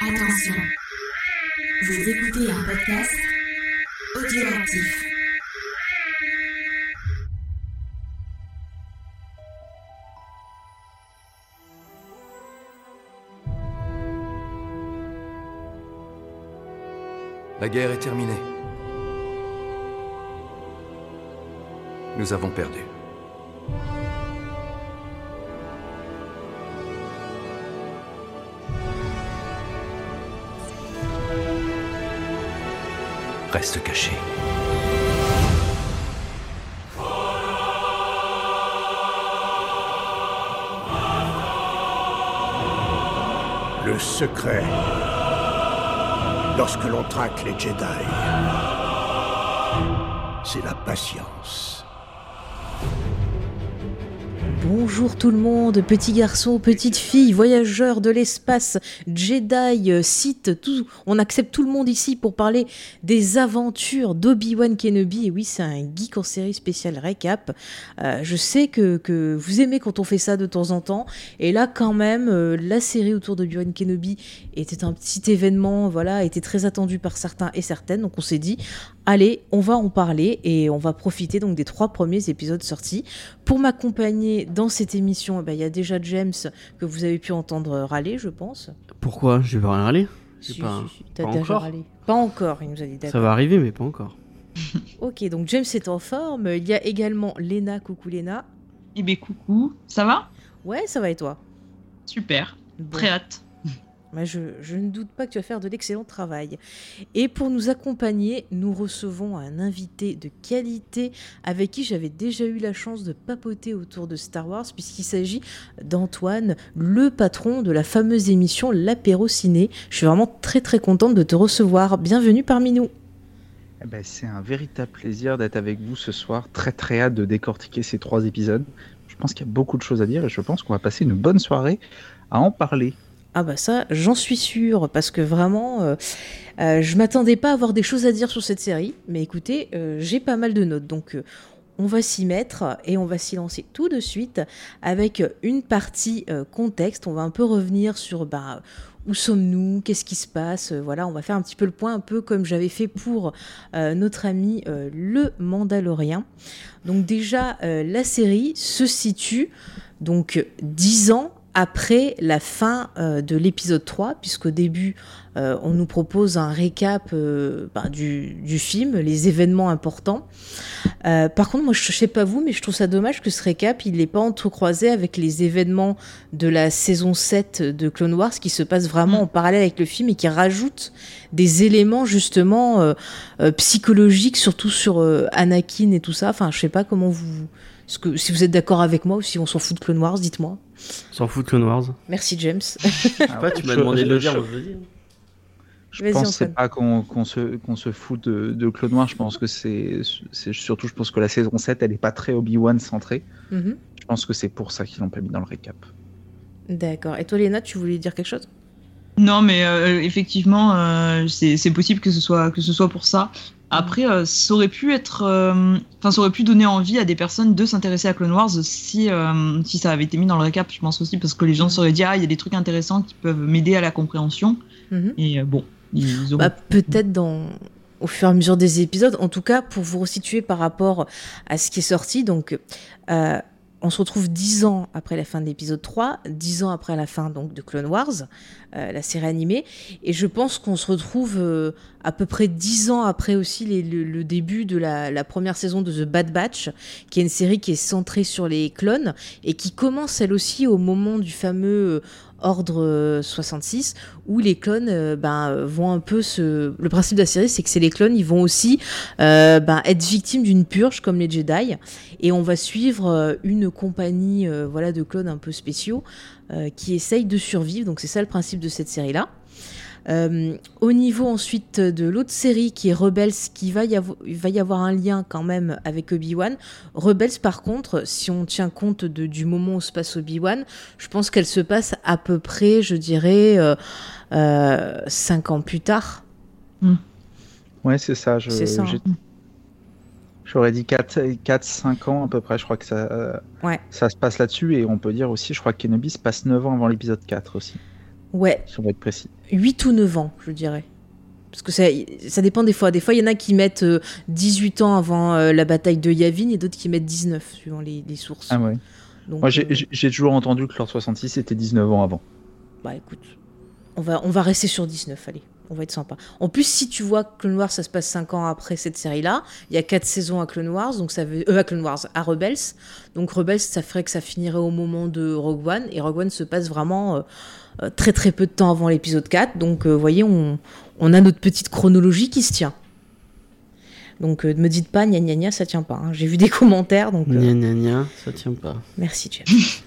Attention, vous écoutez un podcast audioactif. La guerre est terminée. Nous avons perdu. Le secret. Lorsque l'on traque les Jedi, c'est la patience. Bonjour tout le monde, petits garçons, petites filles, voyageurs de l'espace, Jedi, euh, Sith, tout, on accepte tout le monde ici pour parler des aventures d'Obi-Wan Kenobi. Et oui, c'est un geek en série spéciale récap. Euh, je sais que, vous aimez quand on fait ça de temps en temps. Et là, quand même, euh, la série autour d'Obi-Wan Kenobi était un petit événement, voilà, était très attendu par certains et certaines. Donc on s'est dit, allez, on va en parler et on va profiter donc des trois premiers épisodes sortis. Pour m'accompagner dans cette émission, eh ben, il y a déjà James que vous avez pu entendre râler, je pense. Pourquoi? Je vais pas râler Si, pas, si, si, t'as déjà râlé. Pas encore, il nous a dit Ça va arriver, mais pas encore. ok, donc James est en forme. Il y a également Léna. Coucou Léna. Eh ben coucou, ça va? Ouais, ça va et toi? Super, bon. très hâte. Je, je, ne doute pas que tu vas faire de l'excellent travail. Et pour nous accompagner, nous recevons un invité de qualité avec qui j'avais déjà eu la chance de papoter autour de Star Wars, puisqu'il s'agit d'Antoine, le patron de la fameuse émission L'apéro ciné. Je suis vraiment très très contente de te recevoir. Bienvenue parmi nous. Eh ben, C'est un véritable plaisir d'être avec vous ce soir. Très très hâte de décortiquer ces trois épisodes. Je pense qu'il y a beaucoup de choses à dire et je pense qu'on va passer une bonne soirée à en parler. Ah bah ça, j'en suis sûre, parce que vraiment, euh, euh, je m'attendais pas à avoir des choses à dire sur cette série, mais écoutez, euh, j'ai pas mal de notes, donc on va s'y mettre et on va s'y lancer tout de suite avec une partie contexte. On va un peu revenir sur bah, où sommes-nous, qu'est-ce qui se passe, voilà, on va faire un petit peu le point, un peu comme j'avais fait pour notre ami le Mandalorien. Donc déjà, la série se situe donc dix ans après la fin euh, de l'épisode 3, puisqu'au début, euh, on nous propose un récap euh, bah, du, du, film, les événements importants. Par contre, moi, je ne sais pas vous, mais je trouve ça dommage que ce récap, il n'est pas entrecroisé avec les événements de la saison 7 de Clone Wars, qui se passe vraiment en parallèle avec le film et qui rajoute des éléments, justement, psychologiques, surtout sur Anakin et tout ça. Enfin, je sais pas comment vous... Que, si vous êtes d'accord avec moi ou si on s'en fout de Clone Wars, dites-moi. S'en fout de Clone Wars. Merci James. Ah ouais, tu m'as demandé de le dire, je pense c'est pas qu'on qu se, fout de, de, Clone Wars, je pense que c'est surtout, je pense que la saison 7, elle est pas très Obi-Wan centrée. Mm -hmm. Je pense que c'est pour ça qu'ils l'ont pas mis dans le récap. D'accord. Et toi, Léna, tu voulais dire quelque chose? Non, mais euh, effectivement, euh, c'est possible que ce, soit, que ce soit pour ça. Après, euh, ça aurait pu être, enfin, ça aurait pu donner envie à des personnes de s'intéresser à Clone Wars si, si ça avait été mis dans le récap, je pense aussi, parce que les gens se seraient dit, ah, il y a des trucs intéressants qui peuvent m'aider à la compréhension. Mm -hmm. Et bon, Ont... Bah, Peut-être dans au fur et à mesure des épisodes. En tout cas, pour vous resituer par rapport à ce qui est sorti, donc euh, on se retrouve dix ans après la fin de l'épisode 3, dix ans après la fin donc de Clone Wars, euh, la série animée, et je pense qu'on se retrouve euh, à peu près dix ans après aussi le, début de la, la, première saison de The Bad Batch, qui est une série qui est centrée sur les clones et qui commence elle aussi au moment du fameux Ordre 66, où les clones euh, ben, vont un peu se... Le principe de la série, c'est que c'est les clones, ils vont aussi euh, ben, être victimes d'une purge, comme les Jedi, et on va suivre euh, une compagnie euh, voilà, de clones un peu spéciaux euh, qui essayent de survivre, donc c'est ça le principe de cette série-là. Euh, au niveau ensuite de l'autre série qui est Rebels, qui va y, avoir, il va y avoir un lien quand même avec Obi-Wan. Rebels, par contre, si on tient compte de, du moment où se passe Obi-Wan, je pense qu'elle se passe à peu près, je dirais, euh, euh, cinq ans plus tard. Mm. Ouais, c'est ça. Je, c'est ça. J'aurais dit 4-5 ans à peu près, je crois que ça, ouais. ça se passe là-dessus. Et on peut dire aussi, je crois que Kenobi se passe 9 ans avant l'épisode 4 aussi. Ouais. Si on va être précis. 8 ou 9 ans, je dirais. Parce que ça, ça dépend des fois. Des fois, il y en a qui mettent 18 ans avant la bataille de Yavin et d'autres qui mettent 19, suivant les, les sources. Ah ouais. Moi, j'ai toujours entendu que l'ordre 66 était 19 ans avant. Bah écoute, on va, on va rester sur 19, allez. On va être sympa. En plus, si tu vois Clone Wars, ça se passe 5 ans après cette série-là. Il y a 4 saisons à Clone Wars, donc ça veut, euh, à Clone Wars, à Rebels. Donc Rebels, ça ferait que ça finirait au moment de Rogue One. Et Rogue One se passe vraiment euh, euh, très très peu de temps avant l'épisode 4. Donc, vous voyez, on, on, a notre petite chronologie qui se tient. Donc, ne me dites pas, gna gna gna, ça tient pas. Hein. J'ai vu des commentaires. Donc, gna gna gna, ça tient pas. Merci, Jeff.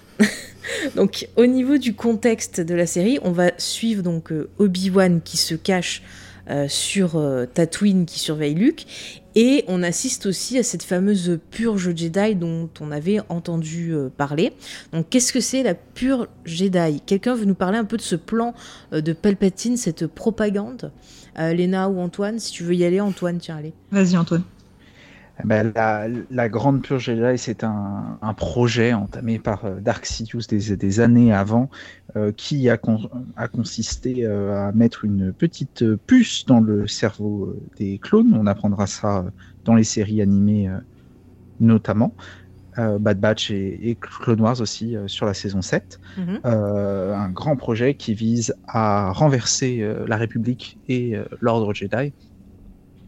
donc au niveau du contexte de la série, on va suivre donc euh, Obi-Wan qui se cache euh, sur euh, Tatooine qui surveille Luke et on assiste aussi à cette fameuse purge Jedi dont on avait entendu parler. Donc qu'est-ce que c'est la purge Jedi? Quelqu'un veut nous parler un peu de ce plan de Palpatine, cette propagande? Léna ou Antoine, si tu veux y aller, Antoine, tiens, allez. Vas-y, Antoine. Ben, la, Grande Purge Jedi, c'est un, projet entamé par euh, Dark Sidious des, années avant, euh, qui a, consisté euh, à mettre une petite puce dans le cerveau des clones. On apprendra ça dans les séries animées notamment. Bad Batch et, Clone Wars aussi sur la saison 7. Mhm. un grand projet qui vise à renverser la République et l'ordre Jedi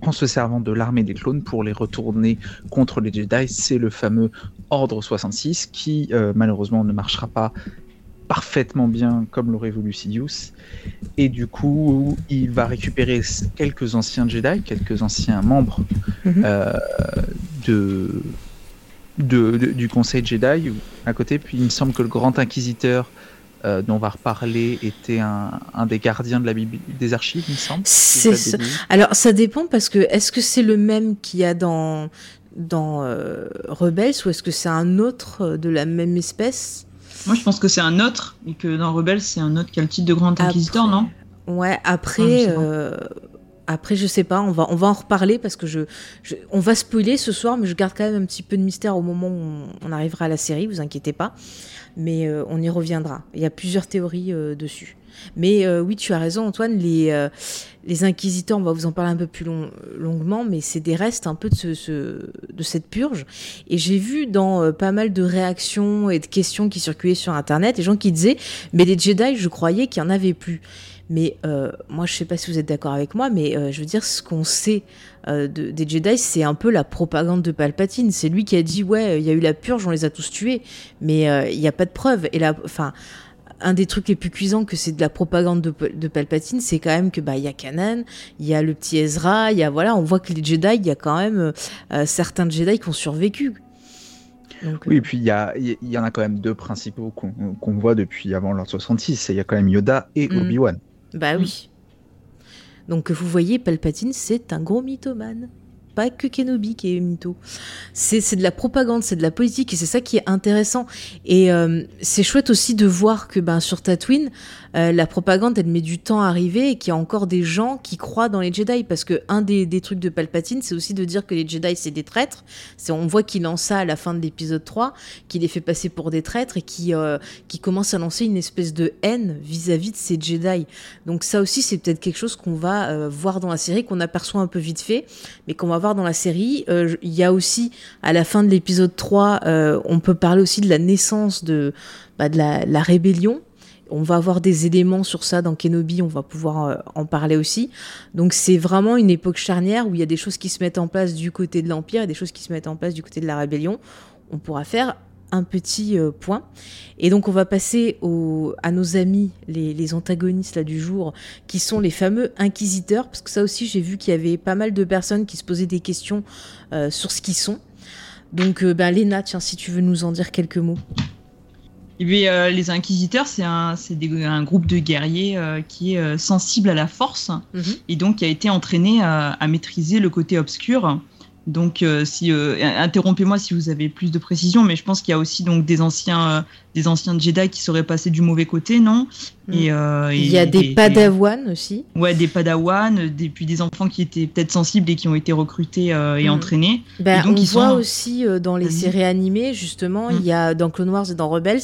en se servant de l'armée des clones pour les retourner contre les Jedi. C'est le fameux Ordre 66 qui euh, malheureusement ne marchera pas parfaitement bien comme l'aurait voulu Sidious. Et du coup, il va récupérer quelques anciens Jedi, quelques anciens membres mhm. euh, de, du Conseil Jedi à côté. Puis il me semble que le Grand Inquisiteur euh, dont on va reparler était un, des gardiens de la des archives, il me semble. C'est Alors ça dépend parce que est-ce que c'est le même qu'il y a dans dans euh, Rebels ou est-ce que c'est un autre euh, de la même espèce? Moi je pense que c'est un autre et que dans Rebels c'est un autre qui a le titre de Grand Inquisiteur, non? Ouais, après. Après, je sais pas, on va, on va en reparler parce que je, on va spoiler ce soir, mais je garde quand même un petit peu de mystère au moment où on arrivera à la série, vous inquiétez pas mais euh, on y reviendra. Il y a plusieurs théories euh, dessus. Mais euh, oui, tu as raison, Antoine, les, les inquisiteurs, on va vous en parler un peu plus longuement, mais c'est des restes un peu de, ce, de cette purge. Et j'ai vu dans pas mal de réactions et de questions qui circulaient sur Internet, des gens qui disaient, mais les Jedi, je croyais qu'il n'y en avait plus. Mais moi, je ne sais pas si vous êtes d'accord avec moi, mais je veux dire, ce qu'on sait euh, des Jedi, c'est un peu la propagande de Palpatine. C'est lui qui a dit ouais, il y a eu la purge, on les a tous tués, mais euh, il n'y a pas de preuves. Et là, enfin, un des trucs les plus cuisants que c'est de la propagande de, Palpatine, c'est quand même que bah il y a Kanan, il y a le petit Ezra, il y a voilà, on voit que les Jedi, il y a quand même euh, certains Jedi qui ont survécu. oui, et puis il y, y en a quand même deux principaux qu'on voit depuis avant l'an 66. Il y a quand même Yoda et mm. Obi-Wan. Bah oui. Donc vous voyez, Palpatine, c'est un gros mythomane. Pas que Kenobi qui est mytho. C'est de la propagande, c'est de la politique et c'est ça qui est intéressant. Et euh, c'est chouette aussi de voir que ben, sur Tatooine, euh, la propagande, elle met du temps à arriver et qu'il y a encore des gens qui croient dans les Jedi. Parce que un des, des trucs de Palpatine, c'est aussi de dire que les Jedi, c'est des traîtres. On voit qu'il lance ça à la fin de l'épisode 3, qu'il les fait passer pour des traîtres et qui, euh, commence à lancer une espèce de haine vis-à-vis de ces Jedi. Donc ça aussi, c'est peut-être quelque chose qu'on va euh, voir dans la série, qu'on aperçoit un peu vite fait, mais qu'on va voir dans la série. Il y a aussi, à la fin de l'épisode 3, on peut parler aussi de la naissance de, bah, de la, la rébellion on va avoir des éléments sur ça dans Kenobi, on va pouvoir euh, en parler aussi. Donc c'est vraiment une époque charnière où il y a des choses qui se mettent en place du côté de l'Empire et des choses qui se mettent en place du côté de la rébellion. On pourra faire un petit euh, point. Et donc on va passer à nos amis, les, antagonistes là, du jour, qui sont les fameux inquisiteurs, parce que ça aussi j'ai vu qu'il y avait pas mal de personnes qui se posaient des questions euh, sur ce qu'ils sont. Donc ben, Léna, tiens, si tu veux nous en dire quelques mots. Euh, les inquisiteurs, c'est un, un, groupe de guerriers euh, qui est euh, sensible à la force mhm. et donc qui a été entraîné à, maîtriser le côté obscur Donc, euh, si euh, interrompez-moi si vous avez plus de précision, mais je pense qu'il y a aussi donc des anciens, euh, des anciens Jedi qui seraient passés du mauvais côté, non? Mm. et, Il y a des, Padawan aussi. Ouais, des Padawan, des, puis des enfants qui étaient peut-être sensibles et qui ont été recrutés et mm. entraînés. Ben, donc, on voit aussi dans les séries animées, justement, mm. il y a dans Clone Wars et dans Rebels,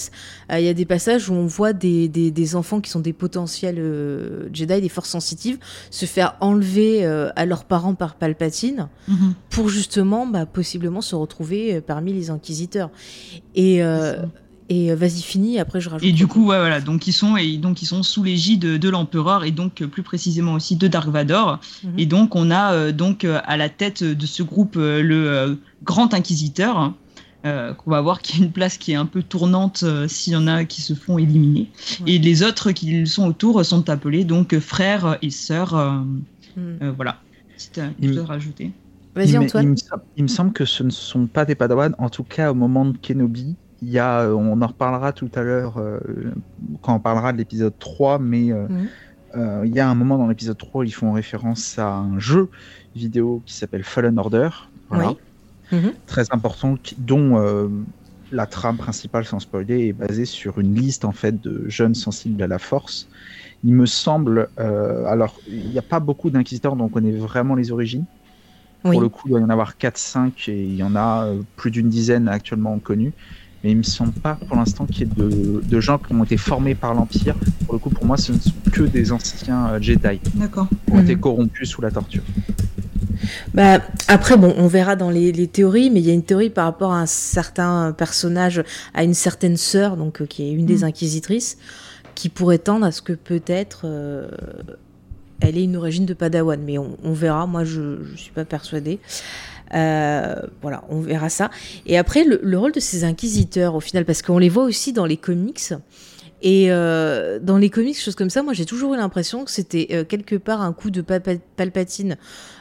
il y a des passages où on voit des, des, des enfants qui sont des potentiels Jedi, des forces sensitives, se faire enlever à leurs parents par Palpatine mm-hmm. pour justement bah, possiblement se retrouver euh, parmi les inquisiteurs. Et, euh, et euh, vas-y fini, après je rajoute. Et du coup, ouais, voilà, donc ils sont et donc ils sont sous l'égide de, l'empereur et donc plus précisément aussi de Dark Vador. Mhm. Et donc on a donc à la tête de ce groupe le grand inquisiteur. qu'on va voir qu'il y a une place qui est un peu tournante s'il y en a qui se font éliminer. Et les autres qui sont autour sont appelés donc frères et sœurs. Mhm. voilà, c'est un chose à rajouter. Il, me, semble que ce ne sont pas des Padawan, en tout cas au moment de Kenobi. Il y a, on en reparlera tout à l'heure euh, quand on parlera de l'épisode 3, mais euh, mhm. euh, il y a un moment dans l'épisode 3 où ils font référence à un jeu vidéo qui s'appelle Fallen Order. Voilà. Mhm. Très important, dont la trame principale, sans spoiler, est basée sur une liste en fait de jeunes sensibles à la force. Il me semble, alors il n'y a pas beaucoup d'inquisiteurs dont on connaît vraiment les origines. Pour le coup, il doit y en avoir 4-5 et il y en a euh, plus d'une dizaine actuellement connus. Mais il me semble pas pour l'instant qu'il y ait de, gens qui ont été formés par l'Empire. Pour le coup, pour moi, ce ne sont que des anciens euh, Jedi. D'accord. Qui ont été mhm. corrompus sous la torture. Bah, après, bon, on verra dans les, théories, mais il y a une théorie par rapport à un certain personnage, à une certaine sœur, donc euh, qui est une des mhm. inquisitrices, qui pourrait tendre à ce que peut-être elle est une origine de Padawan, mais on, verra. Moi, je ne suis pas persuadée. Euh, voilà, on verra ça. Et après, le, rôle de ces inquisiteurs, au final, parce qu'on les voit aussi dans les comics. Et euh, dans les comics, choses comme ça, moi j'ai toujours eu l'impression que c'était euh, quelque part un coup de Palpatine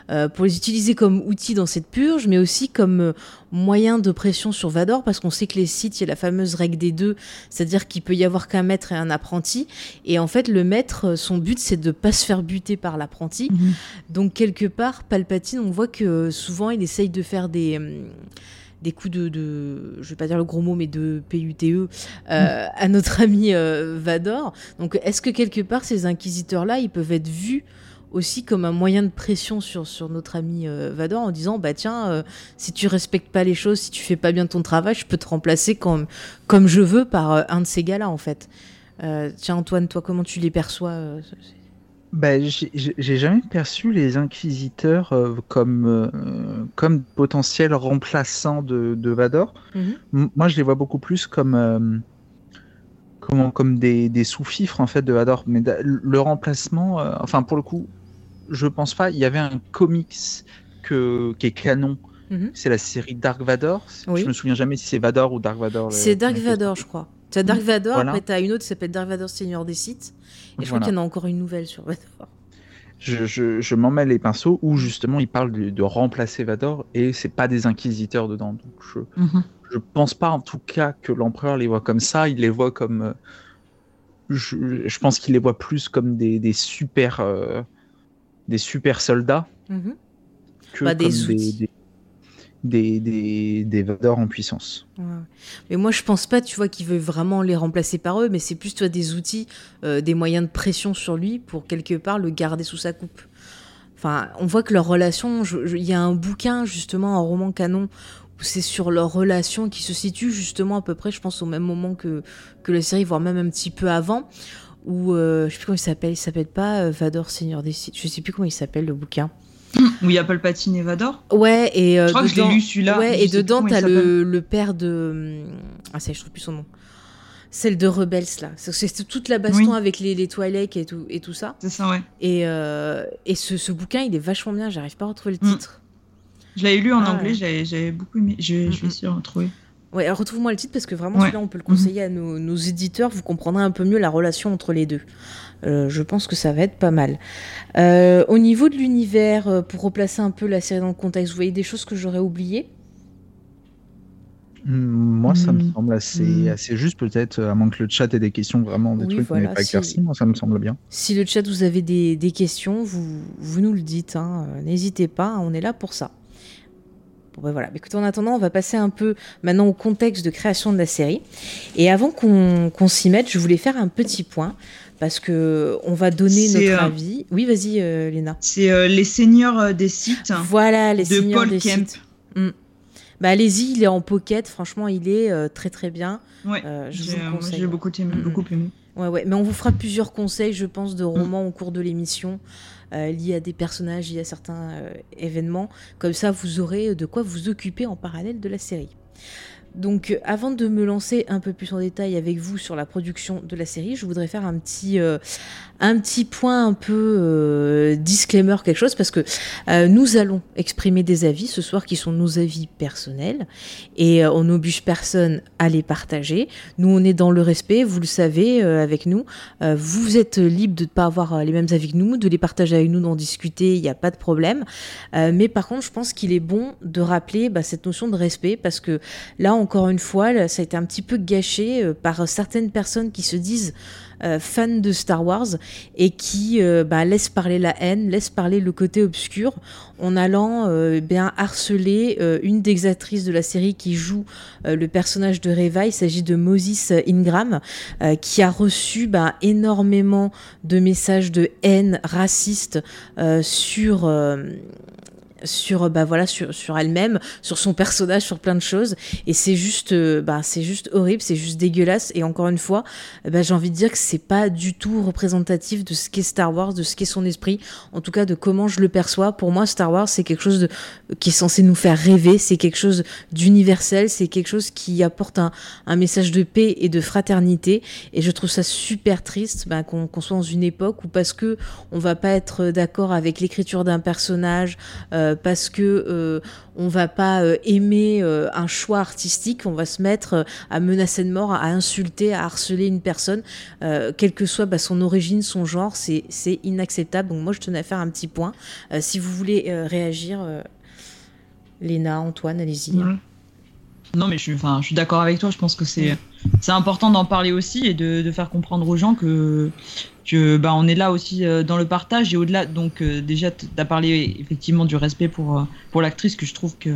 euh, pour les utiliser comme outil dans cette purge, mais aussi comme euh, moyen de pression sur Vador, parce qu'on sait que les sites, il y a la fameuse règle des deux, c'est-à-dire qu'il peut y avoir qu'un maître et un apprenti, et en fait le maître, euh, son but c'est de pas se faire buter par l'apprenti. Mhm. Donc quelque part, Palpatine, on voit que souvent il essaye de faire des des coups de, de, je vais pas dire le gros mot, mais de PUTE mhm. à notre ami Vador. Donc, est-ce que quelque part ces inquisiteurs-là, ils peuvent être vus aussi comme un moyen de pression sur, sur notre ami euh, Vador en disant bah tiens euh, si tu respectes pas les choses si tu fais pas bien ton travail je peux te remplacer comme, comme je veux par euh, un de ces gars là en fait tiens Antoine toi comment tu les perçois bah, j'ai jamais perçu les inquisiteurs comme, comme potentiels remplaçants de, de Vador. Mhm. Moi, je les vois beaucoup plus comme, comment, comme des, des sous-fifres en fait de Vador. Mais le remplacement, enfin pour le coup, je pense pas. Il y avait un comics que, qui est canon. Mhm. C'est la série Dark Vador. Je me souviens jamais si c'est Vador ou Dark Vador. C'est Dark Vador, je crois. Tu as Dark Vador, après tu as une autre qui s'appelle Dark Vador Seigneur des Sites. Et je crois qu'il y en a encore une nouvelle sur Vador. Je, je, je m'en mets les pinceaux où justement il parle de, remplacer Vador et c'est pas des inquisiteurs dedans. Donc je, mhm. je pense pas en tout cas que l'empereur les voit comme ça. Il les voit comme. Euh, je, je pense qu'il les voit plus comme des, des super. Euh, des super soldats mhm. que bah, des, comme des, des, des, Vador en puissance. Mais moi, je pense pas, tu vois, qu'il veut vraiment les remplacer par eux, mais c'est plus, toi, des outils, euh, des moyens de pression sur lui pour quelque part le garder sous sa coupe. Enfin, on voit que leur relation, il y a un bouquin, justement, un roman canon, où c'est sur leur relation qui se situe justement à peu près, je pense, au même moment que, que la série, voire même un petit peu avant, ou euh, je sais plus comment il s'appelle, il s'appelle pas euh, Vador Seigneur des Sith, je sais plus comment il s'appelle le bouquin. Où il y a Palpatine et Vador? Ouais, et euh, je crois que je lu celui-là. Ouais, et dedans t'as le, le père de ah ça je trouve plus son nom. Celle de Rebels là, c'est toute la baston avec les, les Twilight et tout et tout ça. C'est ça ouais. Et, et ce, ce, bouquin il est vachement bien, j'arrive pas à retrouver le mm. titre. Je l'avais lu en ah, anglais, j'avais beaucoup aimé, je, je vais essayer de retrouver. Ouais, retrouve-moi le titre parce que vraiment, celui-là, on peut le conseiller à nos, éditeurs. Vous comprendrez un peu mieux la relation entre les deux. Euh, je pense que ça va être pas mal. Euh, au niveau de l'univers, euh, pour replacer un peu la série dans le contexte, vous voyez des choses que j'aurais oubliées? Hmm, moi, ça me hmm. semble assez, hmm. assez juste, peut-être, à moins que le chat ait des questions vraiment, des trucs voilà, pas éclaircis. Moi, ça me semble bien. Si le chat, vous avez des, des questions, vous, vous nous le dites. Hein. N'hésitez pas, on est là pour ça. Bon, ben voilà. Écoutez, en attendant, on va passer un peu maintenant au contexte de création de la série. Et avant qu'on s'y mette, je voulais faire un petit point parce que on va donner notre euh, avis. Oui, vas-y, euh, Léna. C'est euh, les seigneurs des sites. Voilà, les de seigneurs des sites. Hmm. Bah, allez-y, il est en pocket. Franchement, il est très très bien. Ouais. j'ai beaucoup aimé. Beaucoup aimé. Ouais, ouais. Mais on vous fera plusieurs conseils, je pense, de romans au cours de l'émission. Liés à des personnages, liés à certains événements. Comme ça, vous aurez de quoi vous occuper en parallèle de la série. Donc avant de me lancer un peu plus en détail avec vous sur la production de la série, je voudrais faire un petit, euh, un petit point un peu euh, disclaimer, quelque chose, parce que euh, nous allons exprimer des avis ce soir qui sont nos avis personnels et on n'oblige personne à les partager. Nous, on est dans le respect, vous le savez, avec nous. vous êtes libre de ne pas avoir les mêmes avis que nous, de les partager avec nous, d'en discuter, il n'y a pas de problème. mais par contre, je pense qu'il est bon de rappeler bah, cette notion de respect parce que là, encore une fois, ça a été un petit peu gâché par certaines personnes qui se disent euh, fan de Star Wars et qui euh, bah, laisse parler la haine, laisse parler le côté obscur en allant euh, bien harceler une des actrices de la série qui joue le personnage de Reva. Il s'agit de Moses Ingram qui a reçu bah, énormément de messages de haine raciste sur sur bah voilà sur, sur elle-même sur son personnage sur plein de choses. Et c'est juste euh, bah c'est juste horrible c'est juste dégueulasse. Et encore une fois bah, j'ai envie de dire que c'est pas du tout représentatif de ce qu'est Star Wars de ce qu'est son esprit. En tout cas de comment je le perçois. Pour moi Star Wars c'est quelque chose de, qui est censé nous faire rêver. C'est quelque chose d'universel. C'est quelque chose qui apporte un, un, message de paix et de fraternité. Et je trouve ça super triste bah, qu'on soit dans une époque où parce que on va pas être d'accord avec l'écriture d'un personnage euh, euh, parce que euh, on va pas euh, aimer un choix artistique, on va se mettre à menacer de mort, à insulter, à harceler une personne, quelle que soit bah, son origine, son genre, c'est inacceptable. Donc moi je tenais à faire un petit point. si vous voulez réagir, Léna, Antoine, allez-y. Non, mais je suis, suis d'accord avec toi. Je pense que c'est, important d'en parler aussi et de, faire comprendre aux gens que que bah, on est là aussi euh, dans le partage et au-delà. Donc euh, déjà, tu as parlé effectivement du respect pour euh, pour l'actrice que je trouve que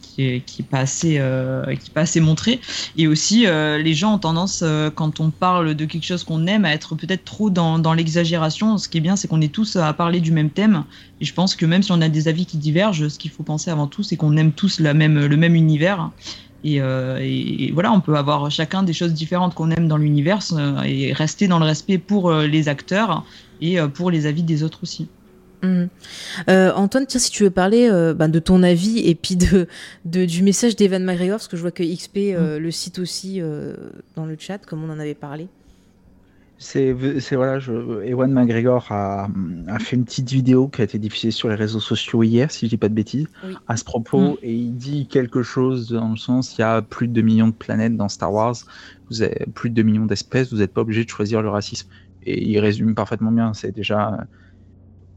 qui est qui est pas assez qui est pas assez montré. Et aussi, les gens ont tendance quand on parle de quelque chose qu'on aime à être peut-être trop dans dans l'exagération. Ce qui est bien, c'est qu'on est tous à parler du même thème. Et je pense que même si on a des avis qui divergent, ce qu'il faut penser avant tout, c'est qu'on aime tous la même le même univers. Euh, et, voilà, on peut avoir chacun des choses différentes qu'on aime dans l'univers euh, et rester dans le respect pour euh, les acteurs et pour les avis des autres aussi. Mhm. Antoine, tiens, si tu veux parler bah, de ton avis et puis de, du message d'Evan McGregor, parce que je vois que XP mhm. le cite aussi dans le chat, comme on en avait parlé. C'est voilà, je, Ewan McGregor a, a, fait une petite vidéo qui a été diffusée sur les réseaux sociaux hier, si je dis pas de bêtises, à ce propos, mm. et il dit quelque chose dans le sens il y a plus de 2 millions de planètes dans Star Wars, vous avez plus de 2 millions d'espèces, vous n'êtes pas obligé de choisir le racisme. Et il résume parfaitement bien, c'est déjà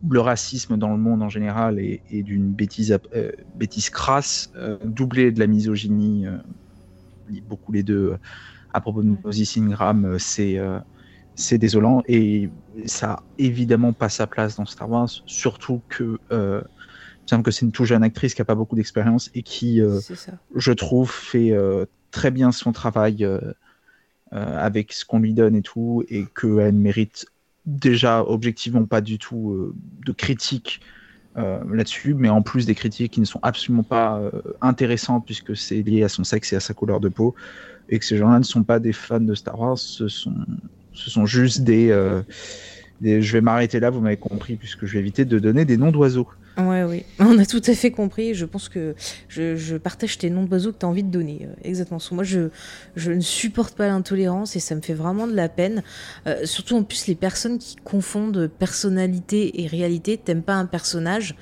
le racisme dans le monde en général est, d'une bêtise, euh, bêtise crasse, euh, doublée de la misogynie, euh, beaucoup les deux. à propos de Moses Ingram, c'est c'est désolant et ça a évidemment pas sa place dans Star Wars, surtout que euh, semble que c'est une toute jeune actrice qui a pas beaucoup d'expérience et qui, euh, je trouve, fait euh, très bien son travail euh, avec ce qu'on lui donne et tout, et qu'elle mérite déjà objectivement pas du tout de critiques là-dessus, mais en plus des critiques qui ne sont absolument pas intéressantes puisque c'est lié à son sexe et à sa couleur de peau, et que ces gens-là ne sont pas des fans de Star Wars, ce sont ce sont juste euh, des, Je vais m'arrêter là, vous m'avez compris, puisque je vais éviter de donner des noms d'oiseaux. Ouais, oui, on a tout à fait compris. Je pense que je, partage tes noms d'oiseaux que tu as envie de donner. Euh, exactement. Moi, je, ne supporte pas l'intolérance et ça me fait vraiment de la peine. Euh, surtout en plus, les personnes qui confondent personnalité et réalité. T'aimes pas un personnage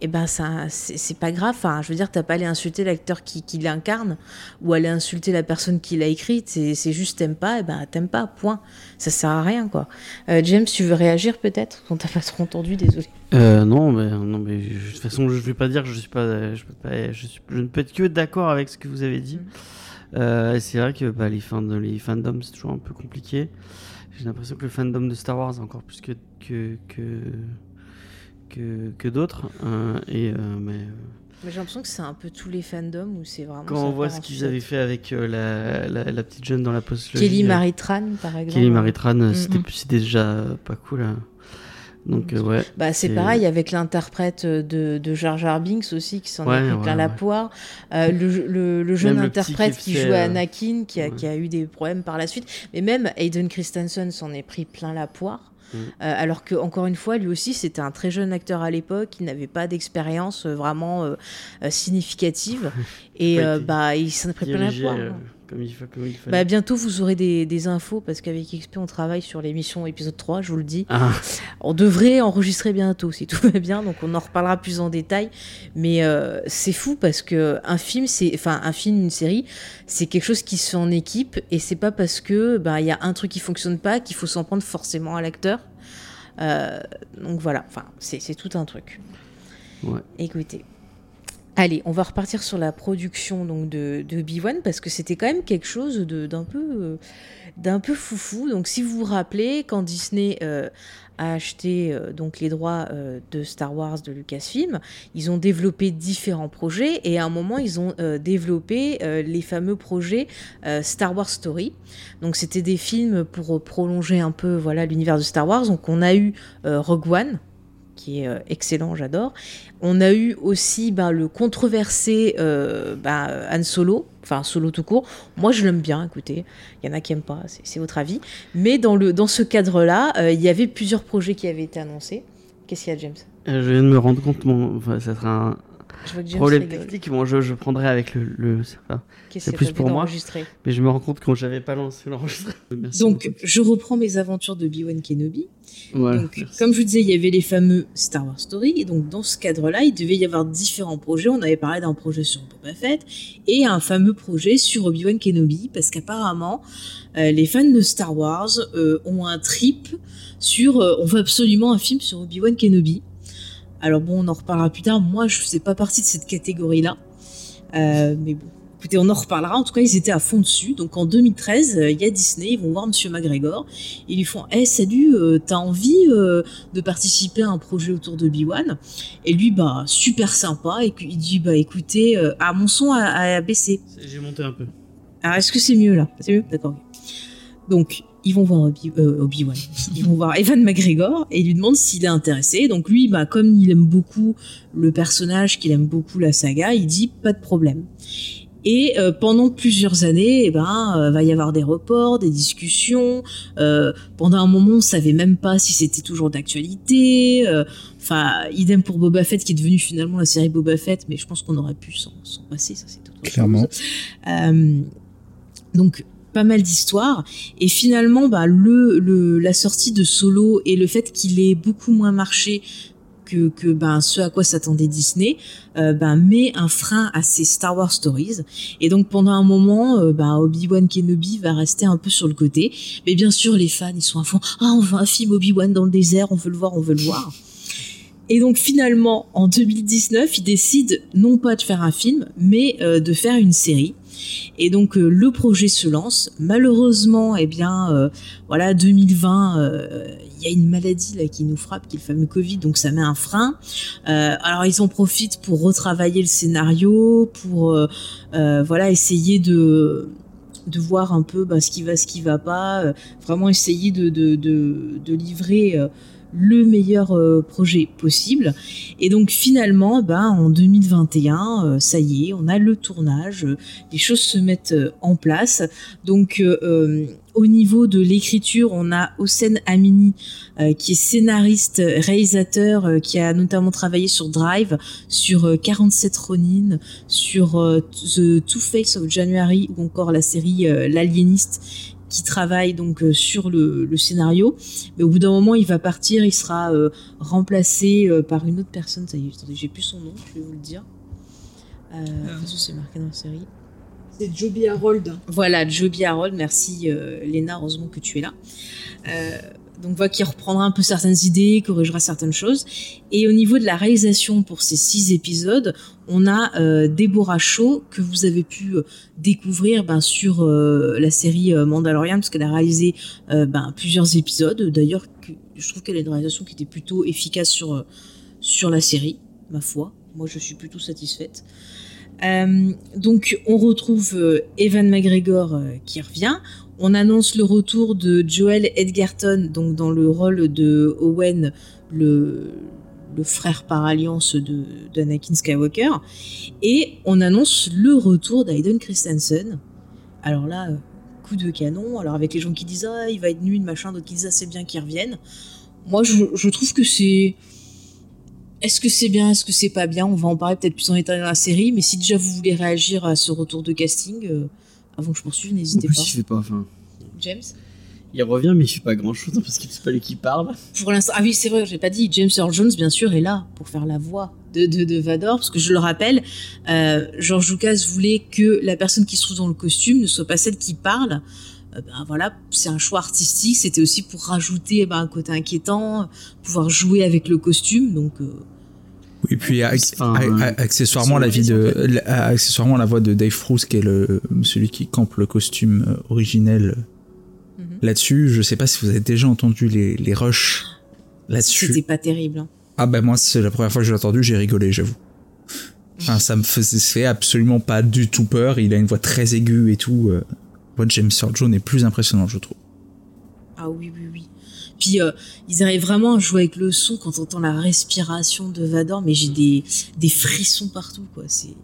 eh ben ça c'est pas grave. Enfin je veux dire t'as pas allé insulter l'acteur qui, qui l'incarne ou aller insulter la personne qui l'a écrite c'est juste t'aimes pas et eh ben t'aimes pas. Point. Ça sert à rien quoi. Euh, James tu veux réagir peut-être? On t'a pas trop entendu désolé. Euh, non mais non mais de toute façon je vais pas dire que je suis pas je, peux pas, je, ne peux être que d'accord avec ce que vous avez dit. Mm. euh, c'est vrai que bah, les fans les fandoms c'est toujours un peu compliqué. J'ai l'impression que le fandom de Star Wars encore plus que, que, que que, d'autres. Euh, et, euh, mais, euh, Mais j'ai l'impression que c'est un peu tous les fandoms où c'est vraiment. Quand on voit ce qu'ils avaient fait avec la, la, petite jeune dans la post Kelly Maritran, par exemple. Kelly Maritran, mm, c'était déjà pas cool. Hein. Donc, euh, ouais. Bah, c'est pareil avec l'interprète de, de Jar Jar Binks aussi, qui s'en est pris plein la poire. Euh, le, le, jeune interprète qui, jouait euh, Anakin, qui a, qui a, eu des problèmes par la suite. Mais même Hayden Christensen s'en est pris plein la poire. Mm. alors que encore une fois, lui aussi, c'était un très jeune acteur à l'époque, il n'avait pas d'expérience vraiment significative, et bah il s'en est pris comme il, Bah, bientôt, vous aurez des, des infos parce qu'avec XP, on travaille sur l'émission épisode 3, je vous le dis. Ah. On devrait enregistrer bientôt si tout va bien, donc on en reparlera plus en détail. Mais euh, c'est fou parce que un film, c'est, enfin, un film, une série, c'est quelque chose qui se fait en équipe et c'est pas parce que bah, il y a un truc qui fonctionne pas qu'il faut s'en prendre forcément à l'acteur. Euh, donc voilà, enfin, c'est tout un truc. Ouais. Écoutez. Allez, on va repartir sur la production donc de, de Obi-Wan parce que c'était quand même quelque chose d'un peu, euh, d'un peu foufou. Donc, si vous vous rappelez, quand Disney euh, a acheté euh, donc les droits de Star Wars de Lucasfilm, ils ont développé différents projets et à un moment ils ont développé les fameux projets Star Wars Story. Donc, c'était des films pour prolonger un peu voilà l'univers de Star Wars. Donc, on a eu Rogue One qui est euh, excellent, j'adore. On a eu aussi ben, le controversé euh, ben, Han Solo, enfin Solo tout court. Moi, je l'aime bien, écoutez. Il y en a qui n'aiment pas, c'est votre avis. Mais dans, le, dans ce cadre-là, euh, il y avait plusieurs projets qui avaient été annoncés. Qu'est-ce qu'il y a, James? Je viens de me rendre compte, ça sera un, Problème technique, bon, je, je prendrai avec le. le c'est plus pour moi. Mais je me rends compte que j'avais pas lancé l'enregistrement. Donc, je reprends mes aventures de Obi-Wan Kenobi. donc, comme je vous disais, il y avait les fameux Star Wars Story. Et donc, dans ce cadre-là, il devait y avoir différents projets. On avait parlé d'un projet sur Boba Fett et un fameux projet sur Obi-Wan Kenobi. Parce qu'apparemment, euh, les fans de Star Wars euh, ont un trip sur. Euh, on veut absolument un film sur Obi-Wan Kenobi. Alors bon, on en reparlera plus tard. Moi, je faisais pas partie de cette catégorie-là. Euh, mais bon, écoutez, on en reparlera. En tout cas, ils étaient à fond dessus. Donc en 2013, euh, il y a Disney, ils vont voir Monsieur McGregor. Ils lui font Eh, salut, euh, t'as envie de participer à un projet autour de B1 Et lui, bah, super sympa. Et il dit Bah écoutez, ah, mon son a, baissé. J'ai monté un peu. Alors, ah, est-ce que c'est mieux là? C'est mieux? D'accord. Donc, ils vont voir euh, Obi, wan ils vont voir Evan McGregor et ils lui demandent s'il est intéressé. Donc lui, bah, comme il aime beaucoup le personnage, qu'il aime beaucoup la saga, il dit pas de problème. Et euh, pendant plusieurs années, eh ben, euh, va y avoir des reports, des discussions. pendant un moment, on savait même pas si c'était toujours d'actualité. Enfin, idem pour Boba Fett, qui est devenu finalement la série Boba Fett, mais je pense qu'on aurait pu s'en passer, ça c'est Clairement. donc, pas mal d'histoires. Et finalement, bah, le, la sortie de Solo et le fait qu'il ait beaucoup moins marché que, que ben, ce à quoi s'attendait Disney, ben, met un frein à ces Star Wars Stories. Et donc pendant un moment, euh, ben, Obi-Wan Kenobi va rester un peu sur le côté. Mais bien sûr, les fans, ils sont à fond. Ah, on veut un film Obi-Wan dans le désert, on veut le voir, on veut le voir. Et donc finalement, en 2019, ils décident non pas de faire un film, mais euh, de faire une série. Et donc euh, le projet se lance. Malheureusement, eh bien, euh, voilà, 2020, euh, il y a une maladie qui nous frappe, qui est le fameux Covid, donc ça met un frein. alors ils en profitent pour retravailler le scénario, pour voilà essayer de voir un peu bah, ce qui va, ce qui va pas, vraiment essayer de livrer le meilleur euh, projet possible. Et donc finalement, ben, en 2021, euh, ça y est, on a le tournage, euh, les choses se mettent en place. Donc au niveau de l'écriture, on a Hossein Amini, qui est scénariste, réalisateur, qui a notamment travaillé sur Drive, sur 47 Ronin, sur The Two Face of January ou encore la série L'Aliéniste, qui travaille donc euh, sur le, scénario. Mais au bout d'un moment, il va partir, il sera euh, remplacé euh, par une autre personne. Ça y est, j'ai plus son nom, je vais vous le dire. Euh, c'est marqué dans la série. C'est Joby Harold. Voilà, Joby Harold. Merci Léna, heureusement que tu es là donc voilà qui reprendra un peu certaines idées, corrigera certaines choses. Et au niveau de la réalisation pour ces six épisodes, on a euh, Deborah Shaw que vous avez pu euh, découvrir ben, sur euh, la série euh, Mandalorian parce qu'elle a réalisé ben, plusieurs épisodes. D'ailleurs, je trouve qu'elle a une réalisation qui était plutôt efficace sur sur la série, ma foi. moi je suis plutôt satisfaite. donc on retrouve Evan McGregor qui revient. On annonce le retour de Joel Edgerton, donc dans le rôle de Owen, le, frère par alliance d'Anakin Skywalker. Et on annonce le retour d'Aiden Christensen. Alors là, euh, coup de canon. Alors avec les gens qui disent ah il va être nul machin, d'autres qui disent ah c'est bien qu'il revienne. Moi je, trouve que c'est est-ce que c'est bien, est-ce que c'est pas bien? On va en parler peut-être plus en détail dans la série, mais si déjà vous voulez réagir à ce retour de casting, euh, avant que je poursuive, n'hésitez pas. pas. James il revient, mais il fait pas grand chose parce qu'il c'est pas lui qui parle. Pour l'instant, ah oui, c'est vrai, j'ai pas dit. James Earl Jones, bien sûr, est là pour faire la voix de, de, Vador, parce que je le rappelle, euh, George Lucas voulait que la personne qui se trouve dans le costume ne soit pas celle qui parle. Euh, ben voilà, c'est un choix artistique. C'était aussi pour rajouter ben, un côté inquiétant, pouvoir jouer avec le costume. Donc. Euh, oui, puis accessoirement la vie de, accessoirement la voix de Dave Bruce qui est le celui qui campe le costume originel Là-dessus, je sais pas si vous avez déjà entendu les, les rushs là-dessus. C'était pas terrible. Hein. Ah bah moi, c'est la première fois que j'ai entendu, j'ai rigolé, j'avoue. Enfin, ça me faisait absolument pas du tout peur. Il a une voix très aiguë et tout. Euh. La voix de James Earl Jones est plus impressionnante, je trouve. Ah oui, oui, oui. Puis euh, ils arrivent vraiment à jouer avec le son quand on entend la respiration de Vador, mais j'ai des, des frissons partout, quoi. C'est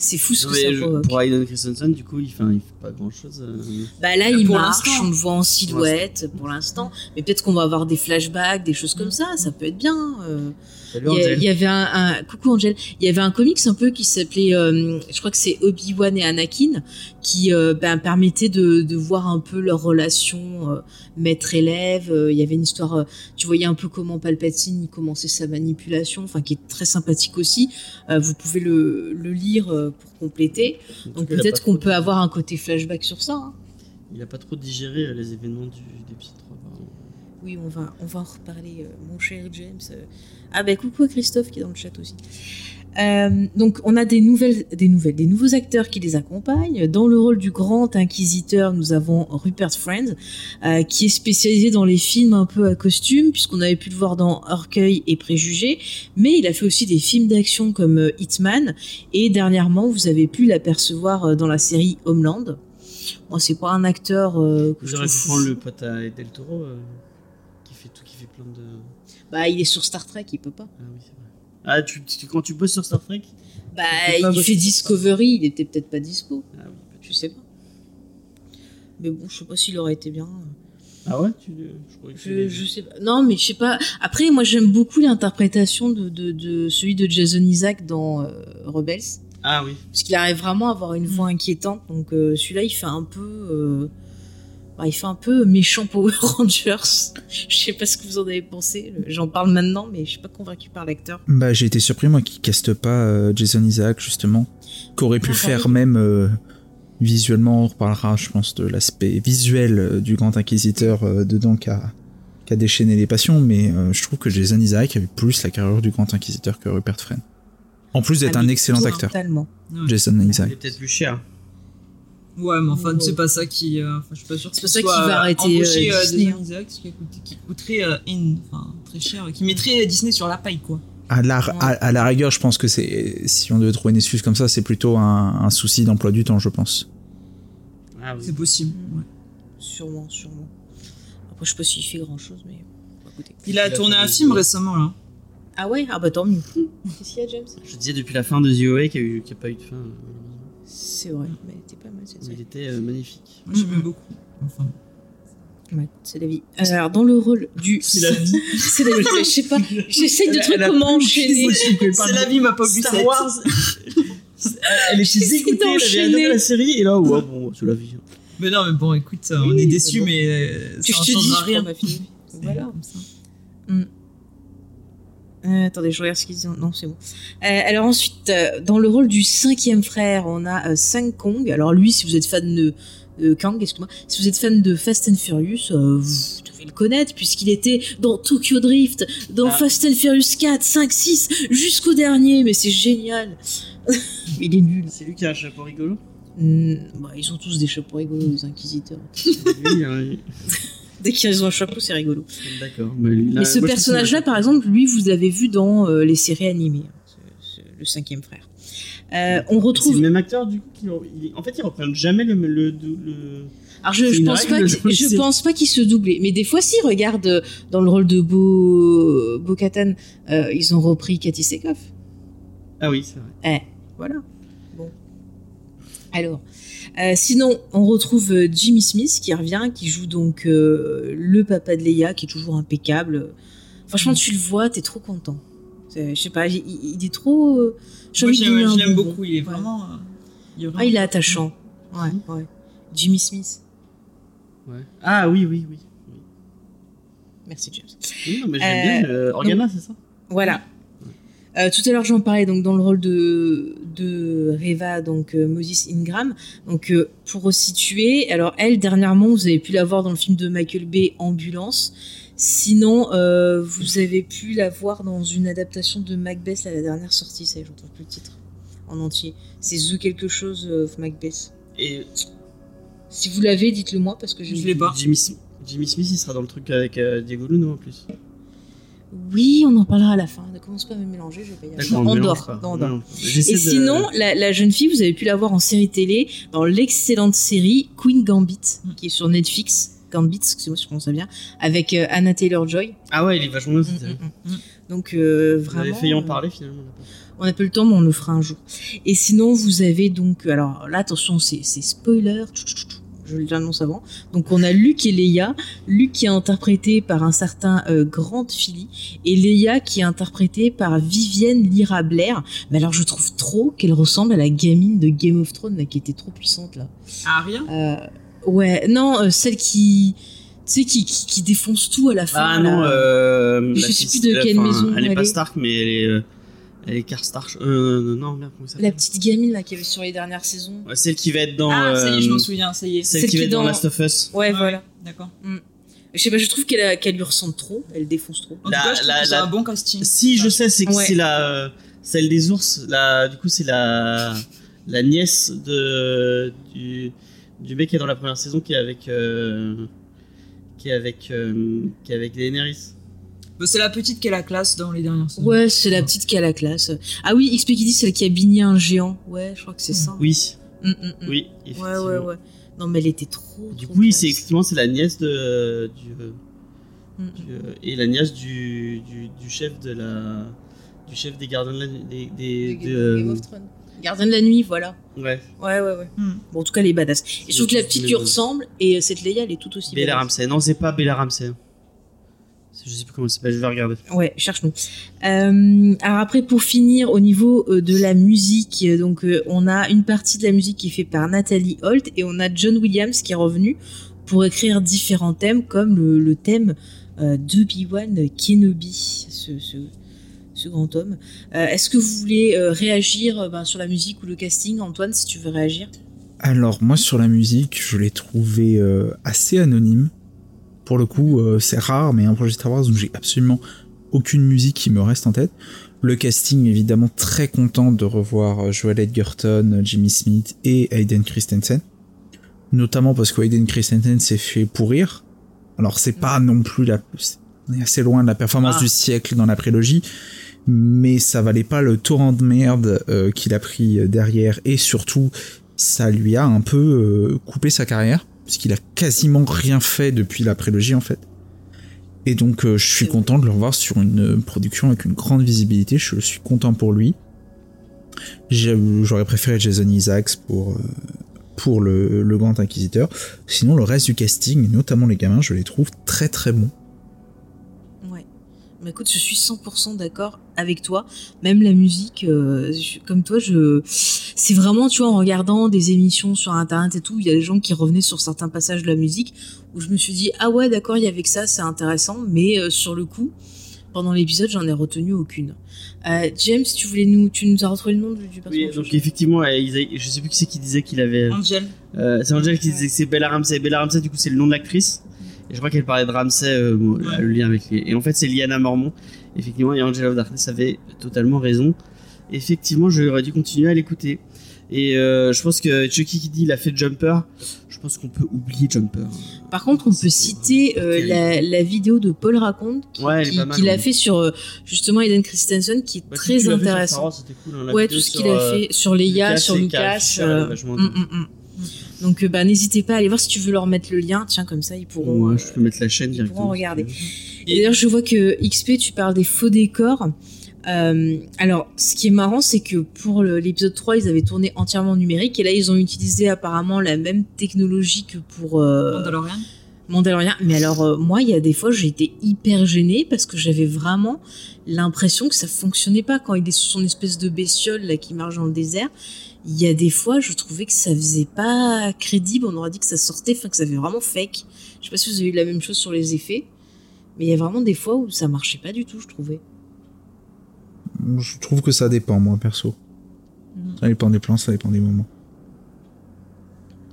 c'est fou ce que ça provoque. Pour Aiden Christensen, du coup, il fait, il fait pas grand chose. Euh. Bah là, il marche, on le voit en silhouette pour l'instant. Mais peut-être qu'on va avoir des flashbacks, des choses comme ça. Ça peut être bien. Euh. Il, y avait un, coucou Angel. Il y avait un comics un peu qui s'appelait, euh, je crois que c'est Obi Wan et Anakin, qui ben, permettait de, de, voir un peu leur relation maître-élève. il y avait une histoire, tu voyais un peu comment Palpatine commençait sa manipulation, enfin qui est très sympathique aussi. vous pouvez le, le lire pour compléter. Donc peut-être qu'on peut avoir un côté flashback sur ça. Hein. Il a pas trop digéré euh, les événements du, l'épisode 3. Oui, on va, on va en reparler, euh, mon cher James. Ah ben coucou à Christophe qui est dans le chat aussi. Euh, donc on a des nouvelles, des nouvelles, des nouveaux acteurs qui les accompagnent. Dans le rôle du grand inquisiteur, nous avons Rupert Friend, euh, qui est spécialisé dans les films un peu à costume, puisqu'on avait pu le voir dans Orgueil et Préjugés, mais il a fait aussi des films d'action comme euh, Hitman, et dernièrement vous avez pu l'apercevoir dans la série Homeland. Moi, c'est pas un acteur que J'aurais pu prendre le pote à Del Toro, qui fait tout, qui fait plein de. Bah, il est sur Star Trek, il peut pas. Ah oui, ah, tu, quand tu bosses sur Star Trek Bah, il fait Discovery, il était peut-être pas dispo. Ah oui, je sais pas. Mais bon, je sais pas s'il aurait été bien. Ah ouais je, je, sais pas. Non, mais je sais pas. Après, moi, j'aime beaucoup l'interprétation de, de, de, celui de Jason Isaac dans euh, Rebels. Ah oui. Parce qu'il arrive vraiment à avoir une voix inquiétante. Donc, euh, celui-là, il fait un peu. Euh, bah, il fait un peu méchant Power Rangers. je sais pas ce que vous en avez pensé. J'en parle maintenant, mais je suis pas convaincu par l'acteur. Bah, j'ai été surpris, moi, qui caste pas euh, Jason Isaac, justement. Qu'aurait pu faire même euh, visuellement, on reparlera, je pense, de l'aspect visuel euh, du Grand Inquisiteur dedans qui a, déchaîné les passions, mais je trouve que Jason Isaac avait plus la carrière du Grand Inquisiteur que Rupert Friend. En plus d'être ah, un excellent acteur. Jason Isaac. Il est peut-être plus cher. Ouais, mais enfin, c'est pas ça qui. Euh, enfin, je suis pas sûr c'est pas ça qui va arrêter euh, euh Disney. Hein. qui, qui, coûterait euh, enfin, très cher, qui mettrait Disney sur la paille, quoi. À la, à, la rigueur, je pense que c'est si on devait trouver une excuse comme ça, c'est plutôt un, un souci d'emploi du temps, je pense. Ah, oui. C'est possible. Ouais. Sûrement, sûrement. Après, je sais pas s'il fait grand chose, mais. Écoutez. Il a tourné un film récemment, là. Ah ouais? Ah bah tant mieux. Qu'est-ce qu'il y a, James? Je disais depuis la fin de The OA qu'il n'y a, a, pas eu de fin. C'est vrai, mais elle était pas mal cette Il était euh, magnifique. Moi j'aimais beaucoup. Enfin. Ouais, c'est la vie. Alors, dans le rôle du. C'est la vie. c'est la vie. Je sais pas. J'essaie de trouver comment enchaîner. C'est la vie, m'a pas vu Star Wars. elle est chez Écoutez, elle avait adoré la série, et là, ouais, bon, c'est la vie. Mais non, mais bon, écoute, on est déçus, mais euh, ça ne changera rien. Voilà, comme ça. Mm. Euh, attendez, je regarde ce qu'ils disent. Non, c'est bon. Euh, alors ensuite, euh, dans le rôle du cinquième frère, on a Sang Kong. Alors lui, si vous êtes fan de Kang, excuse-moi, si vous êtes fan de Fast and Furious, vous devez le connaître puisqu'il était dans Tokyo Drift, dans ah. Fast and Furious 4, 5, 6, jusqu'au dernier. Mais c'est génial. Il est nul. C'est lui qui a un chapeau rigolo. Hmm, bah, ils ont tous des chapeaux rigolos, les inquisiteurs. oui, oui. Dès qu'ils ont un chapeau, c'est rigolo. D'accord. Mais, ce personnage-là, par exemple, lui, vous l'avez vu dans euh, les séries animées. le cinquième frère. Euh, on retrouve. C'est le même acteur du coup. En fait, ils reprennent jamais le. le, Alors je, je pense, pas je pense pas qu'il se doublait, mais des fois si regarde euh, dans le rôle de Bo Bo Katan, euh, ils ont repris Cathy Sekov. Ah oui, c'est vrai. Eh, voilà. Bon. Alors, sinon, on retrouve Jimmy Smith qui revient, qui joue donc le papa de Leia, qui est toujours impeccable. Franchement, tu le vois, t'es trop content. Je sais pas, il, est trop. Euh, je l'aime beaucoup, il est vraiment. Euh, ah, il est attachant. Ouais, ouais. Jimmy Smith. Ouais. Ah oui, oui, oui. Merci, James. Oui, non, mais j'aime bien. Euh, Organa, c'est ça? Voilà. Tout à l'heure, j'en parlais donc dans le rôle de, de Reva, donc Moses Ingram. Donc, pour resituer, alors elle, dernièrement, vous avez pu la voir dans le film de Michael Bay, Ambulance. Sinon, euh, vous avez pu la voir dans une adaptation de Macbeth, la dernière sortie, ça, j'entends plus le titre en entier. C'est The quelque chose of Macbeth. Et si vous l'avez, dites-le moi parce que je ne l'ai pas. Jimmy, Jimmy, Smith, il sera dans le truc avec euh, Diego Luna en plus. Oui, on en parlera à la fin. Ne commence pas à me mélanger, je vais pas y aller. On dort. Et sinon, la, jeune fille, vous avez pu la voir en série télé dans l'excellente série Queen Gambit, qui est sur Netflix. Gambit, excusez-moi si je prononce bien, avec euh, Anna Taylor-Joy. Ah ouais, il est vachement bien. Mm, mm, mm, Donc euh, vraiment. On avait failli en parler finalement. On n'a pas le temps, mais on le fera un jour. Et sinon, vous avez donc, alors là, attention, c'est spoiler. Je l'annonce avant. Donc on a Luc et Leia. Luc qui est interprété par un certain euh, Grant Philly et Leia qui est interprétée par Vivienne Lyra Blair. Mais alors je trouve trop qu'elle ressemble à la gamine de Game of Thrones qui était trop puissante là. Ah rien? Euh, Ouais, non, euh, celle qui. Tu sais, qui, qui, défonce tout à la fin. Ah non, euh, je sais plus de quelle maison. Elle, est pas Stark, mais elle est. Euh, elle est Karstark. Euh, non, merde, comment ça La petite gamine là qui avait sur les dernières saisons. Ouais, celle qui va être dans. Ah, ça y est, je m'en souviens, ça y est. Celle, qui va être dans... Last of Us. Ouais, voilà. D'accord. Mm. Je sais pas, je trouve qu'elle qu'elle lui ressemble trop, elle défonce trop. En tout cas, je c'est un bon casting. Si, je sais, c'est que c'est la celle des ours. La, du coup, c'est la la nièce de du du mec qui est dans la première saison qui est avec euh, qui est avec euh, qui est avec Daenerys. Bah, c'est la petite qui a la classe dans les dernières saisons. Ouais, c'est la petite qui a la classe. Ah oui, XP qui dit c'est celle qui a bigné un géant. Ouais, je crois que c'est ça. Oui. Mm, mm, mm. Oui, Ouais, ouais, ouais. Non, mais elle était trop. Du coup, oui, c'est effectivement c'est la nièce de du, euh, et la nièce du, du, chef de la du chef des gardiens de la, des, des, de, Game of Thrones. Gardien de la nuit, voilà. Ouais. Ouais, ouais, ouais. Hmm. Bon, en tout cas, les badass. Et je trouve que la petite lui ressemble, et euh, cette Leia, elle est tout aussi Bella Ramsey. Non, c'est pas Bella Ramsey. Je sais plus comment ça s'appelle, je vais regarder. Ouais, cherche-nous. Euh, alors après, pour finir, au niveau euh, de la musique, donc on a une partie de la musique qui est faite par Nathalie Holt et on a John Williams qui est revenu pour écrire différents thèmes comme le, thème de B1 Kenobi, ce, ce, ce grand homme. Euh, est-ce que vous voulez euh, réagir euh, ben, sur la musique ou le casting, Antoine, si tu veux réagir? Alors moi sur la musique, je l'ai trouvé assez anonyme. Pour le coup, c'est rare, mais un projet Star Wars où j'ai absolument aucune musique qui me reste en tête. Le casting, évidemment, très content de revoir Joel Edgerton, Jimmy Smith et Hayden Christensen. Notamment parce que Hayden Christensen s'est fait pourrir. Alors c'est pas non plus la... On est assez loin de la performance ah. du siècle dans la prélogie, mais ça valait pas le torrent de merde euh, qu'il a pris derrière et surtout ça lui a un peu euh, coupé sa carrière puisqu'il a quasiment rien fait depuis la prélogie en fait. Et donc euh, je suis content de le revoir sur une production avec une grande visibilité, je suis content pour lui. J'aurais préféré Jason Isaacs pour pour le, le Grand Inquisiteur. Sinon le reste du casting, notamment les gamins, je les trouve très très bons. Mais écoute, je suis 100% d'accord avec toi. Même la musique, euh, comme toi, je, c'est vraiment, tu vois, en regardant des émissions sur internet et tout, il y a des gens qui revenaient sur certains passages de la musique où je me suis dit, ah ouais, d'accord, il y avait que ça, c'est intéressant. Mais euh, sur le coup, pendant l'épisode, j'en ai retenu aucune. Euh, James, tu voulais nous, tu nous as retrouvé le nom du, personnage? Oui, donc effectivement, je sais plus qui c'est qui disait qu'il avait. Angel. c'est Angel qui disait que c'est Bella Ramsey. Bella Ramsey, du coup, c'est le nom de l'actrice. Et je crois qu'elle parlait de Ramsey, euh, le lien avec les... Et en fait, c'est Liana Mormon. Effectivement, et Angela of Darkness avait totalement raison. Effectivement, j'aurais dû continuer à l'écouter. Et je pense que Chucky qui dit il a fait Jumper, je pense qu'on peut oublier Jumper. Par contre, on peut citer la, vidéo de Paul Raconte qu'il a fait sur justement Eden Christensen qui est bah, très intéressant. Cool, hein, ouais, tout ce qu'il a fait sur Leia, sur Lucas. Donc, bah, n'hésitez pas à aller voir si tu veux leur mettre le lien. Tiens, comme ça, ils pourront. Ouais, je peux mettre la chaîne ils pourront regarder. Et d'ailleurs, je vois que XP, tu parles des faux décors. Euh, alors, ce qui est marrant, c'est que pour l'épisode 3, ils avaient tourné entièrement numérique et là, ils ont utilisé apparemment la même technologie que pour euh, Mandalorian. Mandalorian. Mais alors, euh, moi, il y a des fois, j'ai été hyper gênée parce que j'avais vraiment l'impression que ça fonctionnait pas quand il est sur son espèce de bestiole là qui marche dans le désert il y a des fois, je trouvais que ça faisait pas crédible. On aurait dit que ça sortait, enfin que ça fait vraiment fake. Je sais pas si vous avez eu la même chose sur les effets, mais il y a vraiment des fois où ça marchait pas du tout, je trouvais. Je trouve que ça dépend, moi, perso. Ça dépend des plans, ça dépend des moments.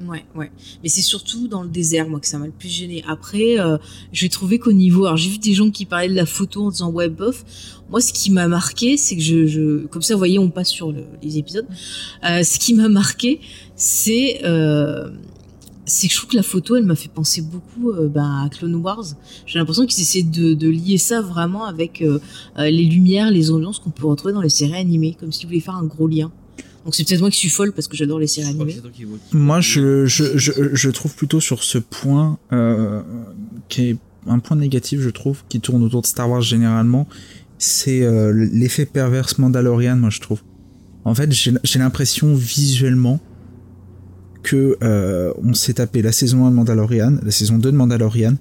Ouais, ouais. Mais c'est surtout dans le désert, moi, que ça m'a le plus gêné. Après, euh, j'ai trouvé qu'au niveau. Alors, j'ai vu des gens qui parlaient de la photo en disant web bof. Moi, ce qui m'a marqué, c'est que je, je, Comme ça, vous voyez, on passe sur les épisodes. Euh, ce qui m'a marqué, c'est. Euh, c'est que je trouve que la photo, elle m'a fait penser beaucoup euh, ben, à Clone Wars. J'ai l'impression qu'ils essaient de, de, lier ça vraiment avec les lumières, les ambiances qu'on peut retrouver dans les séries animées, comme s'ils voulaient faire un gros lien. Donc c'est peut-être moi qui suis folle parce que j'adore les séries animées. Moi, je, je, je, je, trouve plutôt sur ce point euh, qui est un point négatif, je trouve, qui tourne autour de Star Wars généralement, c'est euh, l'effet perverse Mandalorian, moi je trouve. En fait, j'ai l'impression visuellement que euh, on s'est tapé la saison 1 de Mandalorian, la saison 2 de Mandalorian,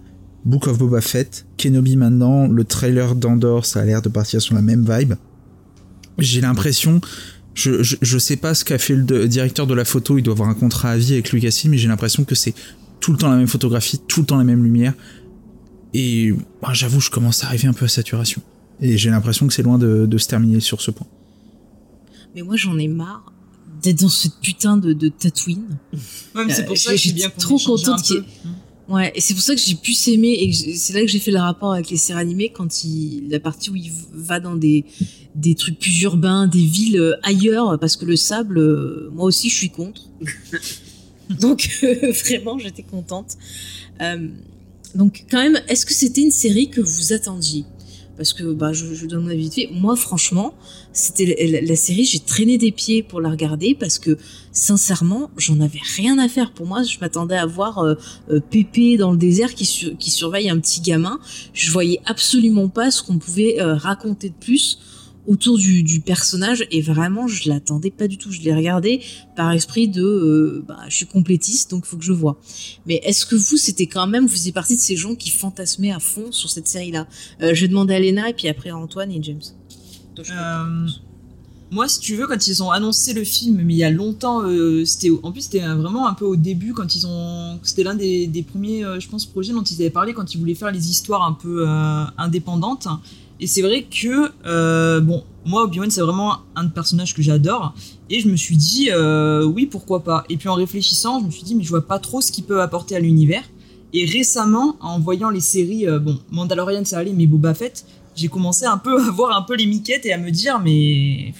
Book of Boba Fett, Kenobi maintenant, le trailer d'Andor, ça a l'air de partir sur la même vibe. J'ai l'impression je, je, sais pas ce qu'a fait le directeur de la photo, il doit avoir un contrat à vie avec Lucasfilm, mais j'ai l'impression que c'est tout le temps la même photographie, tout le temps la même lumière. Et bah, j'avoue, je commence à arriver un peu à saturation. Et j'ai l'impression que c'est loin de, de, se terminer sur ce point. Mais moi, j'en ai marre d'être dans cette putain de, de Tatooine. Ouais, mais c'est pour euh, ça que je suis bien trop contente qu'il Ouais, et c'est pour ça que j'ai pu s'aimer et c'est là que j'ai fait le rapport avec les séries animées quand il la partie où il va dans des des trucs plus urbains, des villes euh, ailleurs parce que le sable euh, moi aussi je suis contre. donc euh, vraiment, j'étais contente. donc quand même, est-ce que c'était une série que vous attendiez? Parce que bah, je, je donne mon avis vite Moi, franchement, c'était la, série, j'ai traîné des pieds pour la regarder parce que sincèrement, j'en avais rien à faire. Pour moi, je m'attendais à voir euh, euh, Pépé dans le désert qui, qui surveille un petit gamin. Je voyais absolument pas ce qu'on pouvait euh, raconter de plus autour du, du, personnage et vraiment je l'attendais pas du tout. Je l'ai regardé par esprit de euh, bah, je suis complétiste donc faut que je vois. Mais est-ce que vous c'était quand même vous faisiez partie de ces gens qui fantasmaient à fond sur cette série là euh, Je vais demander à Lena et puis après à Antoine et James. Euh, moi si tu veux quand ils ont annoncé le film mais il y a longtemps c'était en plus c'était vraiment un peu au début quand ils ont c'était l'un des, des, premiers je pense projets dont ils avaient parlé quand ils voulaient faire les histoires un peu indépendantes et c'est vrai que, euh, bon, moi, Obi-Wan, c'est vraiment un de personnages que j'adore. Et je me suis dit, euh, oui, pourquoi pas. Et puis en réfléchissant, je me suis dit, mais je vois pas trop ce qu'il peut apporter à l'univers. Et récemment, en voyant les séries, euh, bon, Mandalorian, ça allait, mais Boba Fett, j'ai commencé un peu à voir un peu les miquettes et à me dire, mais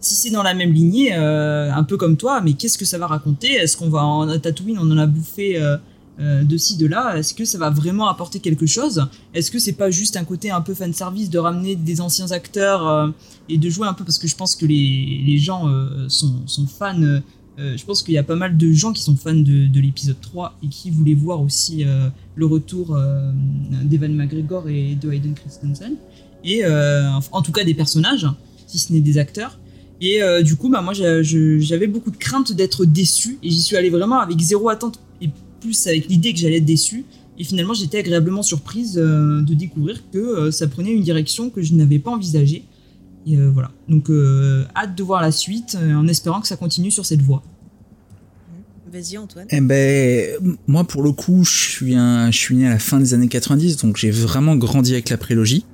si c'est dans la même lignée, un peu comme toi, mais qu'est-ce que ça va raconter? Est-ce qu'on va en Tatooine, on en a bouffé euh, de ci, de là, est-ce que ça va vraiment apporter quelque chose? Est-ce que c'est pas juste un côté un peu fan service de ramener des anciens acteurs euh, et de jouer un peu? Parce que je pense que les, gens euh, sont, fans. Je pense qu'il y a pas mal de gens qui sont fans de, de l'épisode 3 et qui voulaient voir aussi le retour d'Evan McGregor et de Hayden Christensen. Et en tout cas des personnages, si ce n'est des acteurs. Et du coup, bah, moi j'avais beaucoup de crainte d'être déçu et j'y suis allé vraiment avec zéro attente et plus avec l'idée que j'allais être déçu. Et finalement, j'étais agréablement surprise euh, de découvrir que euh, ça prenait une direction que je n'avais pas envisagée. Et euh, voilà. Donc, hâte de voir la suite en espérant que ça continue sur cette voie. Vas-y, Antoine. Eh ben, moi, pour le coup, je suis, un, je suis né à la fin des années 90, donc j'ai vraiment grandi avec la prélogie.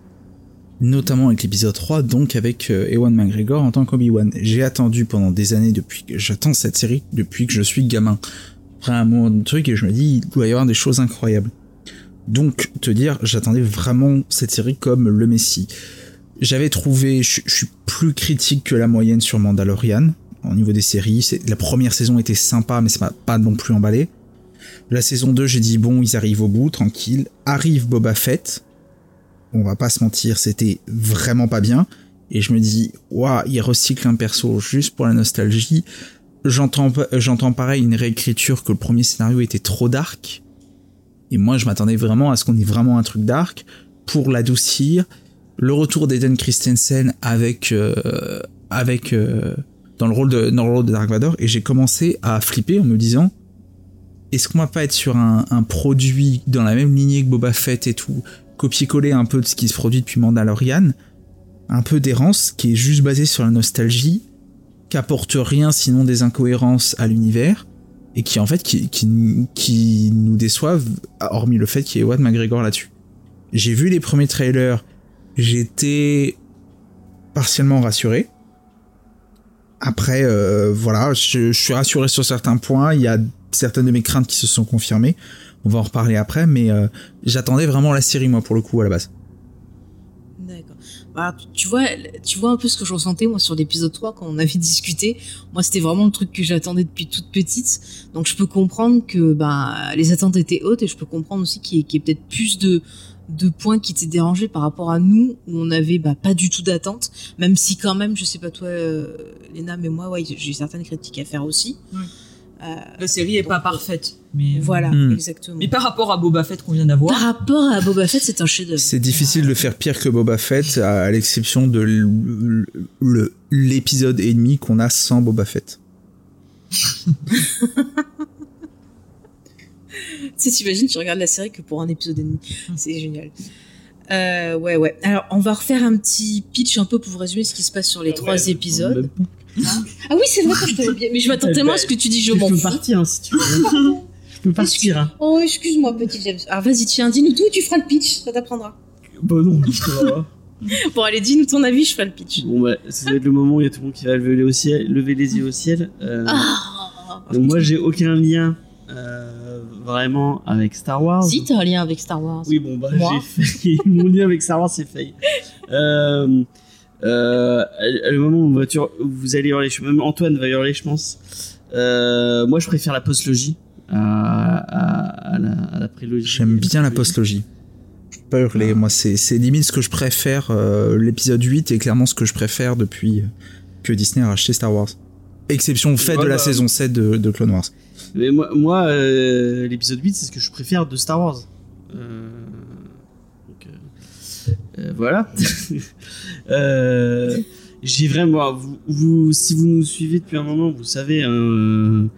Notamment avec l'épisode 3, donc avec Ewan McGregor en tant qu'Obi-Wan. J'ai attendu pendant des années depuis que j'attends cette série, depuis que je suis gamin un truc et je me dis, il doit y avoir des choses incroyables. Donc, te dire, j'attendais vraiment cette série comme le Messi. J'avais trouvé, je, suis plus critique que la moyenne sur Mandalorian, au niveau des séries. La première saison était sympa, mais c'est pas, pas non plus emballé. La saison 2, j'ai dit bon, ils arrivent au bout, tranquille. Arrive Boba Fett. On va pas se mentir, c'était vraiment pas bien. Et je me dis, waouh, il recycle un perso juste pour la nostalgie. J'entends, j'entends pareil une réécriture que le premier scénario était trop dark. Et moi, je m'attendais vraiment à ce qu'on ait vraiment un truc dark pour l'adoucir. Le retour d'Eden Christensen avec, euh, avec, euh, dans le rôle de, dans le rôle de Dark Vador. Et j'ai commencé à flipper en me disant, est-ce qu'on va pas être sur un, un, produit dans la même lignée que Boba Fett et tout, copier-coller un peu de ce qui se produit depuis Mandalorian, un peu d'errance qui est juste basé sur la nostalgie, qui apporte rien sinon des incohérences à l'univers, et qui en fait qui, qui, qui nous déçoivent, hormis le fait qu'il y ait Ewan McGregor là-dessus. J'ai vu les premiers trailers, j'étais partiellement rassuré. Après, euh, voilà, je, suis rassuré sur certains points. Il y a certaines de mes craintes qui se sont confirmées. On va en reparler après, mais euh, j'attendais vraiment la série, moi, pour le coup, à la base. D'accord. Bah, tu vois, tu vois un peu ce que je ressentais, moi, sur l'épisode 3, quand on avait discuté. Moi, c'était vraiment le truc que j'attendais depuis toute petite. Donc, je peux comprendre que bah, les attentes étaient hautes et je peux comprendre aussi qu'il y ait peut-être plus de, de points qui étaient dérangés par rapport à nous où on avait bah, pas du tout d'attente même si quand même je sais pas toi euh, Léna mais moi ouais j'ai certaines critiques à faire aussi oui. Euh, la série est pas parfaite, mais voilà, Hmm. exactement. Mais par rapport à Boba Fett qu'on vient d'avoir, Par rapport à Boba Fett, c'est un chef-d'œuvre. C'est difficile de faire pire que Boba Fett, à, l'exception de l'épisode et demi qu'on a sans Boba Fett. Tu sais, t'imagines, tu regardes la série que pour un épisode et demi. C'est génial. Euh, ouais, ouais. Alors, on va refaire un petit pitch un peu pour vous résumer ce qui se passe sur les trois épisodes. Ah oui, c'est vrai que je t'avais bien. Mais je m'attends tellement à ce que tu dis je m'en Je peux fous. partir hein, si tu veux. Je peux partir. Hein. Oh, excuse-moi, petit James. Alors, vas-y, tiens, dis-nous tout et tu feras le pitch. Ça t'apprendra. Bah non, ça va. Bon, allez, dis-nous ton avis, je ferai le pitch. Bon bah, ça va être le moment où il y a tout le monde qui va lever, au ciel, lever les yeux au ciel. Euh, Ah donc moi, j'ai aucun lien euh, vraiment avec Star Wars. Si, t'as un lien avec Star Wars. Oui, bon, bah, j'ai fait. Mon lien avec Star Wars, c'est failli. Euh, euh, le moment où, voiture, où vous allez hurler, même Antoine va hurler, je pense. Euh, moi, je préfère la postlogie à, à, à la, à la prélogie. J'aime bien la postlogie. Je peux pas hurler, moi c'est limite ce que je préfère. euh, L'épisode 8 est clairement ce que je préfère depuis que Disney a racheté Star Wars. Exception faite de la Voilà. saison 7 de, de Clone Wars. Mais moi, moi euh, l'épisode 8, c'est ce que je préfère de Star Wars. Euh, donc, euh, euh, voilà. euh, J'ai vraiment. Vous, vous- si vous nous suivez depuis un moment, vous savez, hein,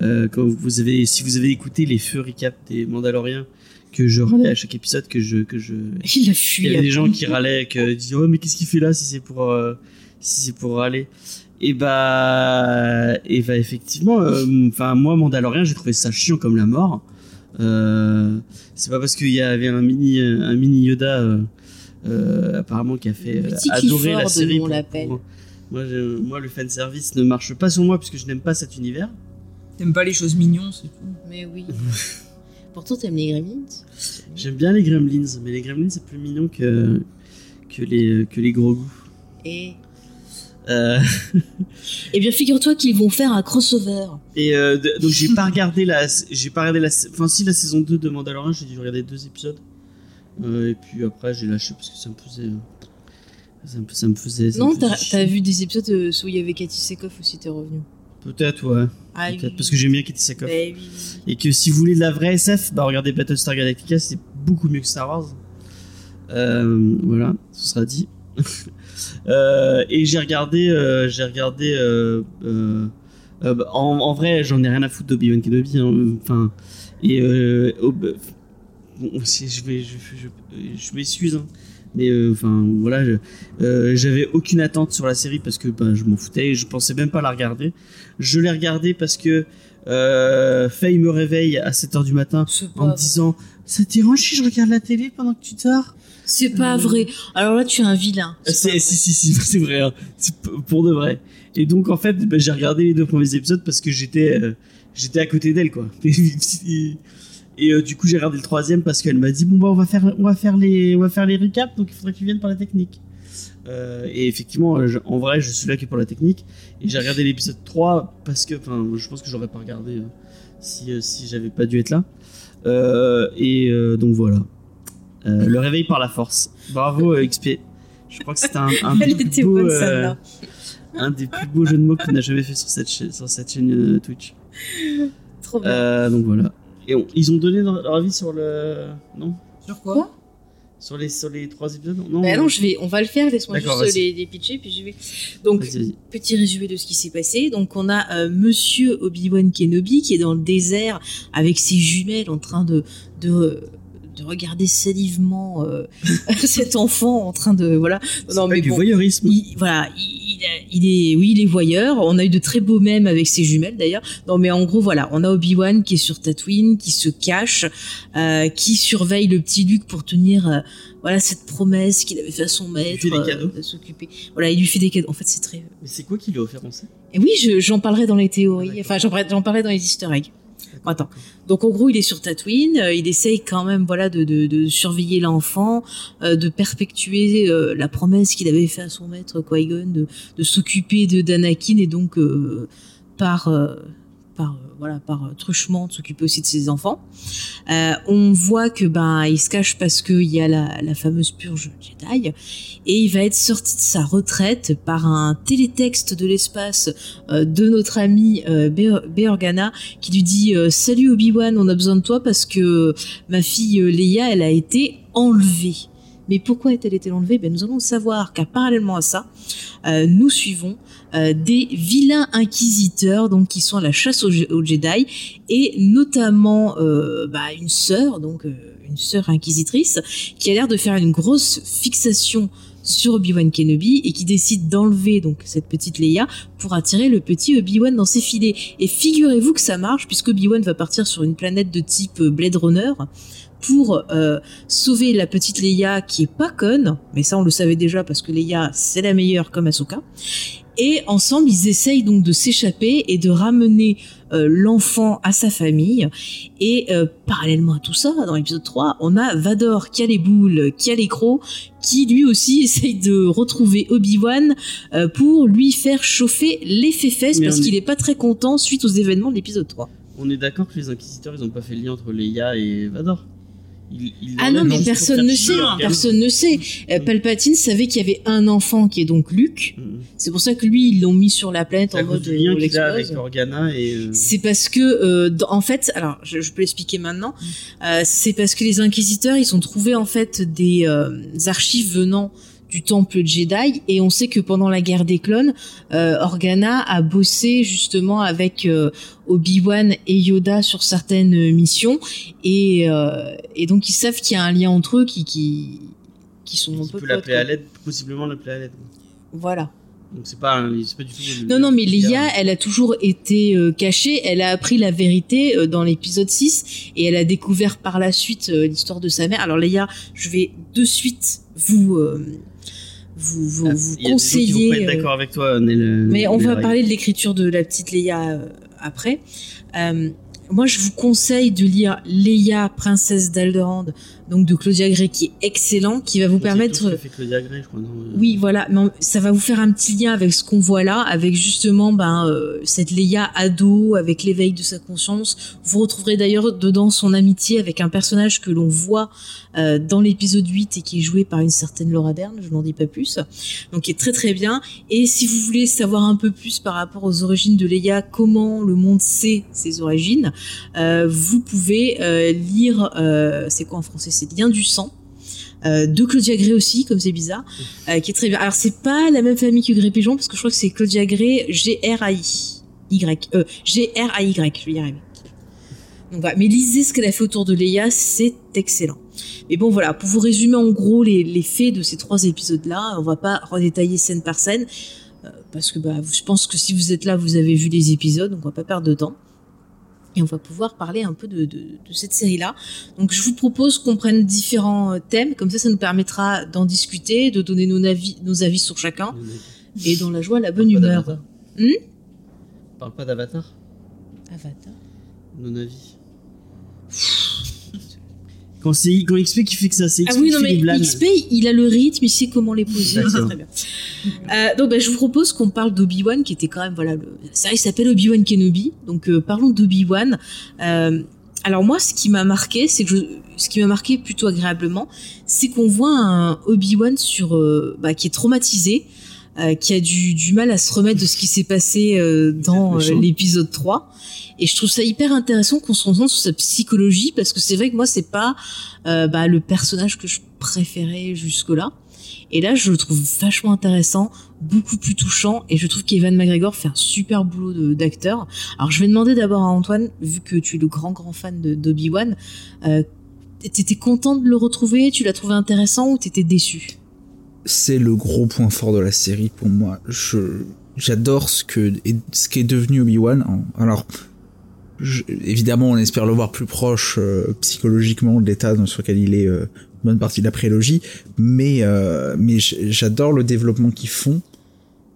quand vous avez, si vous avez écouté les feux recap des Mandaloriens, que je râlais à chaque épisode, que je, que je, Il a fui. il y avait des gens qui râlaient, qui disaient oh mais qu'est-ce qu'il fait là si c'est pour euh, si c'est pour râler et bah et bah effectivement euh, enfin moi Mandalorian j'ai trouvé ça chiant comme la mort euh, c'est pas parce qu'il y avait un mini un mini Yoda euh, euh, apparemment qui a fait euh, adorer la série pour- moi, je- moi le fan service ne marche pas sur moi puisque je n'aime pas cet univers t'aimes pas les choses mignonnes, c'est tout. Mais oui. Pourtant, t'aimes les Gremlins. j'aime bien les Gremlins mais les Gremlins c'est plus mignon que que les que les gros goûts Et. Euh, Eh bien, figure-toi qu'ils vont faire un crossover. Et euh, de- donc j'ai pas regardé la, j'ai pas regardé la, enfin si la saison 2 de Mandalorian, j'ai dû regarder deux épisodes. Euh, et puis après j'ai lâché parce que ça me faisait, ça me, ça me faisait. ça Non, t'as vu des épisodes euh, où il y avait Cathy Sekoff aussi, t'es revenu. Peut-être ouais. Ah Peut-être parce que j'aime bien Katie Sackhoff. Bah oui. Et que si vous voulez de la vraie SF, bah regardez Battlestar Galactica, c'est beaucoup mieux que Star Wars. Euh, voilà, ce sera dit. Euh, et j'ai regardé, euh, j'ai regardé. euh, en, en vrai, j'en ai rien à foutre d'Obi-Wan Kenobi. hein, Enfin, et bon, je vais, je, je, je m'excuse. hein, mais euh, enfin voilà, euh, j'avais aucune attente sur la série parce que bah, je m'en foutais et je pensais même pas la regarder. Je l'ai regardée parce que euh, Faye me réveille à 7h du matin en me disant Ça te dérange si je regarde la télé pendant que tu dors? C'est pas vrai. Alors là, tu es un vilain. C'est, si, si, si, c'est vrai, hein. c'est p- pour de vrai. Et donc, en fait, bah, j'ai regardé les deux premiers épisodes parce que j'étais, euh, j'étais à côté d'elle, quoi. et Et euh, du coup, j'ai regardé le troisième parce qu'elle m'a dit bon bah on va faire on va faire les on va faire les recaps donc il faudrait que tu viennes pour la technique. Euh, et effectivement, en vrai, je suis là que pour la technique. Et j'ai regardé l'épisode 3 parce que, enfin, je pense que j'aurais pas regardé si, si j'avais pas dû être là. et donc voilà. Le réveil par la force. Bravo XP. Je crois que c'était un, un, des plus beaux, un des plus beaux jeux de mots qu'on a jamais fait sur cette, chaîne, sur cette chaîne Twitch. Trop bien. donc voilà. Et ils ont donné leur avis sur le. Non? Sur quoi? Sur les, sur les trois épisodes? Non, bah non je vais, on va le faire, laisse-moi juste les, les, pitcher, puis je vais. Donc, petit résumé de ce qui s'est passé. Donc, on a euh, Monsieur Obi-Wan Kenobi qui est dans le désert avec ses jumelles en train de, de de regarder salivement euh, cet enfant en train de voilà. Non mais du voyeurisme. voilà il, il, est oui il est voyeur. On a eu de très beaux mèmes avec ses jumelles d'ailleurs. Non mais en gros voilà on a Obi Wan qui est sur Tatooine qui se cache euh, qui surveille le petit Luke pour tenir euh, voilà cette promesse qu'il avait fait à son maître de s'occuper. Voilà il lui fait des cadeaux. En fait c'est très mais c'est quoi qu'il lui a offert en et oui j'en parlerai dans les théories. Enfin j'en parlerai dans les Easter eggs Attends. Donc en gros, il est sur Tatooine, euh, il essaye quand même voilà de, surveiller l'enfant, euh, de perpétuer euh, la promesse qu'il avait fait à son maître Qui-Gon de, de s'occuper de d'Anakin et donc par par voilà par truchement de s'occuper aussi de ses enfants. on voit que ben il se cache parce qu'il y a la, la fameuse purge Jedi et il va être sorti de sa retraite par un télétexte de l'espace euh, de notre ami euh, Beorgana qui lui dit euh, Salut Obi-Wan, on a besoin de toi parce que ma fille Leia, elle a été enlevée. Mais pourquoi a-t-elle été enlevée? Ben, Nous allons savoir car parallèlement à ça, nous suivons des vilains inquisiteurs donc qui sont à la chasse aux, Jedi et notamment bah, une sœur donc une sœur inquisitrice qui a l'air de faire une grosse fixation sur Obi-Wan Kenobi et qui décide d'enlever donc cette petite Leia pour attirer le petit Obi-Wan dans ses filets. Et figurez-vous que ça marche puisque Obi-Wan va partir sur une planète de type Blade Runner pour euh, sauver la petite Leia qui est pas conne, mais ça on le savait déjà parce que Leia c'est la meilleure comme Ahsoka. Et ensemble, ils essayent donc de s'échapper et de ramener euh, l'enfant à sa famille. Et euh, parallèlement à tout ça, dans l'épisode 3, on a Vador qui a les boules, qui a les crocs, qui lui aussi essaye de retrouver Obi-Wan euh, pour lui faire chauffer les fesses parce qu'il est... pas très content suite aux événements de l'épisode 3. On est d'accord que les inquisiteurs, ils ont pas fait le lien entre Leia et Vador? Ah non, mais personne ne sait. Personne ne sait. Palpatine savait qu'il y avait un enfant qui est donc Luke. Mm. C'est pour ça que lui, ils l'ont mis sur la planète en mode lien qu'il avec Organa et. Euh, c'est parce que, euh, en fait, alors je, peux l'expliquer maintenant. Mm. Euh, c'est parce que les inquisiteurs, ils ont trouvé en fait des archives venant du temple Jedi et on sait que pendant la guerre des clones, euh, Organa a bossé justement avec euh, Obi-Wan et Yoda sur certaines missions et, euh, et donc ils savent qu'il y a un lien entre eux qui qui, qui sont un peu peut l'appeler à l'aide, possiblement l'appeler à l'aide. Voilà. Donc c'est pas, pas du tout. Non non mais Leia, elle a toujours été cachée. Elle a appris la vérité dans l'épisode 6 et elle a découvert par la suite l'histoire de sa mère. Alors Leia, je vais de suite vous vous, vous, ah, vous conseillez. Euh, d'accord avec toi, Mais on va parler de l'écriture de la petite Leia euh, après. Euh, moi, je vous conseille de lire Leia, princesse d'Alderand, donc de Claudia Gray, qui est excellent, qui va vous permettre. Fait Claudia Gray, je crois, non oui, voilà, mais ça va vous faire un petit lien avec ce qu'on voit là, avec justement ben euh, cette Leia ado, avec l'éveil de sa conscience. Vous retrouverez d'ailleurs dedans son amitié avec un personnage que l'on voit euh, dans l'épisode 8 et qui est joué par une certaine Laura Dern, je n'en dis pas plus, donc qui est très très bien. Et si vous voulez savoir un peu plus par rapport aux origines de Leia, comment le monde sait ses origines, euh, vous pouvez lire, c'est quoi en français? C'est Lien du sang. Euh, de Claudia Gray aussi, comme c'est bizarre, euh, qui est très bien. Alors c'est pas la même famille que Grey Pigeon parce que je crois que c'est Claudia Gray G R A I Y euh, G R A Y. Je vais y arriver. Donc voilà. Mais lisez ce qu'elle a fait autour de Leia, c'est excellent. Mais bon voilà, pour vous résumer en gros les, faits de ces trois épisodes-là, on va pas redétailler scène par scène parce que bah, je pense que si vous êtes là, vous avez vu les épisodes, donc on va pas perdre de temps et on va pouvoir parler un peu de, cette série-là. Donc je vous propose qu'on prenne différents euh, thèmes, comme ça ça nous permettra d'en discuter, de donner nos avis, nos avis sur chacun, et dans la joie, la bonne humeur. Hmm? Parle pas d'Avatar. Avatar. Nos avis. Quand c'est quand XP qui fait que ça, c'est XP ah oui, non, mais XP, il a le rythme, il sait comment les poser, c'est très bien. Euh, donc, bah, je vous propose qu'on parle d'Obi-Wan, qui était quand même, voilà, le... ça il s'appelle Obi-Wan Kenobi. Donc, euh, parlons d'Obi-Wan. Euh, alors moi, ce qui m'a marqué, c'est que je... ce qui m'a marqué plutôt agréablement, c'est qu'on voit un Obi-Wan sur, bah, qui est traumatisé, qui a du, du, mal à se remettre de ce qui s'est passé dans l'épisode 3 et je trouve ça hyper intéressant qu'on se concentre sur sa psychologie parce que c'est vrai que moi c'est pas euh, bah, le personnage que je préférais jusque là. Et là, je le trouve vachement intéressant, beaucoup plus touchant, et je trouve qu'Evan McGregor fait un super boulot d'acteur. Alors, je vais demander d'abord à Antoine, vu que tu es le grand grand fan d'Obi-Wan, euh, t'étais content de le retrouver? Tu l'as trouvé intéressant ou t'étais déçu? C'est le gros point fort de la série pour moi. Je j'adore ce que ce qui est devenu Obi-Wan. Alors, évidemment, on espère le voir plus proche euh, psychologiquement de l'état sur lequel il est euh, bonne partie de la prélogie, mais euh, mais j'adore le développement qu'ils font.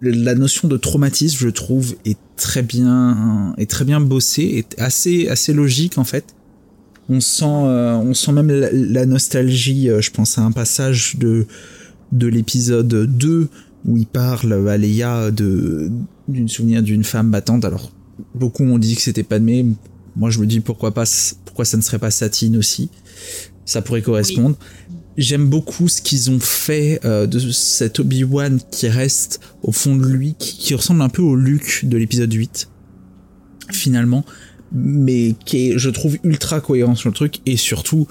La notion de traumatisme, je trouve, est très bien est très bien bossée, est assez assez logique en fait. On sent on sent même la, nostalgie. je pense à un passage de de l'épisode 2 où il parle à Leia de d'une souvenir d'une femme battante. Alors beaucoup ont dit que c'était Padmé. Moi, je me dis pourquoi pas, pourquoi ça ne serait pas Satine aussi. Ça pourrait correspondre. J'aime beaucoup ce qu'ils ont fait euh, de cet Obi-Wan qui reste au fond de lui, qui, ressemble un peu au Luke de l'épisode 8, finalement, mais qui est, je trouve, ultra cohérent sur le truc, et surtout,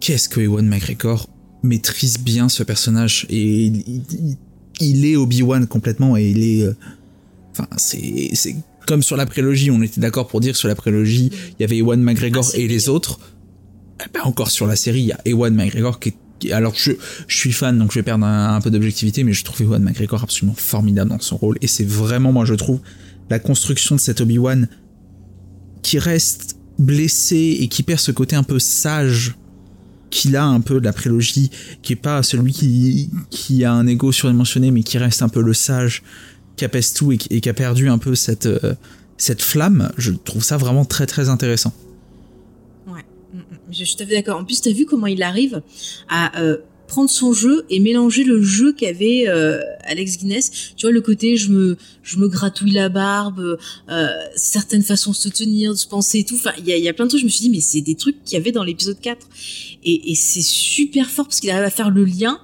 qu'est-ce que Ewan McGregor maîtrise bien ce personnage, et il, est Obi-Wan complètement, et il est... Euh, enfin, c'est comme sur la prélogie, on était d'accord pour dire sur la prélogie, il y avait Ewan McGregor ah, et les autres. Eh ben, encore sur la série, il y a Ewan McGregor qui est alors je, je suis fan donc je vais perdre un, peu d'objectivité mais je trouve Ewan McGregor absolument formidable dans son rôle. Et c'est vraiment moi je trouve la construction de cet Obi-Wan qui reste blessé et qui perd ce côté un peu sage qu'il a un peu de la prélogie qui est pas celui qui, qui a un ego surdimensionné mais qui reste un peu le sage qui apaise tout et qui, a perdu un peu cette, euh, cette flamme, je trouve ça vraiment très très intéressant. Ouais, mm, mm. je suis tout à fait d'accord. En plus, tu as vu comment il arrive à euh, prendre son jeu et mélanger le jeu qu'avait euh, Alex Guinness. Tu vois, le côté je me, je me gratouille la barbe, certaines façons de se tenir, de se penser et tout. Enfin, il y a, plein de trucs. Je me suis dit, mais c'est des trucs qu'il y avait dans l'épisode 4. Et, et c'est super fort parce qu'il arrive à faire le lien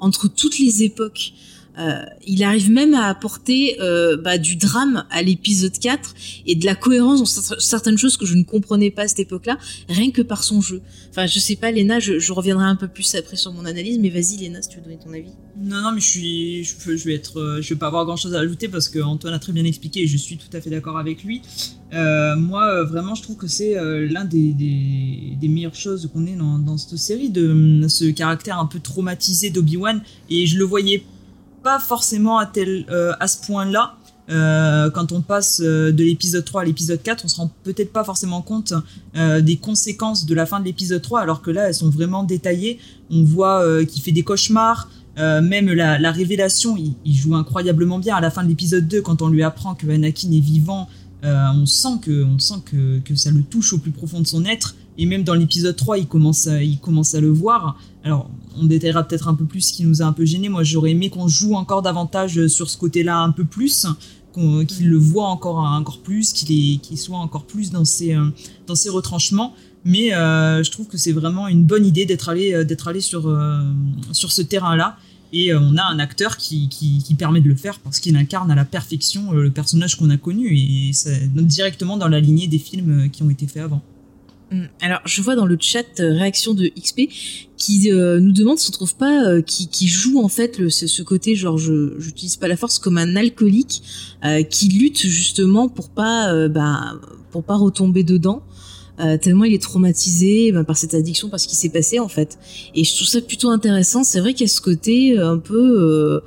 entre toutes les époques. Euh, il arrive même à apporter euh, bah, du drame à l'épisode 4 et de la cohérence dans certaines choses que je ne comprenais pas à cette époque-là, rien que par son jeu. Enfin, je sais pas, Léna, je, reviendrai un peu plus après sur mon analyse, mais vas-y, Léna, si tu veux donner ton avis. Non, non, mais je suis, je, vais être, euh, je vais pas avoir grand-chose à ajouter parce que Antoine a très bien expliqué et je suis tout à fait d'accord avec lui. moi, vraiment, je trouve que c'est l'un des, meilleures choses qu'on ait dans, dans cette série, de ce caractère un peu traumatisé d'Obi-Wan, et je le voyais forcément à, tel, euh, à ce point-là. Euh, quand on passe euh, de l'épisode 3 à l'épisode 4, on se rend peut-être pas forcément compte des conséquences de la fin de l'épisode 3, alors que là, elles sont vraiment détaillées. On voit qu'il fait des cauchemars, même la, révélation, il, joue incroyablement bien à la fin de l'épisode 2 quand on lui apprend que Anakin est vivant. on sent, que, on sent que, que, ça le touche au plus profond de son être. Et même dans l'épisode 3, il commence, il commence à le voir. Alors, on détaillera peut-être un peu plus ce qui nous a un peu gêné. Moi, j'aurais aimé qu'on joue encore davantage sur ce côté-là un peu plus, qu'il le voit encore, encore plus, qu'il soit encore plus dans ses, euh, dans ses retranchements. Mais euh, je trouve que c'est vraiment une bonne idée d'être allé, euh, d'être allé sur, sur ce terrain-là. Et on a un acteur qui, qui, permet de le faire parce qu'il incarne à la perfection le personnage qu'on a connu. Et ça directement dans la lignée des films qui ont été faits avant. Mm. Alors, je vois dans le chat euh, réaction de XP qui euh, nous demande si on trouve pas euh, qui, joue en fait ce côté genre je j'utilise pas la force comme un alcoolique qui lutte justement pour pas bah, pour pas retomber dedans. tellement il est traumatisé bah, par cette addiction, par ce qui s'est passé en fait. Et je trouve ça plutôt intéressant. C'est vrai qu'il y a ce côté un peu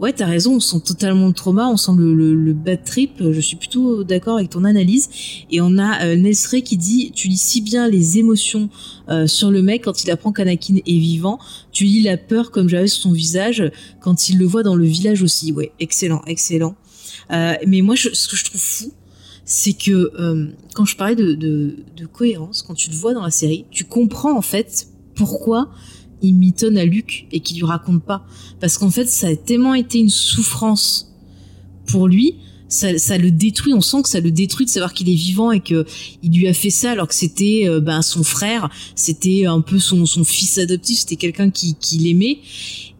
ouais, t'as raison, on sent totalement le trauma, on sent le, le, bad trip. Je suis plutôt d'accord avec ton analyse. Et on a euh, Nesré qui dit, tu lis si bien les émotions euh, sur le mec quand il apprend qu'Anakin est vivant. Tu lis la peur comme j'avais sur son visage quand il le voit dans le village aussi. Ouais, excellent, excellent. Euh, mais moi, ce que je trouve fou, c'est que euh, quand je parlais de, de, de, cohérence, quand tu le vois dans la série, tu comprends en fait pourquoi il mitonne à Luc et qu'il lui raconte pas. Parce qu'en fait, ça a tellement été une souffrance pour lui, ça, ça, le détruit. On sent que ça le détruit de savoir qu'il est vivant et que il lui a fait ça alors que c'était euh, ben, son frère, c'était un peu son, son fils adoptif, c'était quelqu'un qui, qui l'aimait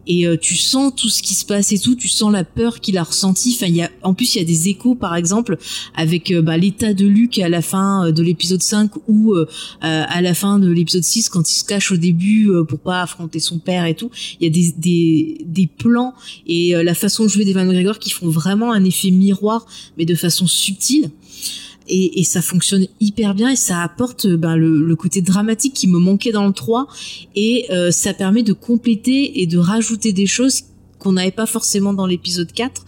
et euh, tu sens tout ce qui se passe et tout, tu sens la peur qu'il a ressenti. Enfin, il y a, en plus, il y a des échos, par exemple, avec euh, bah, l'état de Luc à la fin euh, de l'épisode 5 ou à la fin de l'épisode 6 quand il se cache au début pour pas affronter son père et tout. Il y a des, des, des plans et la façon de jouer d'Evan McGregor qui font vraiment un effet miroir, mais de façon subtile et, ça fonctionne hyper bien et ça apporte euh, ben, le, côté dramatique qui me manquait dans le 3 et euh, ça permet de compléter et de rajouter des choses qu'on n'avait pas forcément dans l'épisode 4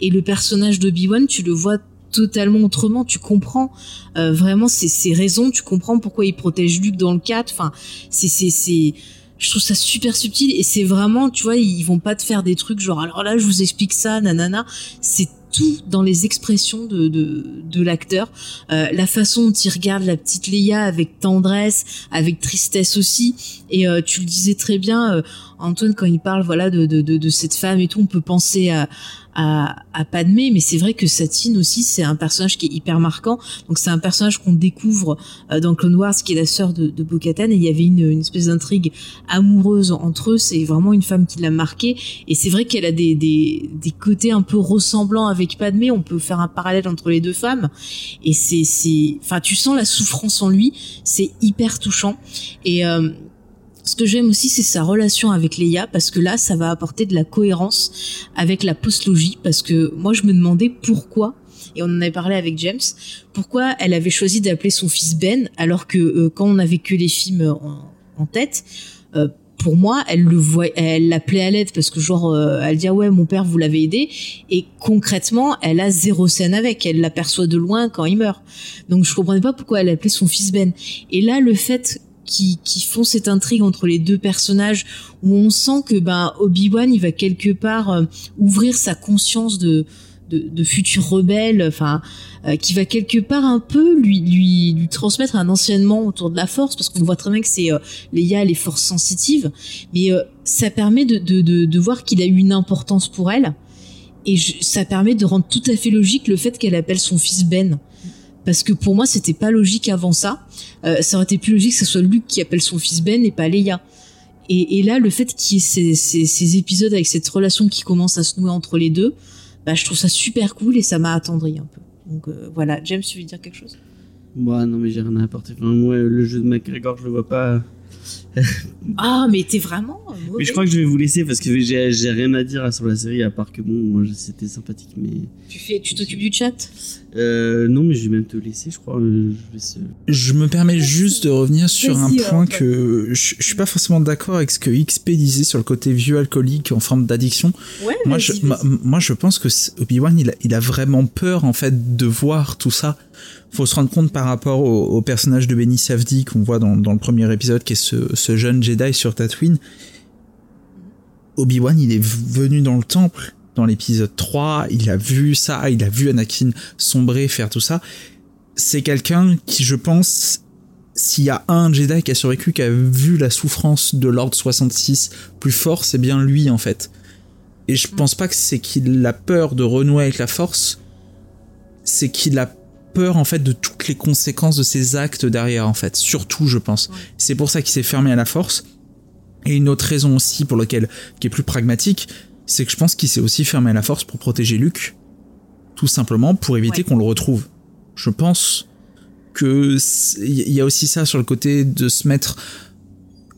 et le personnage d'Obi-Wan tu le vois totalement autrement tu comprends euh, vraiment ses, raisons tu comprends pourquoi il protège Luke dans le 4 enfin c'est c'est c'est je trouve ça super subtil et c'est vraiment tu vois ils vont pas te faire des trucs genre alors là je vous explique ça nanana c'est tout dans les expressions de, de, de l'acteur. Euh, la façon dont il regarde la petite Leia avec tendresse, avec tristesse aussi. Et euh, tu le disais très bien, euh, Antoine, quand il parle voilà de, de, de, cette femme et tout, on peut penser à, à, à Padmé, mais c'est vrai que Satine aussi, c'est un personnage qui est hyper marquant. Donc c'est un personnage qu'on découvre euh, dans Clone Wars, qui est la sœur de, de et il y avait une, une espèce d'intrigue amoureuse entre eux. C'est vraiment une femme qui l'a marqué, et c'est vrai qu'elle a des, des, des côtés un peu ressemblants avec Padmé. On peut faire un parallèle entre les deux femmes, et c'est, c'est, enfin, tu sens la souffrance en lui. C'est hyper touchant, et euh, ce que j'aime aussi, c'est sa relation avec Leia, parce que là, ça va apporter de la cohérence avec la postlogie, parce que moi, je me demandais pourquoi, et on en avait parlé avec James, pourquoi elle avait choisi d'appeler son fils Ben, alors que euh, quand on avait que les films en, tête, euh, pour moi, elle le elle l'appelait à l'aide parce que genre, euh, elle dit ah ouais, mon père vous l'avez aidé, et concrètement, elle a zéro scène avec, elle l'aperçoit de loin quand il meurt. Donc je comprenais pas pourquoi elle appelait son fils Ben. Et là, le fait qui, qui font cette intrigue entre les deux personnages où on sent que ben Obi-Wan il va quelque part euh, ouvrir sa conscience de de, de futur rebelle, enfin, euh, qui va quelque part un peu lui, lui, lui transmettre un enseignement autour de la force, parce qu'on voit très bien que c'est euh, Leia, les forces sensitives, mais euh, ça permet de, de, de, de voir qu'il a eu une importance pour elle, et ça permet de rendre tout à fait logique le fait qu'elle appelle son fils Ben parce que pour moi c'était pas logique avant ça. Euh, ça aurait été plus logique que ce soit Luke qui appelle son fils Ben et pas Leia. Et, là, le fait qu'il y ait ces, épisodes avec cette relation qui commence à se nouer entre les deux, bah, je trouve ça super cool et ça m'a attendri un peu. Donc euh, voilà, James, tu veux dire quelque chose? Moi, non, mais j'ai rien à apporter. Enfin, moi, le jeu de McGregor, je le vois pas ah, mais t'es vraiment. Mais je crois que je vais vous laisser parce que j'ai rien à dire sur la série à part que bon, moi c'était sympathique, mais. Tu fais, tu t'occupes du chat? Euh, Non, mais je vais même te laisser, je crois. Euh, je, me permets juste de revenir sur un point que je, suis pas forcément d'accord avec ce que XP disait sur le côté vieux alcoolique en forme d'addiction. Ouais, moi, je, moi, je pense que Obi-Wan, il a, il a vraiment peur en fait de voir tout ça faut se rendre compte par rapport au, personnage de Benny Safdie qu'on voit dans, le premier épisode, qui est ce, jeune Jedi sur Tatooine. Obi-Wan, il est venu dans le temple dans l'épisode 3, il a vu ça, il a vu Anakin sombrer, faire tout ça. C'est quelqu'un qui, je pense, s'il y a un Jedi qui a survécu, qui a vu la souffrance de l'ordre 66 plus fort, c'est bien lui en fait. Et je pense pas que c'est qu'il a peur de renouer avec la force, c'est qu'il a peur en fait de toutes les conséquences de ses actes derrière en fait, surtout je pense. C'est pour ça qu'il s'est fermé à la force. Et une autre raison aussi pour laquelle qui est plus pragmatique, c'est que je pense qu'il s'est aussi fermé à la force pour protéger Luke, tout simplement pour éviter qu'on le retrouve. Je pense que il y a aussi ça sur le côté de se mettre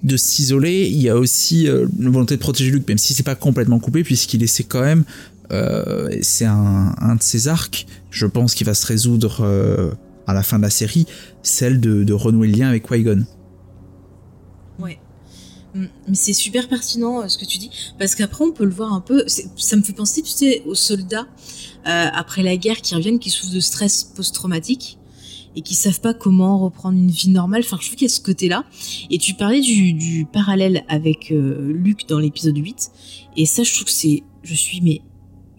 de s'isoler, il y a aussi euh, une volonté de protéger Luke, même si c'est pas complètement coupé, puisqu'il essaie quand même euh, c'est un, de ces arcs, je pense, qui va se résoudre euh, à la fin de la série, celle de, renouer le lien avec Qui-Gon. Ouais. Mm, mais c'est super pertinent euh, ce que tu dis, parce qu'après on peut le voir un peu, ça me fait penser, tu sais, aux soldats après la guerre qui reviennent, qui souffrent de stress post-traumatique et qui savent pas comment reprendre une vie normale. Enfin, je trouve qu'il y a ce côté-là. Et tu parlais du, du parallèle avec Luke dans l'épisode 8, et ça, je trouve que c'est, je suis mais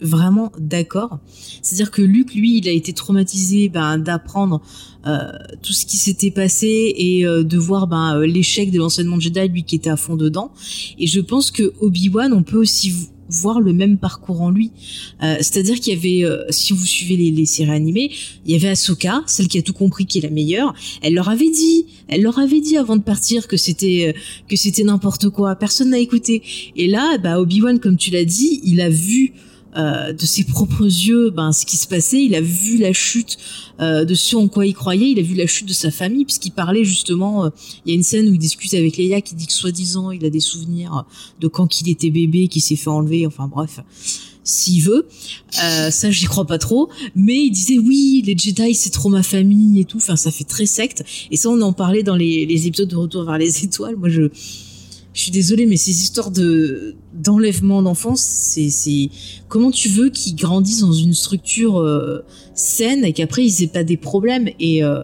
vraiment d'accord. C'est-à-dire que Luc, lui, il a été traumatisé ben, d'apprendre euh, tout ce qui s'était passé et euh, de voir ben, euh, l'échec de l'enseignement Jedi, lui qui était à fond dedans. Et je pense que Obi-Wan, on peut aussi voir le même parcours en lui. C'est-à-dire qu'il y avait, si vous suivez les, les, séries animées, il y avait Ahsoka, celle qui a tout compris, qui est la meilleure. Elle leur avait dit, elle leur avait dit avant de partir que c'était que c'était n'importe quoi. Personne n'a écouté. Et là, bah, Obi-Wan, comme tu l'as dit, il a vu euh, de ses propres yeux ben, ce qui se passait. Il a vu la chute euh, de ce en quoi il croyait. Il a vu la chute de sa famille puisqu'il parlait justement. Euh, il y a une scène où il discute avec Leia qui dit que soi-disant il a des souvenirs de quand il était bébé, qui s'est fait enlever. Enfin bref s'il veut. Euh, ça, j'y crois pas trop. Mais il disait oui, les Jedi, c'est trop ma famille et tout. Enfin, ça fait très secte. Et ça, on en parlait dans les, les épisodes de Retour vers les étoiles. Moi, je, je suis désolée, mais ces histoires de d'enlèvement d'enfance, c'est comment tu veux qu'ils grandissent dans une structure euh, saine et qu'après ils aient pas des problèmes? Et euh,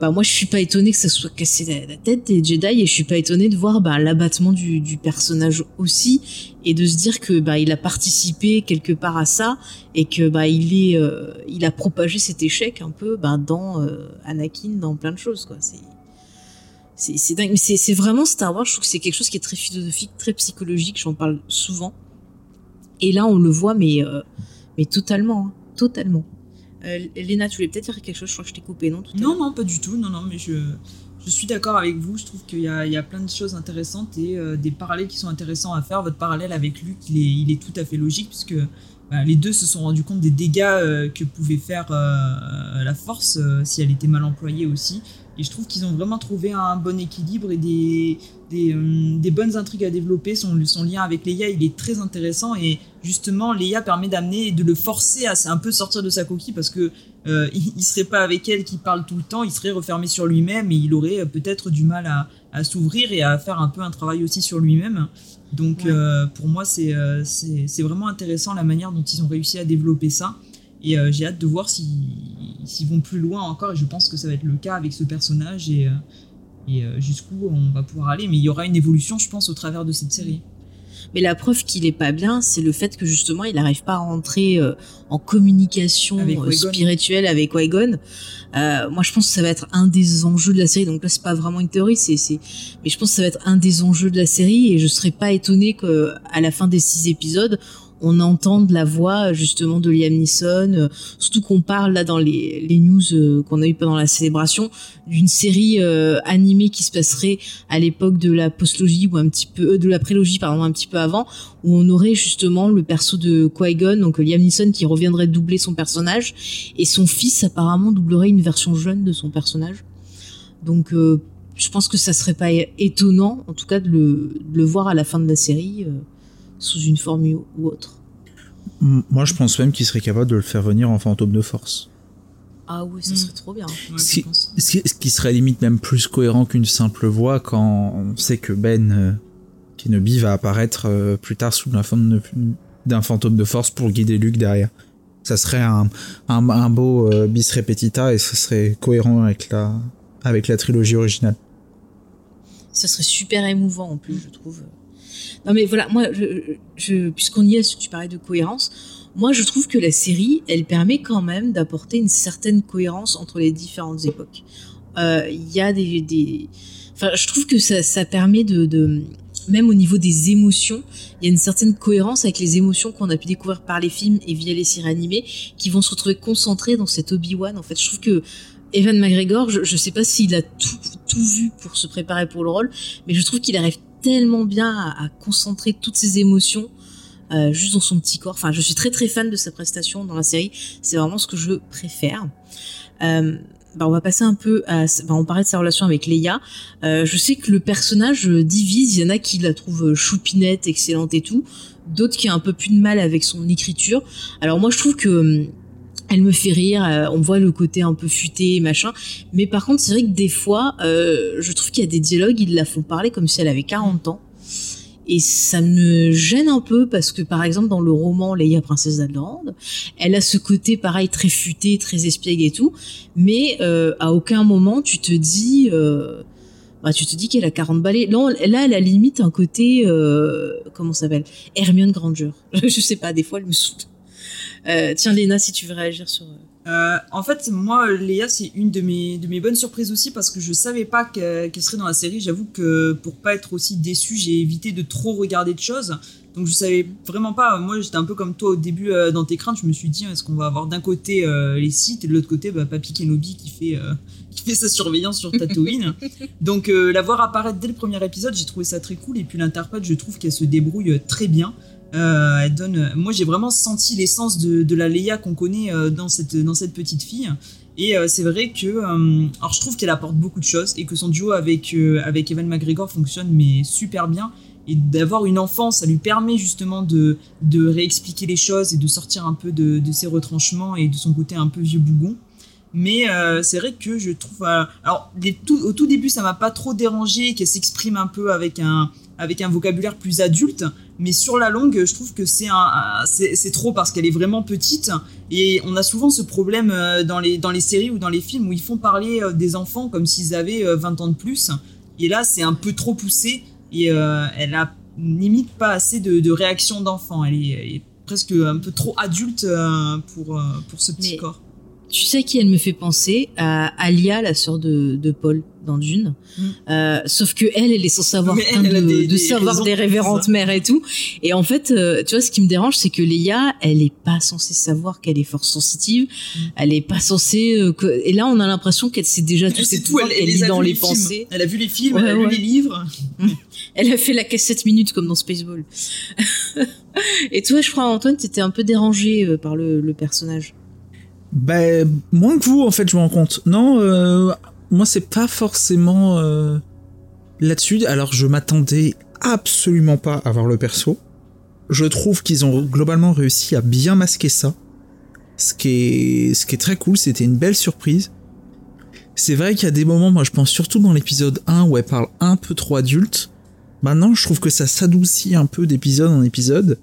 bah moi je suis pas étonnée que ça soit cassé la, tête des Jedi et je suis pas étonnée de voir bah, l'abattement du, du personnage aussi et de se dire que bah il a participé quelque part à ça et que bah il est euh, il a propagé cet échec un peu bah, dans Anakin dans plein de choses quoi. C'est c'est dingue. Mais c'est vraiment Star Wars, je trouve que c'est quelque chose qui est très philosophique, très psychologique, j'en parle souvent. Et là, on le voit, mais, euh, mais totalement, hein, totalement. Euh, Léna, tu voulais peut-être dire quelque chose, je crois que je t'ai coupé, non Non, non, pas du tout, non, non, mais je, je suis d'accord avec vous, je trouve qu'il y a, il y a plein de choses intéressantes et euh, des parallèles qui sont intéressants à faire. Votre parallèle avec Luke, il est, il est tout à fait logique, puisque bah, les deux se sont rendus compte des dégâts que pouvait faire la force si elle était mal employée aussi. Et je trouve qu'ils ont vraiment trouvé un bon équilibre et des, des, euh, des, bonnes intrigues à développer. Son, son lien avec Leia, il est très intéressant. Et justement, Leia permet d'amener, de le forcer à un peu sortir de sa coquille parce que euh, il, serait pas avec elle qui parle tout le temps, il serait refermé sur lui-même et il aurait peut-être du mal à, à s'ouvrir et à faire un peu un travail aussi sur lui-même. Donc euh, pour moi, euh, c'est c'est vraiment intéressant la manière dont ils ont réussi à développer ça. Et euh, j'ai hâte de voir s'ils vont plus loin encore. Et je pense que ça va être le cas avec ce personnage et, euh, et euh, jusqu'où on va pouvoir aller. Mais il y aura une évolution, je pense, au travers de cette série. Mais la preuve qu'il est pas bien, c'est le fait que justement il n'arrive pas à rentrer en communication spirituelle avec Qui-Gon. moi, je pense que ça va être un des enjeux de la série. Donc là, c'est pas vraiment une théorie, c'est, mais je pense que ça va être un des enjeux de la série. Et je serais pas étonné que à la fin des six épisodes, on entend la voix justement de Liam Neeson, euh, surtout qu'on parle là dans les, news euh, qu'on a eu pendant la célébration d'une série euh, animée qui se passerait à l'époque de la postlogie ou un petit peu de la prélogie pardon un petit peu avant où on aurait justement le perso de Qui-Gon donc Liam Neeson qui reviendrait doubler son personnage et son fils apparemment doublerait une version jeune de son personnage. Donc je pense que ça serait pas étonnant en tout cas de le, voir à la fin de la série sous une forme ou autre. Moi, je pense même qu'il serait capable de le faire venir en fantôme de force. Ah oui, ça hmm. serait trop bien. ce, qui, serait limite même plus cohérent qu'une simple voix quand on sait que Ben euh, Kenobi va apparaître euh, plus tard sous la forme d'un fantôme de force pour guider Luke derrière. Ça serait un, un, beau euh, bis repetita et ça serait cohérent avec la, avec la trilogie originale. Ça serait super émouvant en plus, je trouve. Non mais voilà, moi, puisqu'on y est, tu parlais de cohérence, moi je trouve que la série, elle permet quand même d'apporter une certaine cohérence entre les différentes époques. Euh, il y a des, enfin, je trouve que ça, ça permet de, même au niveau des émotions, il y a une certaine cohérence avec les émotions qu'on a pu découvrir par les films et via les séries animées, qui vont se retrouver concentrées dans cet Obi-Wan. En fait, je trouve que Evan McGregor, je, je sais pas s'il a tout, tout vu pour se préparer pour le rôle, mais je trouve qu'il arrive tellement bien à, concentrer toutes ses émotions euh, juste dans son petit corps. Enfin, je suis très très fan de sa prestation dans la série. C'est vraiment ce que je préfère. Euh, bah, on va passer un peu à. Bah, on parlait de sa relation avec Leia. Euh, je sais que le personnage divise. Il y en a qui la trouvent choupinette, excellente et tout. D'autres qui ont un peu plus de mal avec son écriture. Alors moi, je trouve que hum, elle me fait rire, euh, on voit le côté un peu futé, machin. Mais par contre, c'est vrai que des fois, euh, je trouve qu'il y a des dialogues, ils la font parler comme si elle avait 40 ans. Et ça me gêne un peu parce que, par exemple, dans le roman Leia, princesse d'Alderande, elle a ce côté, pareil, très futé, très espiègle et tout. Mais euh, à aucun moment, tu te dis... bah, tu te dis qu'elle a 40 balais. Là, elle a limite un côté... comment ça s'appelle? Hermione Granger. je sais pas, des fois, elle me saoule tiens, Léna, si tu veux réagir sur. en fait, moi, Léa, c'est une de mes, de mes bonnes surprises aussi parce que je savais pas qu'elle serait dans la série. J'avoue que pour pas être aussi déçu, j'ai évité de trop regarder de choses. Donc je savais vraiment pas. Moi, j'étais un peu comme toi au début euh, dans tes craintes. Je me suis dit, est-ce qu'on va avoir d'un côté euh, les sites et de l'autre côté, bah, Papy Kenobi qui fait, euh, qui fait sa surveillance sur Tatooine. Donc la voir apparaître dès le premier épisode, j'ai trouvé ça très cool. Et puis l'interprète, je trouve qu'elle se débrouille très bien. Elle donne. Moi, j'ai vraiment senti l'essence de, la Leia qu'on connaît dans cette dans cette petite fille. Et c'est vrai que, alors je trouve qu'elle apporte beaucoup de choses et que son duo avec avec Evan McGregor fonctionne mais super bien et d'avoir une enfance, ça lui permet justement de, de réexpliquer les choses et de sortir un peu de, de ses retranchements et de son côté un peu vieux bougon. Mais euh, c'est vrai que je trouve. Euh, alors, au tout début, ça m'a pas trop dérangé qu'elle s'exprime un peu avec un, avec un vocabulaire plus adulte. Mais sur la longue, je trouve que c'est c'est trop parce qu'elle est vraiment petite. Et on a souvent ce problème euh, dans les, dans les séries ou dans les films où ils font parler des enfants comme s'ils avaient 20 ans de plus. Et là, c'est un peu trop poussé et euh, elle a limite pas assez de, de réaction d'enfant. Elle, est, presque un peu trop adulte euh, pour, euh, pour ce petit corps. Tu sais qui elle me fait penser? À Alia, la sœur de, de Paul dans Dune. Mm. Euh, sauf que elle, elle est censée avoir de, de savoir des révérentes mères et tout. Et en fait, euh, tu vois, ce qui me dérange, c'est que Leia, elle est pas censée savoir qu'elle est force sensitive. Mm. Elle est pas censée. Euh, que... Et là, on a l'impression qu'elle sait déjà tous ses pouvoirs, qu'elle lit dans les, pensées. Elle a vu les films, elle a lu les livres. elle a fait la caisse 7 minutes comme dans Spaceball. et toi, je crois, Antoine, t'étais un peu dérangé par le, le personnage. Ben, moins que vous, en fait, je me rends compte. Non, euh, moi, c'est pas forcément euh, là-dessus. Alors, je m'attendais absolument pas à voir le perso. Je trouve qu'ils ont globalement réussi à bien masquer ça. Ce qui est, ce qui est très cool, c'était une belle surprise. C'est vrai qu'il y a des moments, moi je pense surtout dans l'épisode 1 où elle parle un peu trop adulte. Maintenant, je trouve que ça s'adoucit un peu d'épisode en épisode.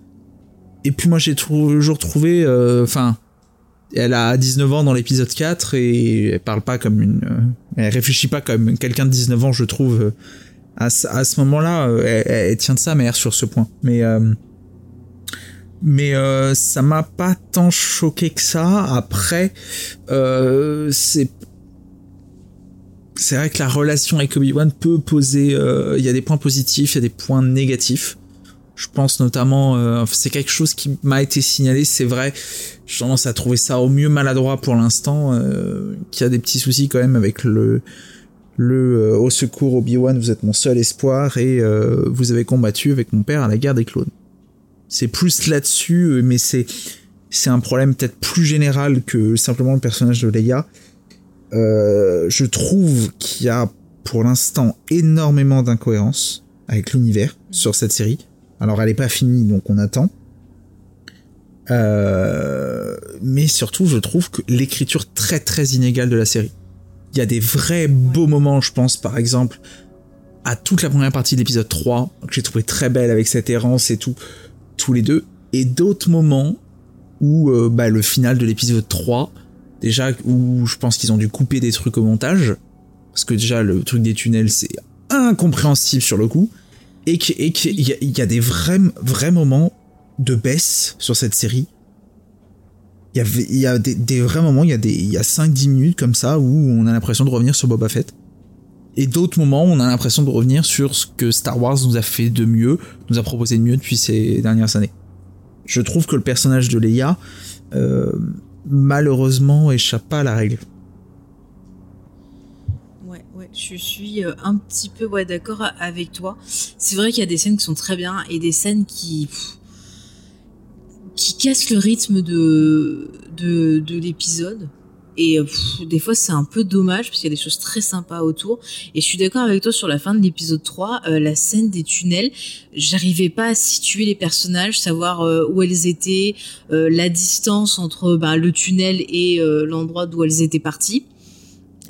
Et puis moi j'ai toujours trouvé, euh, enfin, elle a 19 ans dans l'épisode 4 et elle parle pas comme une euh, elle réfléchit pas comme quelqu'un de 19 ans je trouve euh, à, ce moment-là euh, elle, tient de sa mère sur ce point. Mais mais ça m'a pas tant choqué que ça. Après c'est c'est vrai que la relation avec Obi-Wan peut poser il y a des points positifs il y a des points négatifs je pense notamment, euh, c'est quelque chose qui m'a été signalé, c'est vrai. J'ai tendance à trouver ça au mieux maladroit pour l'instant, euh, qu'il y a des petits soucis quand même avec le le euh, au secours Obi-Wan, vous êtes mon seul espoir et euh, vous avez combattu avec mon père à la guerre des clones. C'est plus là-dessus, mais c'est c'est un problème peut-être plus général que simplement le personnage de Leia. je trouve qu'il y a pour l'instant énormément d'incohérences avec l'univers sur cette série. Alors elle n'est pas finie, donc on attend. Euh, mais surtout, je trouve que l'écriture très très inégale de la série. Il y a des vrais beaux moments, je pense par exemple à toute la première partie de l'épisode 3, que j'ai trouvé très belle avec cette errance et tout, tous les deux, et d'autres moments où euh, bah, le final de l'épisode 3, déjà où je pense qu'ils ont dû couper des trucs au montage, parce que déjà le truc des tunnels c'est incompréhensible sur le coup, et qu'il y, y, a des vrais, vrais moments de baisse sur cette série. Il y, il y a des, des, vrais moments, il y a, a 5-10 minutes comme ça où on a l'impression de revenir sur Boba Fett. Et d'autres moments on a l'impression de revenir sur ce que Star Wars nous a fait de mieux, nous a proposé de mieux depuis ces dernières années. Je trouve que le personnage de Leia, euh, malheureusement, échappe pas à la règle je suis euh, un petit peu d'accord avec toi. C'est vrai qu'il y a des scènes qui sont très bien et des scènes qui qui cassent le rythme de de, de l'épisode. Et des fois, c'est un peu dommage parce qu'il y a des choses très sympas autour. Et je suis d'accord avec toi sur la fin de l'épisode 3, euh, la scène des tunnels. J'arrivais pas à situer les personnages, savoir euh, où elles étaient, la distance entre bah, le tunnel et l'endroit d'où elles étaient parties.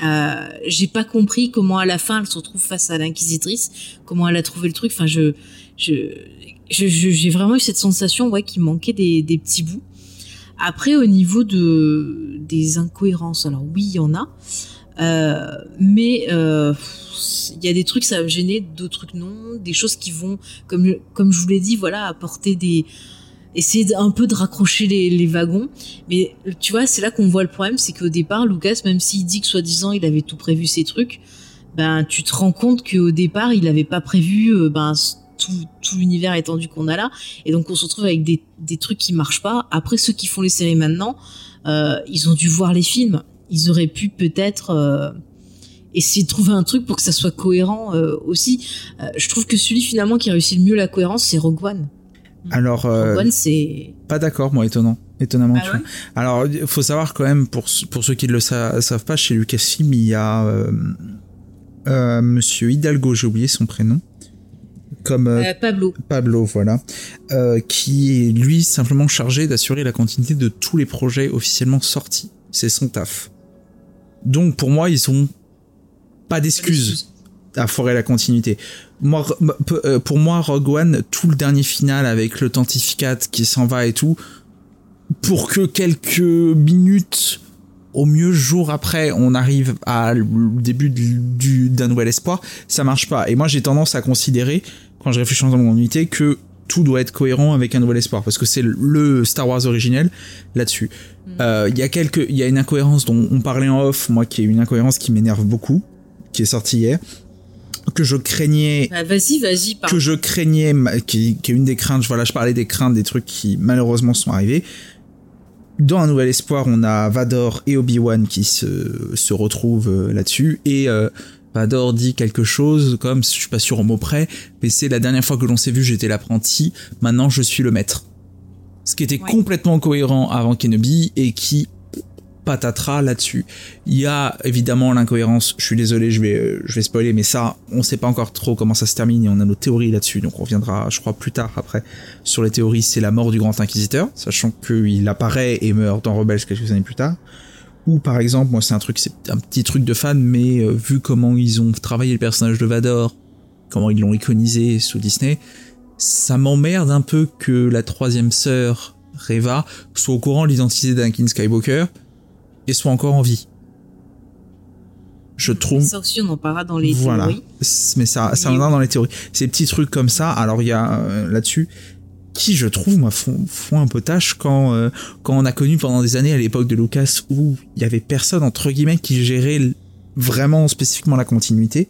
Euh, j'ai pas compris comment à la fin elle se retrouve face à l'inquisitrice, comment elle a trouvé le truc. Enfin, je, je, j'ai vraiment eu cette sensation, ouais, qu'il manquait des, petits bouts. Après, au niveau de des incohérences, alors oui, il y en a, euh, mais euh, il y a des trucs ça va me gêner, d'autres trucs non, des choses qui vont, comme comme je vous l'ai dit, voilà, apporter des essayer un peu de raccrocher les, wagons. Mais tu vois, c'est là qu'on voit le problème, c'est qu'au départ, Lucas, même s'il dit que soi-disant il avait tout prévu ces trucs, ben tu te rends compte qu'au départ il n'avait pas prévu euh, ben tout, tout l'univers étendu qu'on a là, et donc on se retrouve avec des, des trucs qui marchent pas. Après ceux qui font les séries maintenant, euh, ils ont dû voir les films, ils auraient pu peut-être euh, essayer de trouver un truc pour que ça soit cohérent aussi. je trouve que celui finalement qui réussit le mieux la cohérence, c'est Rogue One. Alors, euh, c'est pas d'accord, moi, étonnant. Étonnamment, ah Alors, il faut savoir quand même, pour, pour ceux qui ne le savent pas, chez Lucasfilm, il y a euh, euh, Monsieur Hidalgo, j'ai oublié son prénom. Comme Pablo. Pablo, voilà. qui est, lui, simplement chargé d'assurer la continuité de tous les projets officiellement sortis. C'est son taf. Donc, pour moi, ils ont pas d'excuses à foirer la continuité. Moi, euh, pour moi, Rogue One, tout le dernier final avec le tantificat qui s'en va et tout, pour que quelques minutes, au mieux jours après, on arrive à le début du, d'un nouvel espoir, ça marche pas. Et moi, j'ai tendance à considérer, quand je réfléchis dans mon unité, que tout doit être cohérent avec un nouvel espoir parce que c'est le Star Wars originel là-dessus. Mm. Euh, il y a quelques, il y a une incohérence dont on parlait en off, moi qui est une incohérence qui m'énerve beaucoup, qui est sortie hier que je craignais. Bah, vas-y, vas-y. Que je craignais, qui, qui, est une des craintes. Voilà, je parlais des craintes, des trucs qui malheureusement sont arrivés. Dans un nouvel espoir, on a Vador et Obi-Wan qui se, se retrouvent euh, là-dessus. Et euh, Vador dit quelque chose comme, je suis pas sûr au mot près, mais c'est la dernière fois que l'on s'est vu, j'étais l'apprenti, maintenant je suis le maître. Ce qui était complètement cohérent avant Kenobi et qui patatras là-dessus. Il y a évidemment l'incohérence, je suis désolé, je vais, euh, je vais spoiler, mais ça, on sait pas encore trop comment ça se termine et on a nos théories là-dessus, donc on reviendra, je crois, plus tard après sur les théories. C'est la mort du Grand Inquisiteur, sachant qu'il apparaît et meurt dans Rebels quelques années plus tard. Ou par exemple, moi c'est un truc, c'est un petit truc de fan, mais euh, vu comment ils ont travaillé le personnage de Vador, comment ils l'ont iconisé sous Disney, ça m'emmerde un peu que la troisième sœur, Reva, soit au courant de l'identité d'Anakin Skywalker, et soit encore en vie. Je trouve. Ça aussi, on en parlera dans les voilà. théories. Mais ça, ça viendra dans les théories. Ces petits trucs comme ça, alors il y a euh, là-dessus, qui je trouve, moi, font, font un peu tâche quand, euh, quand on a connu pendant des années à l'époque de Lucas où il y avait personne, entre guillemets, qui gérait vraiment spécifiquement la continuité.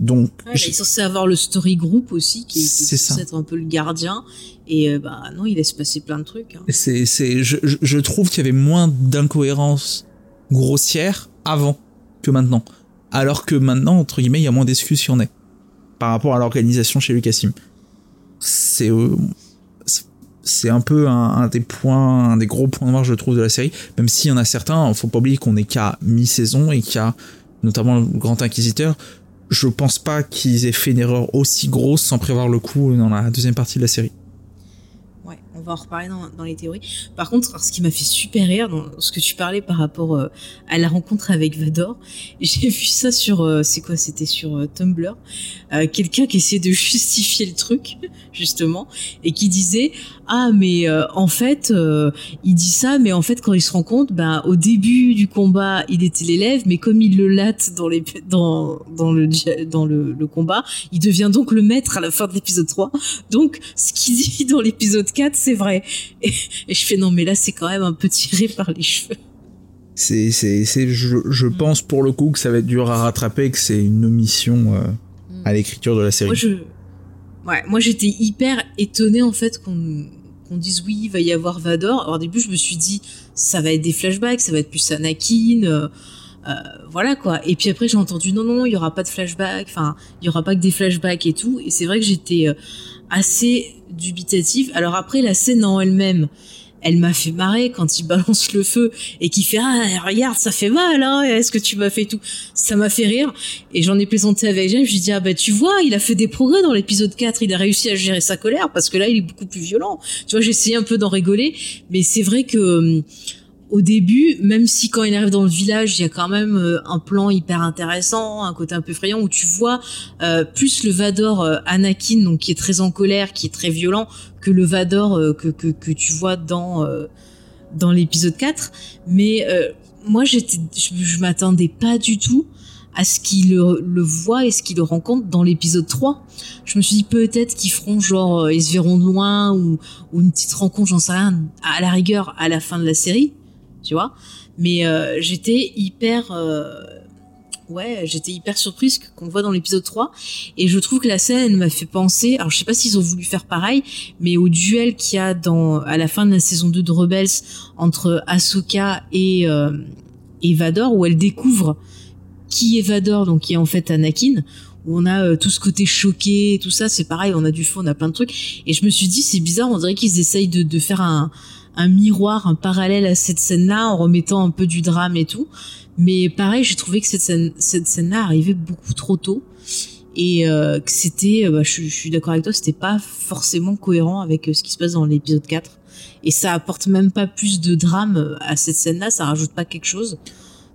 Donc, il est censé avoir le story group aussi, qui, est censé être un peu le gardien. Et euh, bah non, il laisse passer plein de trucs. Hein. C'est, c'est, je, je trouve qu'il y avait moins d'incohérences grossières avant que maintenant. Alors que maintenant, entre guillemets, il y a moins d'excuses on est. Par rapport à l'organisation chez Lucasfilm. C'est, euh, c'est un peu un, des points, un des gros points noirs, je trouve, de la série. Même s'il y en a certains, faut pas oublier qu'on est qu'à mi-saison et qu'il y a notamment le Grand Inquisiteur. Je pense pas qu'ils aient fait une erreur aussi grosse sans prévoir le coup dans la deuxième partie de la série on va en reparler dans, les théories. Par contre, ce qui m'a fait super rire dans ce que tu parlais par rapport euh, à la rencontre avec Vador, j'ai vu ça sur, euh, c'est quoi, c'était sur euh, Tumblr, quelqu'un qui essayait de justifier le truc, justement, et qui disait, ah mais en fait, il dit ça, mais en fait quand il se rend compte, ben au début du combat, il était l'élève, mais comme il le latte dans les dans dans le dans le, le combat, il devient donc le maître à la fin de l'épisode 3. Donc ce qu'il dit dans l'épisode 4, c'est vrai. Et, je fais non, mais là, c'est quand même un peu tiré par les cheveux. C'est, c'est, c'est, je, mm. pense pour le coup que ça va être dur à rattraper, que c'est une omission euh, mm. à l'écriture de la série. Moi, je, ouais, moi j'étais hyper étonné en fait qu'on, qu'on dise oui, il va y avoir Vador. Alors au début, je me suis dit, ça va être des flashbacks, ça va être plus Anakin. Euh, euh, voilà quoi. Et puis après j'ai entendu non non, il y aura pas de flashbacks, enfin il y aura pas que des flashbacks et tout. Et c'est vrai que j'étais assez dubitatif. Alors après, la scène en elle-même, elle m'a fait marrer quand il balance le feu et qu'il fait ah regarde ça fait mal hein est-ce que tu m'as fait tout? Ça m'a fait rire et j'en ai plaisanté avec James je lui dis ah bah tu vois il a fait des progrès dans l'épisode 4 il a réussi à gérer sa colère parce que là il est beaucoup plus violent tu vois j'ai un peu d'en rigoler mais c'est vrai que hum, au début, même si quand il arrive dans le village, il y a quand même euh, un plan hyper intéressant, un côté un peu effrayant où tu vois euh, plus le Vador euh, Anakin, donc qui est très en colère, qui est très violent, que le Vador que, que, que, tu vois dans dans l'épisode 4. Mais moi, j'étais, je, m'attendais pas du tout à ce qu'il le, voit et ce qu'il le rencontre dans l'épisode 3. Je me suis dit peut-être qu'ils feront genre euh, ils se verront de loin ou, ou une petite rencontre, j'en sais rien, à la rigueur à la fin de la série, tu vois. Mais euh, j'étais hyper euh, ouais, j'étais hyper surprise qu'on voit dans l'épisode 3 et je trouve que la scène m'a fait penser, alors je sais pas s'ils ont voulu faire pareil, mais au duel qu'il y a dans à la fin de la saison 2 de Rebels entre Ahsoka et euh, Vador où elle découvre qui est Vador donc qui est en fait Anakin où on a euh, tout ce côté choqué tout ça c'est pareil on a du fond on a plein de trucs et je me suis dit c'est bizarre on dirait qu'ils essayent de faire un un miroir, un parallèle à cette scène-là en remettant un peu du drame et tout. Mais pareil, j'ai trouvé que cette scène, cette scène-là arrivait beaucoup trop tôt et euh, que c'était, euh, bah, je, suis d'accord avec toi, c'était pas forcément cohérent avec euh, ce qui se passe dans l'épisode 4. Et ça apporte même pas plus de drame à cette scène-là, ça rajoute pas quelque chose.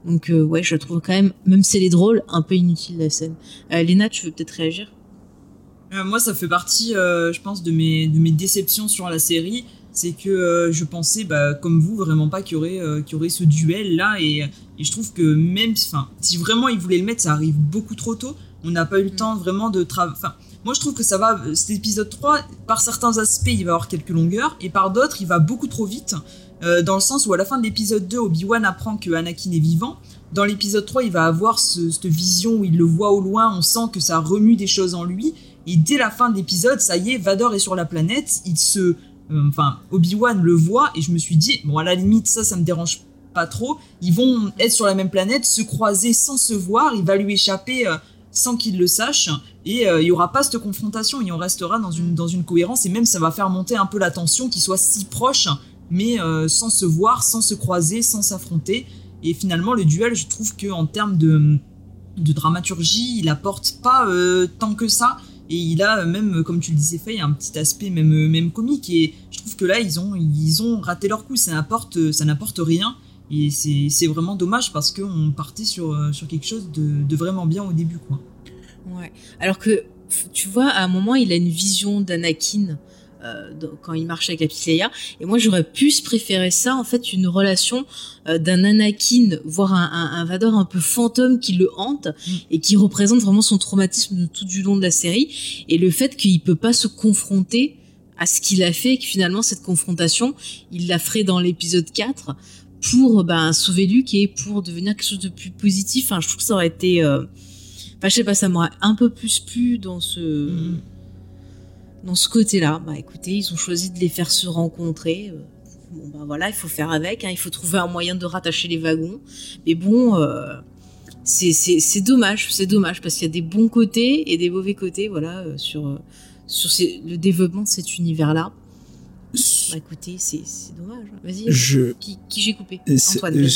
Donc ouais, je trouve quand même, même si elle est drôle, un peu inutile la scène. Léna, tu veux peut-être réagir? Moi, ça fait partie, je pense, de mes, de mes déceptions sur la série c'est que euh, je pensais, bah, comme vous, vraiment pas qu'il y aurait, euh, y aurait ce duel là, et, je trouve que même, enfin, si vraiment ils voulaient le mettre, ça arrive beaucoup trop tôt. On n'a pas eu le mm. temps vraiment de travailler. Enfin, moi je trouve que ça va. Cet épisode 3, par certains aspects, il va avoir quelques longueurs, et par d'autres, il va beaucoup trop vite. Euh, dans le sens où à la fin de l'épisode 2, Obi-Wan apprend que Anakin est vivant. Dans l'épisode 3, il va avoir cette vision où il le voit au loin, on sent que ça remue des choses en lui. Et dès la fin de l'épisode, ça y est, Vador est sur la planète, il se enfin, Obi-Wan le voit et je me suis dit, bon, à la limite, ça, ça me dérange pas trop. Ils vont être sur la même planète, se croiser sans se voir, il va lui échapper euh, sans qu'il le sache et euh, il y aura pas cette confrontation, il en restera dans une, dans une cohérence et même ça va faire monter un peu la tension qu'ils soient si proches mais sans se voir, sans se croiser, sans s'affronter. Et finalement, le duel, je trouve que en termes de, de dramaturgie, il apporte pas tant que ça. Et il a même, comme tu le disais, fait un petit aspect même, même comique. Et je trouve que là, ils ont, ils ont raté leur coup. Ça n'apporte, ça rien. Et c'est vraiment dommage parce qu'on partait sur, sur quelque chose de, de, vraiment bien au début. Quoi. Ouais. Alors que, tu vois, à un moment, il a une vision d'Anakin euh, quand il marche avec la petite Leia. Et moi, j'aurais pu préférer ça, en fait, une relation euh, d'un Anakin, voire un, un, Vador un peu fantôme qui le hante mm. et qui représente vraiment son traumatisme tout du long de la série. Et le fait qu'il peut pas se confronter à ce qu'il a fait et que finalement, cette confrontation, il la ferait dans l'épisode 4 pour ben, sauver Luke et pour devenir quelque chose de plus positif. Enfin, je trouve que ça aurait été... Euh, enfin, je sais pas, ça m'aurait un peu plus plu dans ce... Mm dans ce côté-là, bah écoutez, ils ont choisi de les faire se rencontrer. Euh, bon bah voilà, il faut faire avec, hein, il faut trouver un moyen de rattacher les wagons. Mais bon, euh, c'est dommage, c'est dommage parce qu'il y a des bons côtés et des mauvais côtés, voilà, euh, sur sur le développement de cet univers-là. Bah écoutez, c'est dommage. Vas-y. Qui, qui j'ai coupé? Antoine.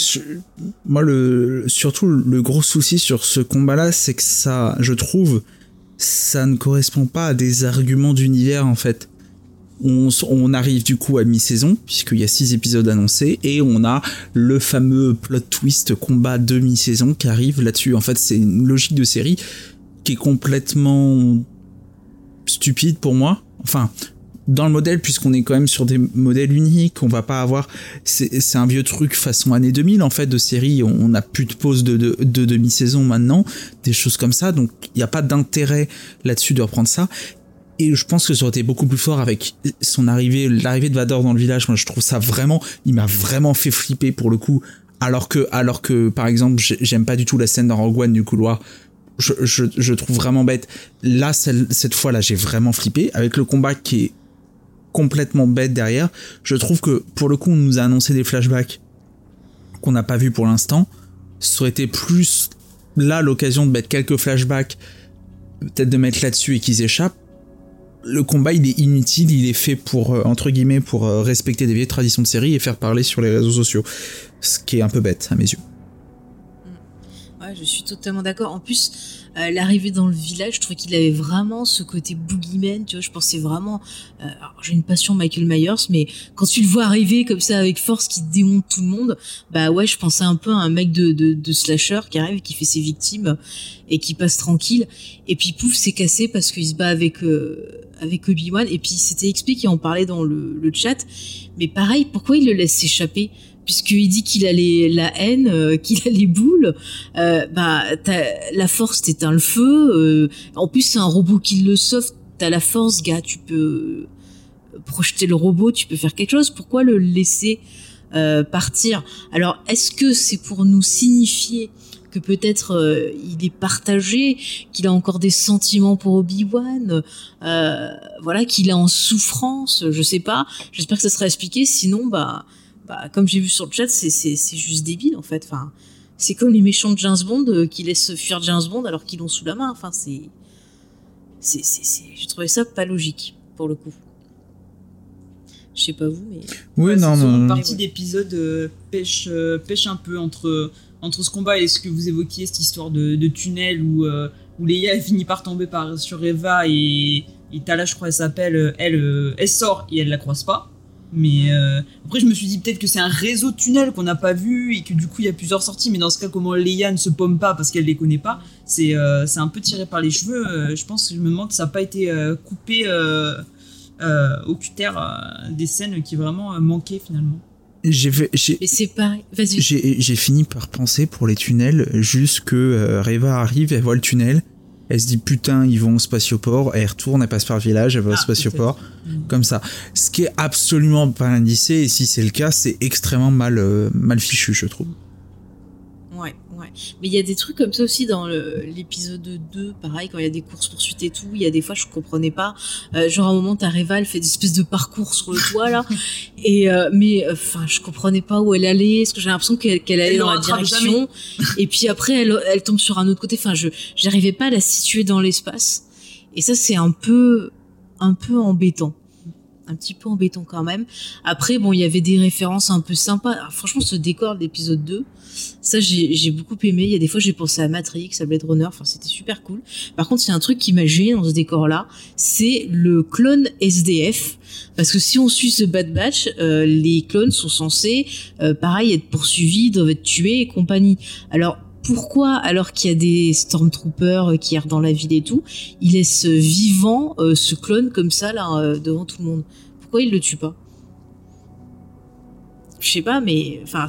moi, le surtout le gros souci sur ce combat-là, c'est que ça, je trouve ça ne correspond pas à des arguments d'univers en fait. On, arrive du coup à mi-saison, puisqu'il y a six épisodes annoncés, et on a le fameux plot twist combat de mi-saison qui arrive là-dessus. En fait, c'est une logique de série qui est complètement stupide pour moi. Enfin, dans le modèle, puisqu'on est quand même sur des modèles uniques, on va pas avoir. C'est un vieux truc façon année 2000 en fait de série. On n'a plus de pause de, de, de demi-saison maintenant, des choses comme ça. Donc il n'y a pas d'intérêt là-dessus de reprendre ça. Et je pense que ça aurait été beaucoup plus fort avec son arrivée, l'arrivée de Vador dans le village. Moi, je trouve ça vraiment, il m'a vraiment fait flipper pour le coup. Alors que, alors que, par exemple, j'aime pas du tout la scène dans Rogue One du couloir. Je, je, je trouve vraiment bête. Là, cette fois-là, j'ai vraiment flippé avec le combat qui est complètement bête derrière. Je trouve que pour le coup, on nous a annoncé des flashbacks qu'on n'a pas vu pour l'instant. Ça aurait été plus là l'occasion de mettre quelques flashbacks, peut-être de mettre là-dessus et qu'ils échappent. Le combat il est inutile, il est fait pour euh, entre guillemets pour euh, respecter des vieilles traditions de série et faire parler sur les réseaux sociaux, ce qui est un peu bête à mes yeux. Ouais, je suis totalement d'accord. En plus, euh, l'arrivée dans le village, je trouvais qu'il avait vraiment ce côté boogeyman, tu vois, je pensais vraiment, euh, j'ai une passion Michael Myers, mais quand tu le vois arriver comme ça avec force qui démonte tout le monde, bah ouais, je pensais un peu à un mec de, de, slasher qui arrive qui fait ses victimes et qui passe tranquille, et puis pouf, c'est cassé parce qu'il se bat avec... Euh, avec Obi-Wan. Et puis c'était expliqué, on parlait dans le, le chat, mais pareil, pourquoi il le laisse s'échapper? Puisqu'il dit qu'il a les, la haine, euh, qu'il a les boules, euh, bah la force t'éteint le feu. Euh, en plus c'est un robot qui le sauve. T'as la force, gars. Tu peux projeter le robot, tu peux faire quelque chose. Pourquoi le laisser partir? Alors est-ce que c'est pour nous signifier que peut-être il est partagé, qu'il a encore des sentiments pour Obi-Wan, voilà, qu'il est en souffrance, je sais pas. J'espère que ça sera expliqué. Sinon, bah bah, comme j'ai vu sur le chat, c'est juste débile en fait. Enfin, c'est comme les méchants de James Bond euh, qui laissent fuir James Bond alors qu'ils l'ont sous la main. Enfin, c'est. J'ai trouvé ça pas logique pour le coup. Je sais pas vous, mais. Oui, non, non. Une partie d'épisode euh, pêche, euh, pêche un peu entre, entre ce combat et ce que vous évoquiez, cette histoire de, de tunnel où, où Leia finit par tomber par, sur Eva et, et Tala, je crois, elle s'appelle, elle, elle sort et elle la croise pas. Mais euh, après, je me suis dit peut-être que c'est un réseau de tunnels qu'on n'a pas vu et que du coup il y a plusieurs sorties. Mais dans ce cas, comment Leia ne se pomme pas parce qu'elle les connaît pas, c'est euh, un peu tiré par les cheveux. Euh, je pense que je me demande si ça n'a pas été coupé au cutter des scènes qui vraiment manquaient finalement. J'ai fini par penser pour les tunnels juste que Reva arrive, elle voit le tunnel, elle se dit putain, ils vont au spatioport, elle retourne, elle passe par le village, elle va au ah, spatioport, mm. comme ça. Ce qui est absolument pas indicé, et si c'est le cas, c'est extrêmement mal, euh, mal fichu, je trouve. Mais il y a des trucs comme ça aussi dans l'épisode 2, pareil, quand il y a des courses poursuites et tout, il y a des fois je comprenais pas. Euh, genre à un moment, ta elle fait des espèces de parcours sur le toit là, et euh, mais enfin je comprenais pas où elle allait, parce que j'ai l'impression qu'elle allait dans la direction, et puis après elle, elle tombe sur un autre côté. Enfin, je j'arrivais pas à la situer dans l'espace, et ça c'est un peu un peu embêtant un petit peu embêtant quand même. Après, bon, il y avait des références un peu sympas. franchement, ce décor de l'épisode 2, ça, j'ai beaucoup aimé. Il y a des fois, j'ai pensé à Matrix, à Blade Runner. Enfin, c'était super cool. Par contre, c'est un truc qui m'a gêné dans ce décor-là. C'est le clone SDF. Parce que si on suit ce Bad Batch, euh, les clones sont censés, euh, pareil, être poursuivis, doivent être tués et compagnie. Alors, pourquoi, alors qu'il y a des stormtroopers euh, qui errent dans la ville et tout, il laisse vivant ce clone comme ça là devant tout le monde? Pourquoi il le tue pas? Je sais pas, mais enfin,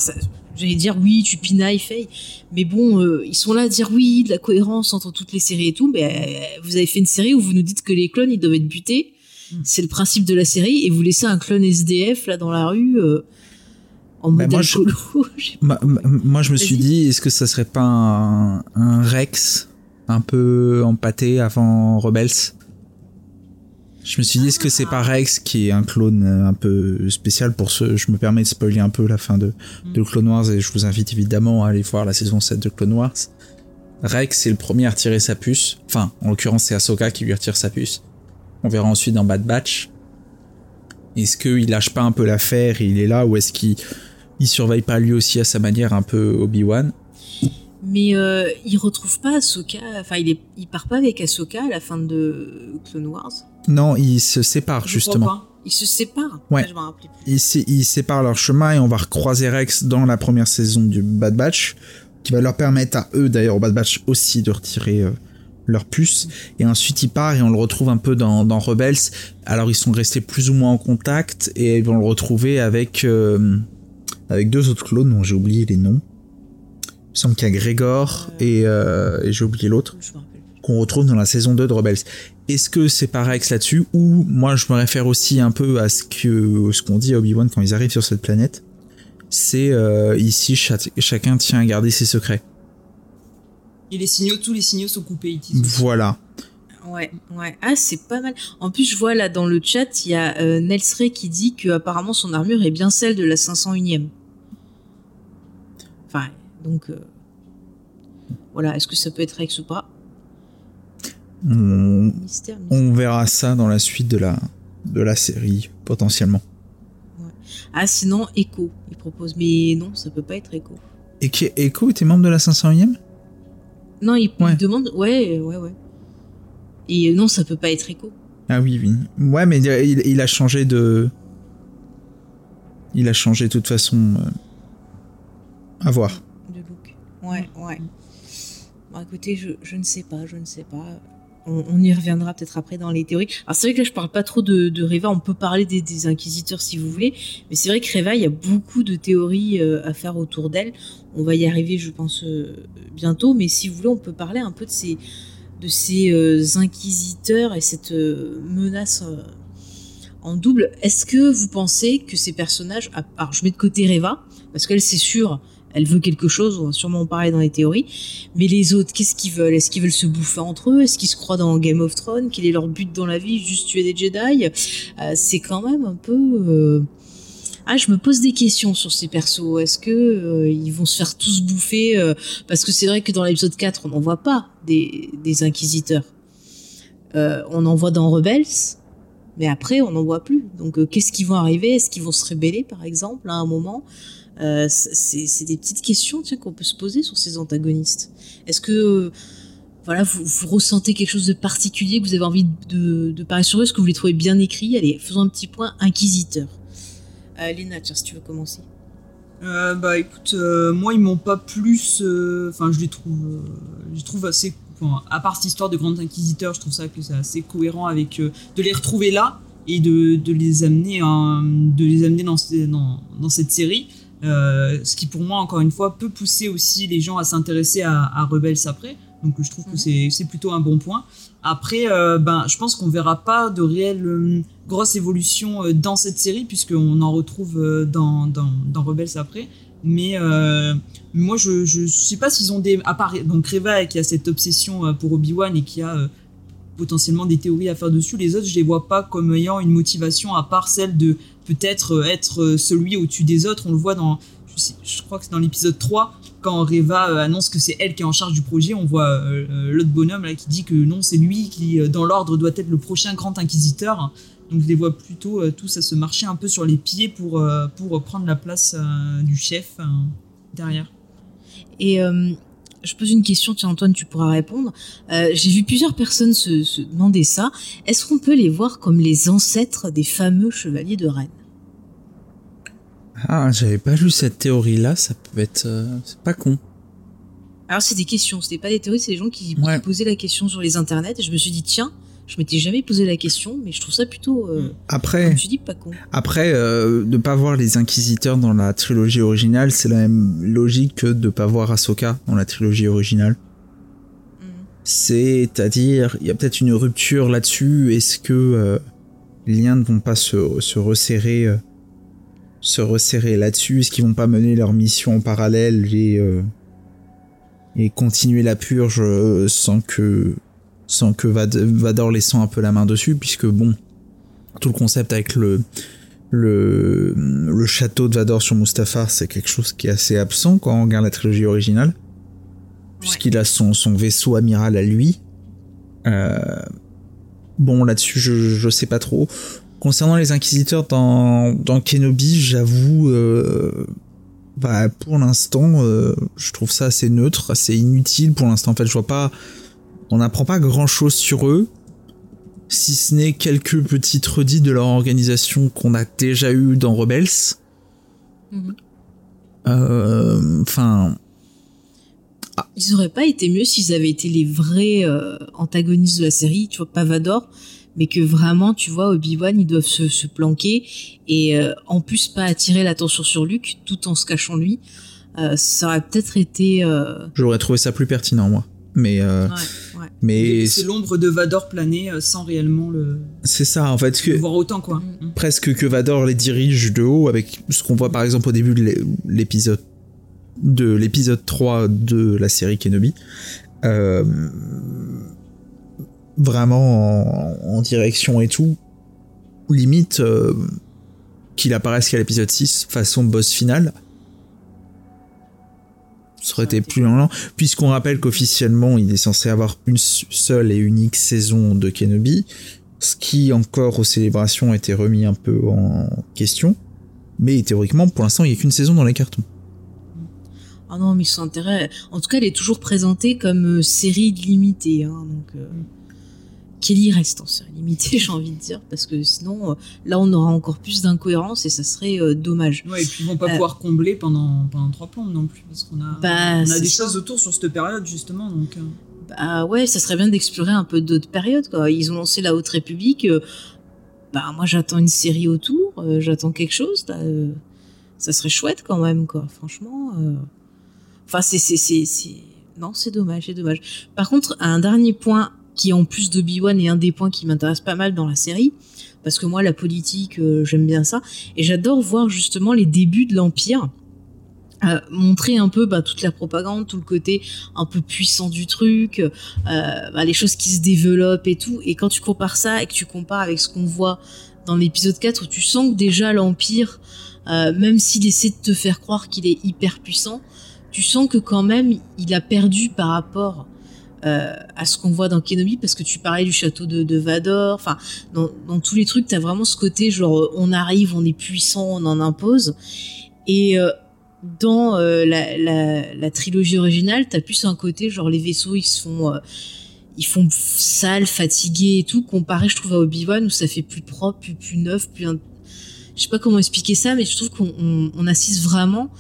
J'allais dire oui, tu pinailles, Faye. Mais bon, euh, ils sont là à dire oui, de la cohérence entre toutes les séries et tout. Mais euh, vous avez fait une série où vous nous dites que les clones, ils doivent être butés. Hmm. C'est le principe de la série. Et vous laissez un clone SDF là dans la rue. En mode moi, je, moi, je me suis dit, est-ce que ça serait pas un Rex un peu empâté avant Rebels? Je me suis dit, est-ce que c'est pas Rex qui est un clone euh, un peu spécial pour ce. Je me permets de spoiler un peu la fin de, mm. de Clone Wars et je vous invite évidemment à aller voir la saison 7 de Clone Wars. Rex c'est le premier à retirer sa puce. Enfin, en l'occurrence, c'est Ahsoka qui lui retire sa puce. On verra ensuite dans Bad Batch. Est-ce qu'il lâche pas un peu l'affaire et il est là ou est-ce qu'il il surveille pas lui aussi à sa manière un peu Obi-Wan mais euh, il retrouve pas Ahsoka, enfin il, est, il part pas avec Ahsoka à la fin de Clone Wars non, ils se séparent justement. Ils se séparent Ouais. ils, ils, séparent leur chemin et on va recroiser Rex dans la première saison du Bad Batch, qui va leur permettre à eux, d'ailleurs au Bad Batch aussi, de retirer euh, leur puce. Et ensuite il part et on le retrouve un peu dans, dans, Rebels. Alors ils sont restés plus ou moins en contact et ils vont le retrouver avec, euh, avec deux autres clones dont j'ai oublié les noms. Il me semble qu'il y a Grégor et, euh, et j'ai oublié l'autre qu'on retrouve dans la saison 2 de Rebels. Est-ce que c'est par Rex là-dessus ou moi je me réfère aussi un peu à ce que ce qu'on dit à Obi-Wan quand ils arrivent sur cette planète? C'est euh, ici chacun tient à garder ses secrets. Et les signaux, tous les signaux sont coupés ici. Voilà. Ouais, ouais. Ah, c'est pas mal. En plus, je vois là dans le chat, il y a euh, Nelsray qui dit que apparemment son armure est bien celle de la 501ème. Enfin, donc euh, voilà. Est-ce que ça peut être Rex ou pas? On, verra ça dans la suite de la, de la série, potentiellement. Ah, sinon, Echo, il propose. Mais non, ça peut pas être Echo. Et qui Echo était membre de la 501ème Non, il, demande. Ouais, ouais, ouais. Et non, ça peut pas être Echo. Ah oui, oui. Ouais, mais il, a changé de. Il a changé de toute façon. Euh, à voir. De look. Ouais, ouais. Bon, écoutez, je, je ne sais pas, je ne sais pas. on, y reviendra peut-être après dans les théories. Alors c'est vrai que là je parle pas trop de, de Reva, on peut parler des, inquisiteurs si vous voulez, mais c'est vrai que Reva, il y a beaucoup de théories euh, à faire autour d'elle. On va y arriver, je pense, euh, bientôt, mais si vous voulez, on peut parler un peu de ces, de ces euh, inquisiteurs et cette menace en double. Est-ce que vous pensez que ces personnages, alors je mets de côté Reva, parce qu'elle c'est sûr, elle veut quelque chose, sûrement en parler dans les théories. Mais les autres, qu'est-ce qu'ils veulent? Est-ce qu'ils veulent se bouffer entre eux? Est-ce qu'ils se croient dans Game of Thrones? Quel est leur but dans la vie? Juste tuer des Jedi? Euh, C'est quand même un peu... Euh, ah, je me pose des questions sur ces persos. Est-ce que euh, ils vont se faire tous bouffer Parce que c'est vrai que dans l'épisode 4, on n'en voit pas des, des inquisiteurs. on en voit dans Rebels, mais après, on n'en voit plus. Donc, qu'est-ce qui vont arriver? Est-ce qu'ils vont se rébeller, par exemple, à un moment? Euh, c'est des petites questions qu'on peut se poser sur ces antagonistes. Est-ce que voilà, vous, ressentez quelque chose de particulier, que vous avez envie de, de parler sur eux, est-ce que vous les trouvez bien écrits? Allez, faisons un petit point inquisiteur. Euh, Léna, si tu veux commencer. Euh, bah écoute, euh, moi ils m'ont pas plus. Enfin, je les trouve, je trouve assez. à part cette histoire de grand inquisiteur, je trouve ça que c'est assez cohérent avec de les retrouver là et de, les amener, de les amener dans cette série. Euh, ce qui pour moi, encore une fois, peut pousser aussi les gens à s'intéresser à, à, Rebels après. Donc je trouve que mhm. c'est plutôt un bon point. Après, euh, ben, je pense qu'on verra pas de réelle euh, grosse évolution dans cette série, puisqu'on en retrouve dans, dans, dans, Rebels après. Mais moi, je, je sais pas s'ils ont des... À part donc Reva qui a cette obsession pour Obi-Wan et qui a potentiellement des théories à faire dessus, les autres, je les vois pas comme ayant une motivation à part celle de peut-être euh, être euh, celui au-dessus des autres. On le voit dans, je, crois que c'est dans l'épisode 3, quand Reva euh, annonce que c'est elle qui est en charge du projet, on voit l'autre bonhomme là, qui dit que non, c'est lui qui, dans l'ordre, doit être le prochain grand inquisiteur. Donc je les vois plutôt tous à se marcher un peu sur les pieds pour, pour prendre la place du chef derrière. Et je pose une question, tiens Antoine, tu pourras répondre. J'ai vu plusieurs personnes se, se demander ça. Est-ce qu'on peut les voir comme les ancêtres des fameux chevaliers de Rennes? Ah, j'avais pas lu cette théorie-là, ça peut être. Euh, c'est pas con. Alors, c'est des questions, c'était pas des théories, c'est des gens qui, posaient la question sur les internets, et je me suis dit, tiens, je m'étais jamais posé la question, mais je trouve ça plutôt. Euh, après. tu dis, pas con. Après, euh, de pas voir les Inquisiteurs dans la trilogie originale, c'est la même logique que de pas voir Ahsoka dans la trilogie originale. Mhm. C'est-à-dire, il y a peut-être une rupture là-dessus. Est-ce que les liens ne vont pas se, se resserrer se resserrer là-dessus? Est-ce qu'ils vont pas mener leur mission en parallèle et, euh, et continuer la purge euh, sans que sans que Vador laissant un peu la main dessus puisque bon tout le concept avec le le, le château de Vador sur Mustafar c'est quelque chose qui est assez absent quand on regarde la trilogie originale puisqu'il a son, son vaisseau amiral à lui euh, bon là-dessus je, je sais pas trop Concernant les inquisiteurs dans, dans Kenobi, j'avoue, euh, bah, pour l'instant, euh, je trouve ça assez neutre, assez inutile. Pour l'instant, en fait, je vois pas, on n'apprend pas grand chose sur eux, si ce n'est quelques petites redites de leur organisation qu'on a déjà eu dans Rebels. Mhm. Euh, enfin. Ils auraient pas été mieux s'ils avaient été les vrais antagonistes de la série, tu vois, Pavador mais que vraiment, tu vois, Obi-Wan, ils doivent se, planquer et euh, en plus pas attirer l'attention sur Luke tout en se cachant lui. Euh, ça aurait peut-être été. Euh, J'aurais trouvé ça plus pertinent, moi. Mais. Mais c'est l'ombre de Vador planer sans réellement le. C'est ça, en fait. Que... voir autant, quoi. Mm. Mm. Presque que Vador les dirige de haut, avec ce qu'on voit par exemple au début de l'épisode de l'épisode 3 de la série Kenobi. Euh, vraiment en, direction et tout, limite euh, qu'il apparaisse qu'à l'épisode 6 façon boss final. Ça aurait été plus lent, puisqu'on rappelle qu'officiellement il est censé avoir une seule et unique saison de Kenobi, ce qui encore aux célébrations était remis un peu en question, mais théoriquement pour l'instant il n'y a qu'une saison dans les cartons. Ah non, mais son intérêt, en tout cas, elle est toujours présentée comme euh, série limitée, hein, donc. Euh, Kelly reste en série limitée, j'ai envie de dire, parce que sinon, euh, là, on aura encore plus d'incohérences et ça serait euh, dommage. Ouais, et puis ils vont pas euh, pouvoir combler pendant, pendant trois plombes non plus, parce qu'on a, bah, on a des choses autour sur cette période, justement. Donc, bah ouais, ça serait bien d'explorer un peu d'autres périodes. Quoi. Ils ont lancé la Haute République. bah moi j'attends une série autour, j'attends quelque chose. ça serait chouette quand même, quoi. Franchement. Enfin, c'est c'est c'est non, c'est dommage, c'est dommage. Par contre, un dernier point qui en plus de B1 est un des points qui m'intéresse pas mal dans la série, parce que moi la politique euh, j'aime bien ça et j'adore voir justement les débuts de l'empire euh, montrer un peu bah, toute la propagande, tout le côté un peu puissant du truc, euh, bah, les choses qui se développent et tout. Et quand tu compares ça et que tu compares avec ce qu'on voit dans l'épisode 4 où tu sens que déjà l'Empire, même s'il essaie de te faire croire qu'il est hyper puissant, tu sens que quand même il a perdu par rapport euh, à ce qu'on voit dans Kenobi parce que tu parlais du château de, Vador enfin dans, tous les trucs t'as vraiment ce côté genre on arrive on est puissant on en impose. Et euh, dans euh, la, trilogie originale t'as plus un côté genre les vaisseaux ils se font ils font sale fatigués et tout comparé je trouve à Obi-Wan où ça fait plus propre plus, neuf plus je sais pas comment expliquer ça mais je trouve qu'on assiste vraiment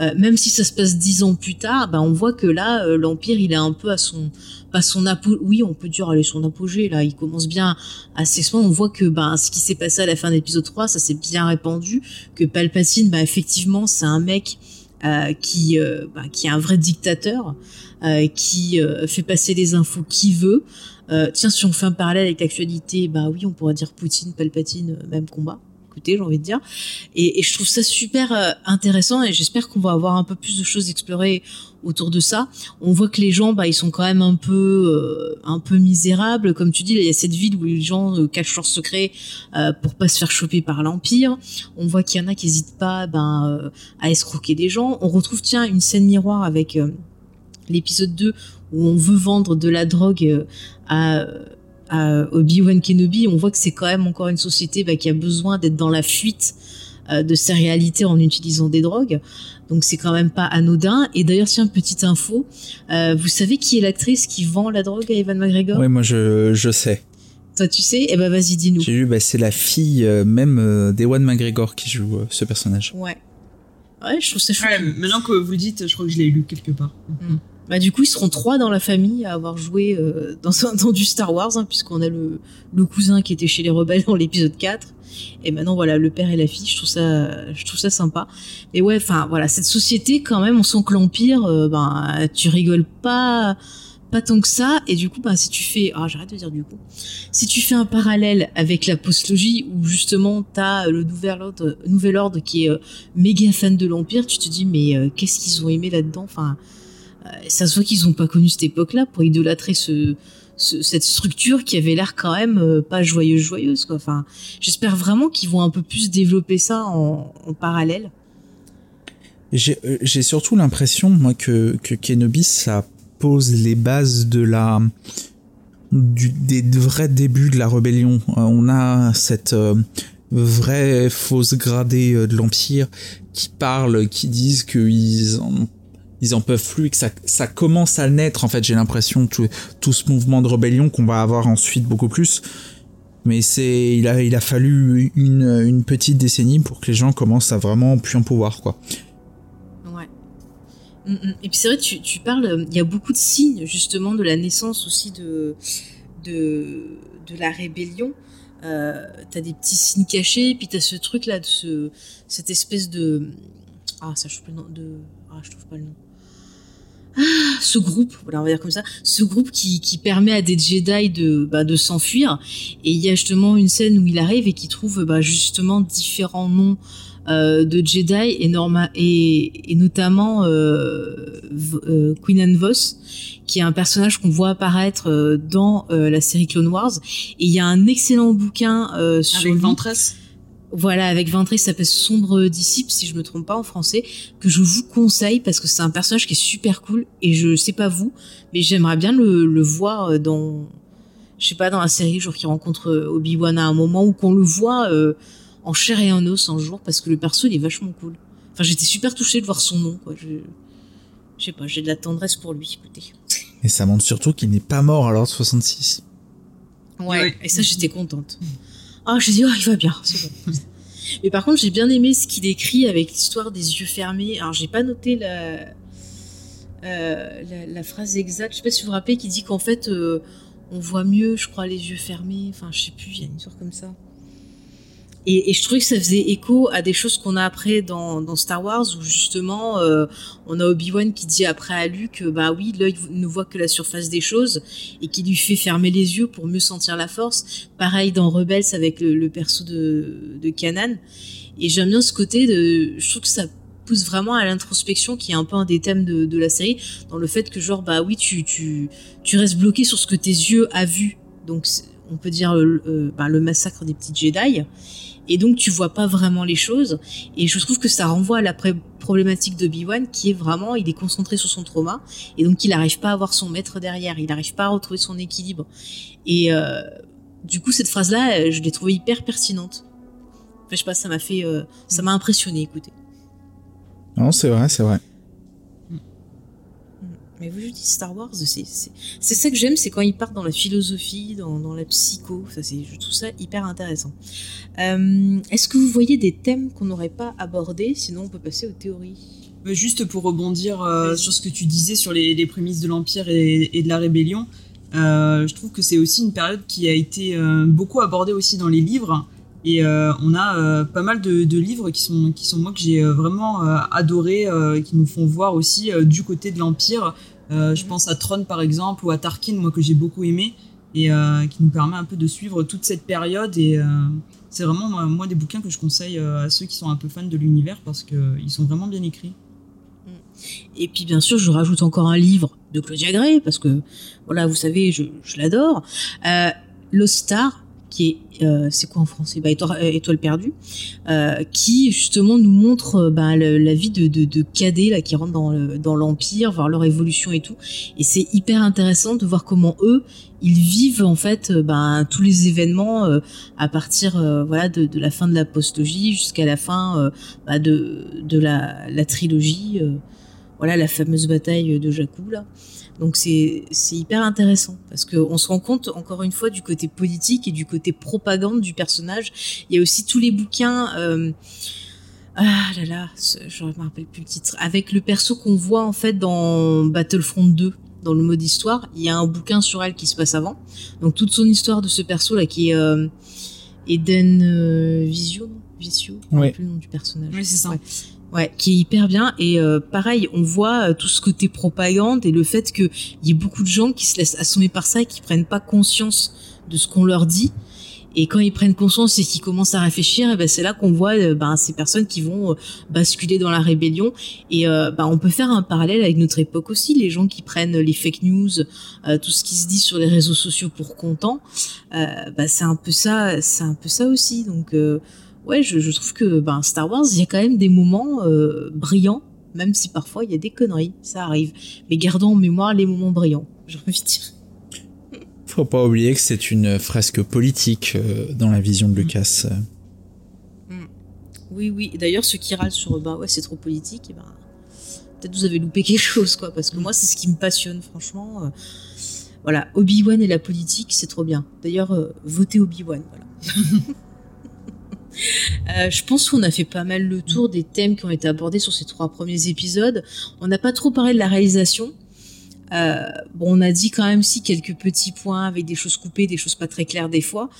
euh, même si ça se passe dix ans plus tard, bah, on voit que là, euh, l'Empire, il est un peu à son, pas son apogée, oui, on peut dire, aller son apogée, là, il commence bien à s'expandre. On voit que, bah, ce qui s'est passé à la fin de l'épisode 3, ça s'est bien répandu, que Palpatine, bah, effectivement, c'est un mec, euh, qui, bah, qui est un vrai dictateur, qui fait passer les infos qui veut. tiens, si on fait un parallèle avec l'actualité, bah oui, on pourrait dire Poutine, Palpatine, même combat j'ai envie de dire. Et, je trouve ça super euh, intéressant et j'espère qu'on va avoir un peu plus de choses explorées autour de ça. On voit que les gens, bah, ils sont quand même un peu, euh, un peu misérables. Comme tu dis, il y a cette ville où les gens euh, cachent leurs secrets pour pas se faire choper par l'Empire. On voit qu'il y en a qui hésitent pas ben, à escroquer des gens. On retrouve, tiens, une scène miroir avec l'épisode 2 où on veut vendre de la drogue à à Obi-Wan Kenobi, on voit que c'est quand même encore une société bah, qui a besoin d'être dans la fuite euh, de ses réalités en utilisant des drogues. Donc c'est quand même pas anodin. Et d'ailleurs, tiens, petite info, euh, vous savez qui est l'actrice qui vend la drogue à Evan McGregor? Oui, moi je, je sais. Toi, tu sais? Eh ben, vas-y, dis-nous. J'ai vu, bah, c'est la fille euh, même d'Ewan McGregor qui joue ce personnage. Ouais. Ouais, je trouve ça chouette. Ouais, maintenant que vous le dites, je crois que je l'ai lu quelque part. Mm. Bah, du coup, ils seront trois dans la famille à avoir joué euh, dans, dans, du Star Wars, hein, puisqu'on a le, cousin qui était chez les rebelles dans l'épisode 4. Et maintenant, voilà, le père et la fille, je trouve ça, je trouve ça sympa. Mais ouais, enfin, voilà, cette société, quand même, on sent que l'Empire, euh, ben, tu rigoles pas, pas tant que ça. Et du coup, ben, si tu fais, ah, j'arrête de dire du coup. Si tu fais un parallèle avec la postlogie, où justement, t'as le nouvel ordre, nouvel ordre qui est euh, méga fan de l'Empire, tu te dis, mais qu'est-ce qu'ils ont aimé là-dedans? Enfin, euh, ça se voit qu'ils n'ont pas connu cette époque-là pour idolâtrer ce, cette structure qui avait l'air quand même euh, pas joyeuse joyeuse. Enfin, j'espère vraiment qu'ils vont un peu plus développer ça en, parallèle. Euh, j'ai surtout l'impression moi que que Kenobi ça pose les bases de la des vrais débuts de la rébellion. on a cette vraie fausse gradée de l'empire qui parle, qui disent qu'ils ont ils en peuvent plus, que ça, commence à naître. En fait, j'ai l'impression tout, tout ce mouvement de rébellion qu'on va avoir ensuite beaucoup plus. Mais c'est, il a, il a fallu une, une petite décennie pour que les gens commencent à vraiment plus en pouvoir, quoi. Ouais. Mm, mm. Et puis c'est vrai, tu, tu parles, il y a beaucoup de signes justement de la naissance aussi de, de, de la rébellion. Euh, t'as des petits signes cachés, et puis t'as ce truc là, de ce, cette espèce de. Ah, ça, de... ah, je trouve pas le nom ce groupe, voilà, on va dire comme ça, ce groupe qui, qui permet à des Jedi de, bah, de s'enfuir. Et il y a justement une scène où il arrive et qui trouve bah, justement différents noms euh, de Jedi et, Norma, et, et notamment euh, euh, Queen Anne Vos, qui est un personnage qu'on voit apparaître euh, dans euh, la série Clone Wars. Et il y a un excellent bouquin sur Avec Ventress voilà, avec Ventress, ça s'appelle Sombre Disciple, si je me trompe pas en français, que je vous conseille parce que c'est un personnage qui est super cool et je sais pas vous, mais j'aimerais bien le, voir euh, dans, je sais pas, dans la série, genre qui rencontre euh, Obi-Wan à un moment ou qu'on le voit euh, en chair et en os un jour parce que le perso il est vachement cool. Enfin, j'étais super touchée de voir son nom, quoi. Je, je sais pas, j'ai de la tendresse pour lui, écoutez. Et ça montre surtout qu'il n'est pas mort à l'ordre 66. Ouais, et ça j'étais contente. Ah, je dis, oh, il va bien. Mais par contre, j'ai bien aimé ce qu'il écrit avec l'histoire des yeux fermés. Alors, j'ai pas noté la, la, phrase exacte, je sais pas si vous vous rappelez, qui dit qu'en fait, on voit mieux, je crois, les yeux fermés. Enfin, je sais plus, il y a une histoire comme ça. Et, je trouvais que ça faisait écho à des choses qu'on a après dans, Star Wars, où justement, euh, on a Obi-Wan qui dit après à Luke, bah oui, l'œil ne voit que la surface des choses, et qui lui fait fermer les yeux pour mieux sentir la force. Pareil dans Rebels avec le, perso de, de Kanan. Et j'aime bien ce côté de, je trouve que ça pousse vraiment à l'introspection qui est un peu un des thèmes de, la série, dans le fait que genre, bah oui, tu, tu, tu restes bloqué sur ce que tes yeux a vu. Donc, on peut dire euh, bah, le massacre des petits Jedi et donc tu vois pas vraiment les choses. Et je trouve que ça renvoie à la problématique de Obi-Wan qui est vraiment il est concentré sur son trauma. Et donc il n'arrive pas à voir son maître derrière. Il n'arrive pas à retrouver son équilibre. Et euh, du coup cette phrase là euh, je l'ai trouvée hyper pertinente. Enfin, je sais pas ça m'a fait euh, ça m'a impressionné écoutez. Non c'est vrai c'est vrai mais vous, je dis Star Wars, c'est ça que j'aime, c'est quand ils partent dans la philosophie, dans, la psycho. Ça, je trouve ça hyper intéressant. Euh, est-ce que vous voyez des thèmes qu'on n'aurait pas abordés? Sinon, on peut passer aux théories. Juste pour rebondir euh, sur ce que tu disais sur les, prémices de l'Empire et, de la rébellion, euh, je trouve que c'est aussi une période qui a été beaucoup abordée aussi dans les livres. Et on a pas mal de, de, livres qui sont, qui sont moi que j'ai vraiment adoré, qui nous font voir aussi du côté de l'Empire euh, je pense à Tron par exemple ou à Tarkin, moi que j'ai beaucoup aimé et euh, qui nous permet un peu de suivre toute cette période. Et euh, c'est vraiment moi, des bouquins que je conseille à ceux qui sont un peu fans de l'univers parce qu'ils sont vraiment bien écrits. Et puis bien sûr, je rajoute encore un livre de Claudia Gray parce que voilà, vous savez, je, je l'adore. Lost Star, qui est euh, c'est quoi en français? Bah, étoile, euh, étoile perdue euh, qui justement nous montre bah, la vie de, de, de, cadets là qui rentrent dans, l'empire voir leur évolution et tout. Et c'est hyper intéressant de voir comment eux ils vivent en fait bah, tous les événements à partir voilà de, la fin de la postlogie jusqu'à la fin de, la trilogie voilà la fameuse bataille de Jakku là donc c'est hyper intéressant parce qu'on se rend compte encore une fois du côté politique et du côté propagande du personnage. Il y a aussi tous les bouquins. Euh, ah là là, je me rappelle plus le titre. Avec le perso qu'on voit en fait dans Battlefront 2, dans le mode histoire, il y a un bouquin sur elle qui se passe avant. Donc toute son histoire de ce perso là qui est euh, Eden euh, Visio, Visio, ouais. plus le nom du personnage. Oui, c'est ça. Ouais, qui est hyper bien. Et euh, pareil, on voit euh, tout ce côté propagande et le fait qu'il y ait beaucoup de gens qui se laissent assommer par ça et qui prennent pas conscience de ce qu'on leur dit. Et quand ils prennent conscience et qu'ils commencent à réfléchir, eh ben c'est là qu'on voit euh, ben, ces personnes qui vont basculer dans la rébellion. Et ben, on peut faire un parallèle avec notre époque aussi, les gens qui prennent les fake news, tout ce qui se dit sur les réseaux sociaux pour content. Ben, c'est un peu ça, c'est un peu ça aussi. Donc ouais, je, trouve que ben, Star Wars, il y a quand même des moments euh, brillants, même si parfois il y a des conneries, ça arrive. Mais gardons en mémoire les moments brillants, j'ai envie de dire. Faut pas oublier que c'est une fresque politique euh, dans la vision de Lucas. Mm. Oui, oui. D'ailleurs, ceux qui râlent sur bah ouais, c'est trop politique, et ben, peut-être vous avez loupé quelque chose, quoi. Parce que moi, c'est ce qui me passionne, franchement. Euh, voilà, Obi-Wan et la politique, c'est trop bien. D'ailleurs, votez Obi-Wan, voilà. Euh, je pense qu'on a fait pas mal le tour des thèmes qui ont été abordés sur ces trois premiers épisodes. On n'a pas trop parlé de la réalisation. Euh, bon, on a dit quand même si quelques petits points avec des choses coupées, des choses pas très claires des fois.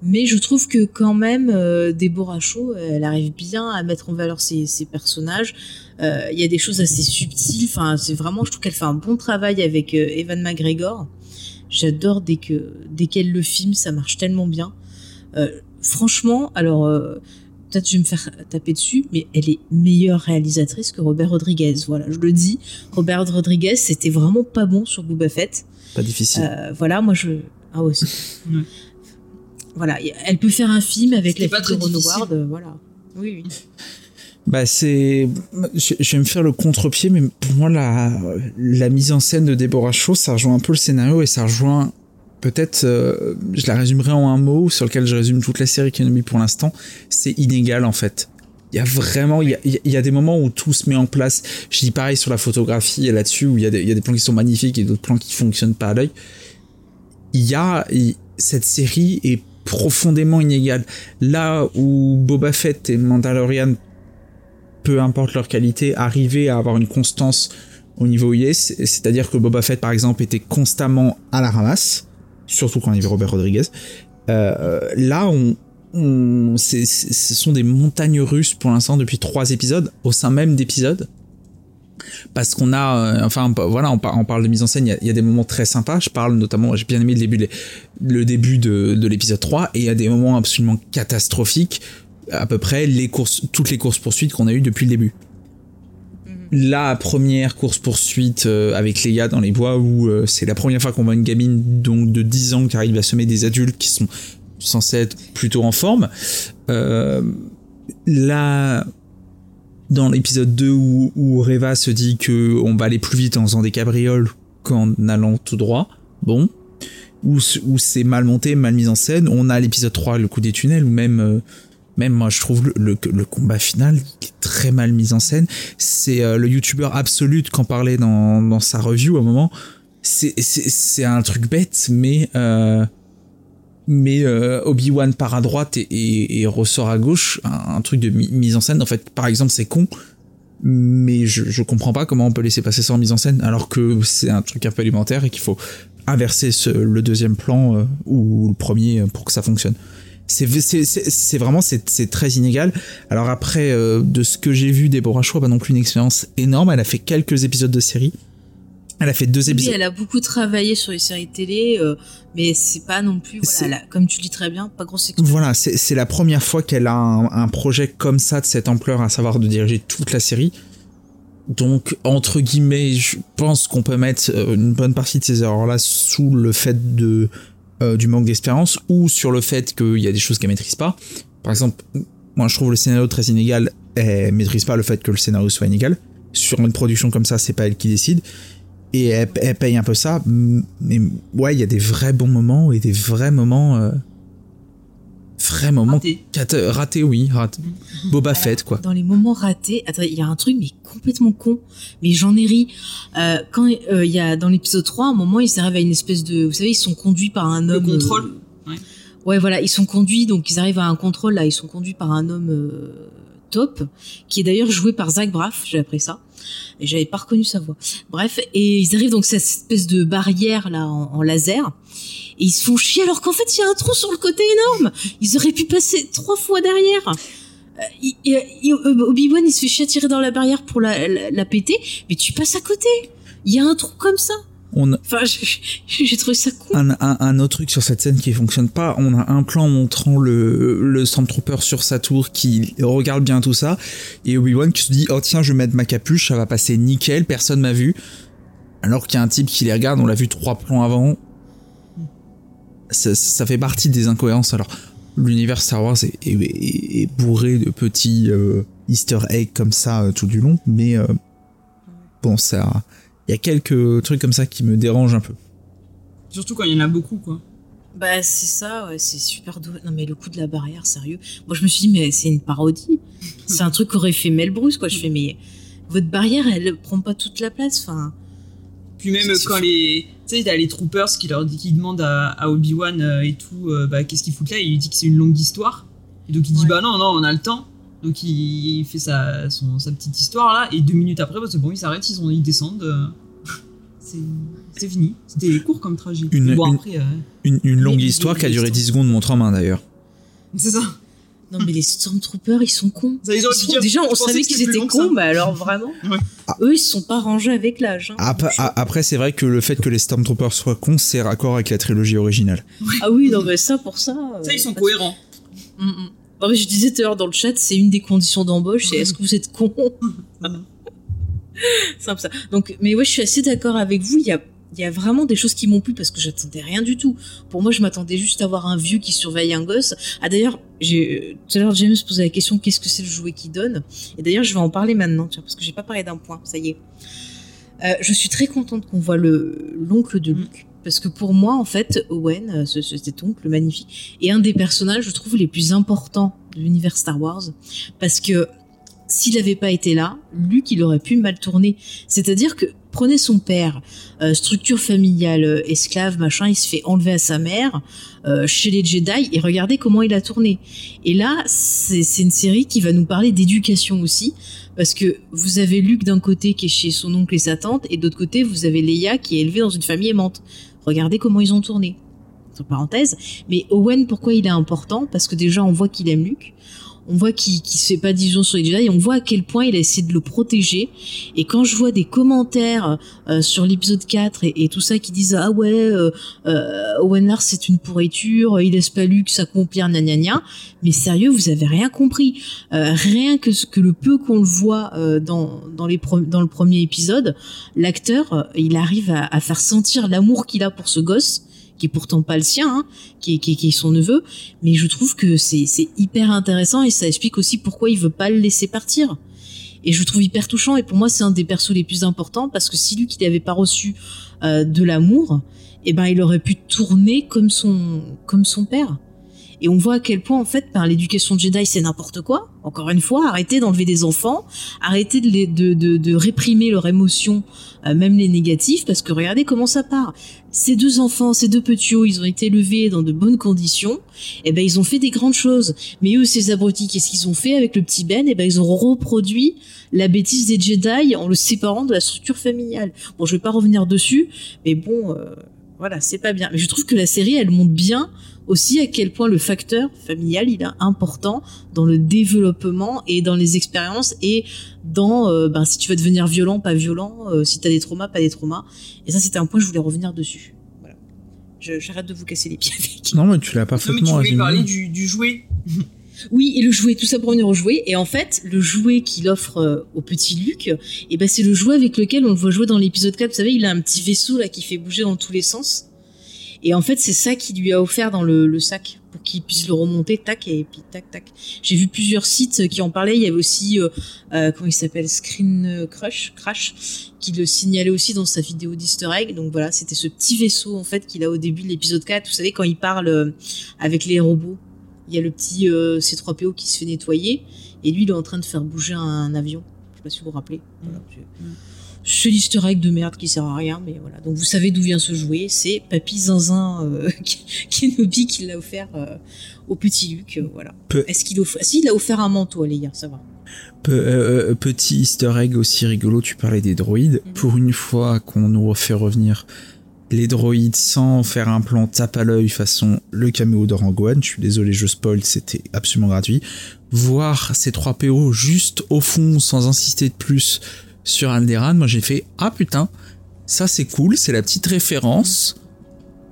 Mais je trouve que quand même, euh, Deborah Shaw, elle arrive bien à mettre en valeur ses, personnages. Euh, il y a des choses assez subtiles. Enfin, c'est vraiment, je trouve qu'elle fait un bon travail avec Evan McGregor. J'adore dès que dès qu'elle le filme, ça marche tellement bien. Franchement, alors euh, peut-être je vais me faire taper dessus, mais elle est meilleure réalisatrice que Robert Rodriguez. Voilà, je le dis. Robert Rodriguez, c'était vraiment pas bon sur Boba Fett. Pas difficile. Euh, voilà, moi je. Ah ouais. Voilà, elle peut faire un film avec la fille de Ron Howard. Euh, voilà. Oui, oui. Bah c'est, je, vais me faire le contre-pied, mais pour moi la, la mise en scène de Deborah Shaw, ça rejoint un peu le scénario et ça rejoint peut-être, euh, je la résumerai en un mot sur lequel je résume toute la série Kenobi pour l'instant, c'est inégal en fait. Il y a vraiment, il y a, des moments où tout se met en place. Je dis pareil sur la photographie là-dessus, où il y, a des, plans qui sont magnifiques et d'autres plans qui fonctionnent pas à l'œil. Il y a, cette série est profondément inégale. Là où Boba Fett et Mandalorian, peu importe leur qualité, arrivaient à avoir une constance au niveau où c'est-à-dire que Boba Fett par exemple était constamment à la ramasse, surtout quand il y avait Robert Rodriguez. Euh, là, on, on ce sont des montagnes russes pour l'instant depuis trois épisodes, au sein même d'épisodes. Parce qu'on a, euh, enfin voilà, on, parle de mise en scène, il y, a, des moments très sympas. Je parle notamment, j'ai bien aimé le début, le début de, de l'épisode 3, et il y a des moments absolument catastrophiques, à peu près les courses, toutes les courses poursuites qu'on a eues depuis le début la première course poursuite euh, avec Leia dans les bois où euh, c'est la première fois qu'on voit une gamine donc de 10 ans qui arrive à semer des adultes qui sont censés être plutôt en forme. Euh, là, dans l'épisode 2 où, où, Reva se dit que on va aller plus vite en faisant des cabrioles qu'en allant tout droit, bon, où, où c'est mal monté, mal mis en scène. On a l'épisode 3, le coup des tunnels, où même même moi je trouve le, le, combat final est très mal mis en scène. C'est euh, le youtubeur Absolute qu'en parlait dans, dans sa review à un moment. C'est un truc bête, mais euh, mais euh, Obi-Wan part à droite et, et, ressort à gauche, un, truc de mise en scène. En fait, par exemple, c'est con, mais je, je comprends pas comment on peut laisser passer ça en mise en scène alors que c'est un truc un peu alimentaire et qu'il faut inverser ce, le deuxième plan ou le premier pour que ça fonctionne c'est vraiment c'est très inégal. Alors après, euh, de ce que j'ai vu, Deborah Choix pas non plus une expérience énorme. Elle a fait quelques épisodes de série. Elle a fait deux épisodes. Oui, elle a beaucoup travaillé sur les séries télé, euh, mais c'est pas non plus, voilà, comme tu dis très bien, pas grosse expérience. Voilà, c'est la première fois qu'elle a un, projet comme ça de cette ampleur, à savoir de diriger toute la série. Donc, entre guillemets, je pense qu'on peut mettre euh, une bonne partie de ces erreurs-là sous le fait de euh, du manque d'expérience ou sur le fait qu'il y a des choses qu'elle maîtrise pas. Par exemple, moi je trouve le scénario très inégal, elle maîtrise pas le fait que le scénario soit inégal. Sur une production comme ça, c'est pas elle qui décide. Et elle, paye un peu ça. Mais ouais, il y a des vrais bons moments et des vrais moments euh, Vraiment raté. raté, oui, raté. Boba Fett quoi. Dans les moments ratés, attends, il y a un truc mais complètement con, mais j'en ai ri. Euh, quand euh, il y a dans l'épisode 3, un moment, ils arrivent à une espèce de, vous savez, ils sont conduits par un homme. Le contrôle. Euh, ouais. ouais. voilà, ils sont conduits, donc ils arrivent à un contrôle là, ils sont conduits par un homme top, qui est d'ailleurs joué par Zach Braff, j'ai appris ça, et j'avais pas reconnu sa voix. Bref, et ils arrivent donc cette espèce de barrière là en laser et ils se font chier alors qu'en fait il y a un trou sur le côté énorme. Ils auraient pu passer trois fois derrière. Euh, euh, Obi-Wan il se fait chier à tirer dans la barrière pour la, la, péter, mais tu passes à côté. Il y a un trou comme ça. On Enfin, j'ai trouvé ça con. Un, un, autre truc sur cette scène qui fonctionne pas, on a un plan montrant le, le Stormtrooper sur sa tour qui regarde bien tout ça, et Obi-Wan qui se dit Oh tiens, je vais mettre ma capuche, ça va passer nickel, personne m'a vu. Alors qu'il y a un type qui les regarde, on l'a vu trois plans avant, ça, fait partie des incohérences. Alors, l'univers Star Wars est, bourré de petits euh, Easter eggs comme ça euh, tout du long, mais euh, bon, ça, il y a quelques trucs comme ça qui me dérangent un peu. Surtout quand il y en a beaucoup, quoi. Bah c'est ça, ouais, c'est super doué. Non mais le coup de la barrière, sérieux. Moi je me suis dit mais c'est une parodie. c'est un truc qu'aurait fait Mel Bruce quoi. Je fais mais votre barrière elle prend pas toute la place. Enfin. Puis même quand les tu sais, t'as les troopers qui leur dit, qui demandent à, Obi-Wan euh, et tout, euh, bah, qu'est-ce qu'ils foutent là, il lui dit que c'est une longue histoire. Et donc il dit, bah non, non, on a le temps. Donc il fait sa, sa petite histoire là, et deux minutes après, parce que bon, ils s'arrêtent, ils, ils descendent. Euh, c'est fini. C'était court comme trajet. Une, une, longue histoire qui a duré 10 secondes, montre en main d'ailleurs. C'est ça. Non, mais les Stormtroopers, ils sont cons. Déjà, on savait qu'ils étaient cons, mais alors vraiment. Eux, ils se sont pas rangés avec l'âge. Hein. Après, c'est vrai que le fait que les Stormtroopers soient cons, c'est raccord avec la trilogie originale. Ah oui, non, mais ça, pour ça. Ça, ils sont euh, cohérents. Mm, mm. Non, mais je disais tout à l'heure dans le chat, c'est une des conditions d'embauche, c'est est-ce que vous êtes cons Simple ça. Donc, mais ouais, je suis assez d'accord avec vous. Il y a il y a vraiment des choses qui m'ont plu parce que j'attendais rien du tout. Pour moi, je m'attendais juste à voir un vieux qui surveille un gosse. Ah d'ailleurs, j'ai tout à l'heure James posait la question qu'est-ce que c'est le jouet qui donne? Et d'ailleurs, je vais en parler maintenant, tiens, parce que j'ai pas parlé d'un point. Ça y est. Euh, je suis très contente qu'on voit le l'oncle de Luke. Parce que pour moi, en fait, Owen, euh, ce, cet oncle magnifique, est un des personnages, je trouve, les plus importants de l'univers Star Wars. Parce que s'il n'avait pas été là, Luke, il aurait pu mal tourner. C'est-à-dire que prenez son père, euh, structure familiale, euh, esclave, machin, il se fait enlever à sa mère chez les Jedi et regardez comment il a tourné. Et là, c'est une série qui va nous parler d'éducation aussi, Parce que vous avez Luke d'un côté qui est chez son oncle et sa tante, et d'autre côté, vous avez Leia qui est élevée dans une famille aimante. Regardez comment ils ont tourné. Entre parenthèses. Mais Owen, pourquoi il est important? Parce que déjà, on voit qu'il aime Luke on voit qu'il ne se fait pas d'illusions sur les Jedi on voit à quel point il a essayé de le protéger. Et quand je vois des commentaires euh, sur l'épisode 4 et, tout ça qui disent ah ouais euh, euh, Owen Lars c'est une pourriture, il laisse pas Luke s'accomplir gna gna gna, mais sérieux vous avez rien compris. Euh, rien que que le peu qu'on le voit dans dans les dans le premier épisode, l'acteur il arrive à, à faire sentir l'amour qu'il a pour ce gosse qui est pourtant pas le sien, hein, qui, est, qui, qui, est son neveu, mais je trouve que c'est hyper intéressant et ça explique aussi pourquoi il veut pas le laisser partir. Et je trouve hyper touchant et pour moi c'est un des persos les plus importants parce que si lui qui n'avait pas reçu euh, de l'amour, eh ben il aurait pu tourner comme son comme son père. Et on voit à quel point, en fait, par l'éducation de Jedi, c'est n'importe quoi. Encore une fois, arrêtez d'enlever des enfants, arrêtez de, de, de, de réprimer leurs émotions, euh, même les négatifs, parce que regardez comment ça part. Ces deux enfants, ces deux petits hauts, ils ont été élevés dans de bonnes conditions. Et eh ben, ils ont fait des grandes choses. Mais eux, ces abrutis, qu'est-ce qu'ils ont fait avec le petit Ben? Et eh ben, ils ont reproduit la bêtise des Jedi en le séparant de la structure familiale. Bon, je vais pas revenir dessus, mais bon, euh, voilà, c'est pas bien. Mais je trouve que la série, elle montre bien aussi à quel point le facteur familial il est important dans le développement et dans les expériences et dans euh, ben, si tu vas devenir violent pas violent euh, si tu as des traumas pas des traumas. Et ça c'était un point je voulais revenir dessus. Voilà. J'arrête de vous casser les pieds avec. Non mais tu l'as parfaitement non, mais tu voulais parler du, du jouet Oui, et le jouet, tout ça pour revenir au jouet. Et en fait, le jouet qu'il offre euh, au petit Luc, et eh ben c'est le jouet avec lequel on le voit jouer dans l'épisode 4. Vous savez, il a un petit vaisseau là qui fait bouger dans tous les sens. Et en fait, c'est ça qu'il lui a offert dans le, sac pour qu'il puisse le remonter, tac, et puis tac, tac. J'ai vu plusieurs sites qui en parlaient. Il y avait aussi, euh, euh, comment il s'appelle, Screen Crush, Crash, qui le signalait aussi dans sa vidéo d'Easter egg. Donc voilà, c'était ce petit vaisseau en fait qu'il a au début de l'épisode 4. Vous savez, quand il parle euh, avec les robots, il y a le petit C3PO qui se fait nettoyer, et lui, il est en train de faire bouger un, avion. Je sais pas si vous vous rappelez. Voilà, c'est l'easter egg de merde qui sert à rien, mais voilà. Donc vous savez d'où vient ce jouet, c'est Papy Zinzin euh, Kenobi qui l'a offert euh, au petit Luc, euh, voilà. Est-ce qu'il offre Si, il a offert un manteau à Leia, ça va. petit easter egg aussi rigolo, tu parlais des droïdes. Mhm. Pour une fois qu'on nous refait revenir les droïdes sans faire un plan tape à l'œil façon le caméo de Rangoan, je suis désolé, je spoil, c'était absolument gratuit. Voir ces trois PO juste au fond sans insister de plus sur Alderan, moi j'ai fait ah putain, ça c'est cool, c'est la petite référence,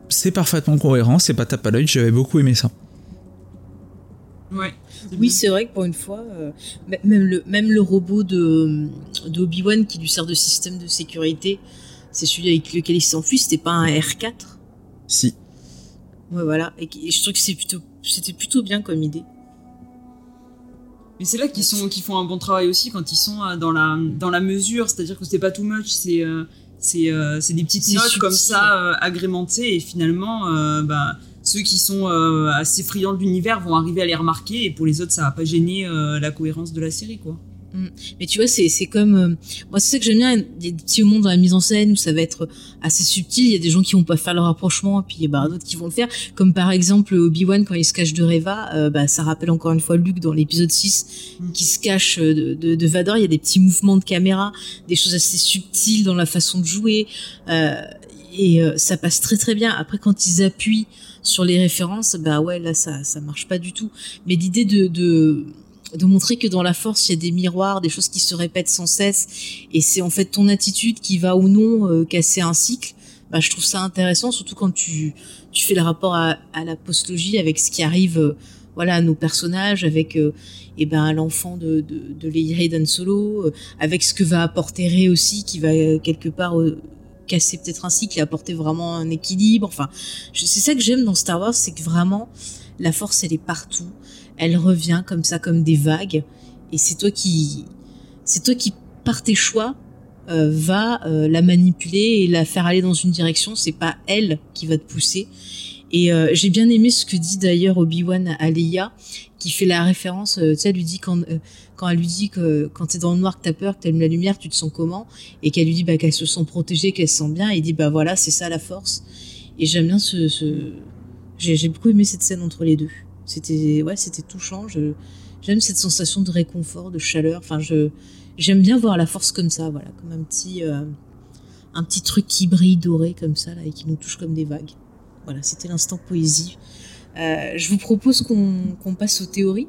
c'est parfaitement cohérent, c'est pas tape à l'œil, j'avais beaucoup aimé ça. Ouais. Oui, c'est vrai que pour une fois, euh, même, le, même le robot de, Obi-Wan qui lui sert de système de sécurité, c'est celui avec lequel il s'enfuit, c'était pas un R4 Si. Ouais, voilà. Et, je trouve que c'est plutôt, c'était plutôt bien comme idée. Mais c'est là qu'ils sont, qu'ils font un bon travail aussi quand ils sont euh, dans la, dans la mesure, c'est-à-dire que c'est pas too much, c'est, euh, c'est, euh, c'est des petites notes comme ça agrémentées et finalement, bah, ceux qui sont assez friands de l'univers vont arriver à les remarquer et pour les autres, ça va pas gêner la cohérence de la série, quoi. Mm. Mais tu vois, c'est comme. Euh, moi, c'est ça que j'aime bien. Il y a des petits moments dans la mise en scène où ça va être assez subtil. Il y a des gens qui vont pas faire le rapprochement, et puis il y a d'autres qui vont le faire. Comme par exemple Obi-Wan quand il se cache de Reva. Euh, bah, ça rappelle encore une fois Luke dans l'épisode 6 mm. qui se cache de, de, de, Vador. Il y a des petits mouvements de caméra, des choses assez subtiles dans la façon de jouer. Euh, et euh, ça passe très très bien. Après, quand ils appuient sur les références, bah ouais, là, ça, ça marche pas du tout. Mais l'idée de, de de montrer que dans la force il y a des miroirs, des choses qui se répètent sans cesse, et c'est en fait ton attitude qui va ou non euh, casser un cycle. Bah, je trouve ça intéressant, surtout quand tu, tu fais le rapport à, à la postologie avec ce qui arrive, euh, voilà, à nos personnages, avec euh, eh ben l'enfant de de, de Leia Solo, avec ce que va apporter Rey aussi, qui va quelque part casser peut-être un cycle et apporter vraiment un équilibre. Enfin, c'est ça que j'aime dans Star Wars, c'est que vraiment la force elle est partout elle revient comme ça, comme des vagues, et c'est toi qui, c'est toi qui, par tes choix, euh, va euh, la manipuler et la faire aller dans une direction. C'est pas elle qui va te pousser. Et euh, j'ai bien aimé ce que dit d'ailleurs Obi-Wan à Leia, qui fait la référence. tu sais, elle lui dit quand quand elle lui dit que quand t'es dans le noir, que t'as peur, que t'aimes la lumière, tu te sens comment? Et qu'elle lui dit bah, qu'elle se sent protégée, qu'elle se sent bien. Et il dit bah voilà, c'est ça la force. Et j'aime bien ce, ce... j'ai beaucoup aimé cette scène entre les deux. C'était ouais, c'était touchant. j'aime cette sensation de réconfort, de chaleur. Enfin, je j'aime bien voir la force comme ça, voilà, comme un petit, un petit truc qui brille doré comme ça là et qui nous touche comme des vagues. Voilà, c'était l'instant poésie. je vous propose qu'on passe aux théories.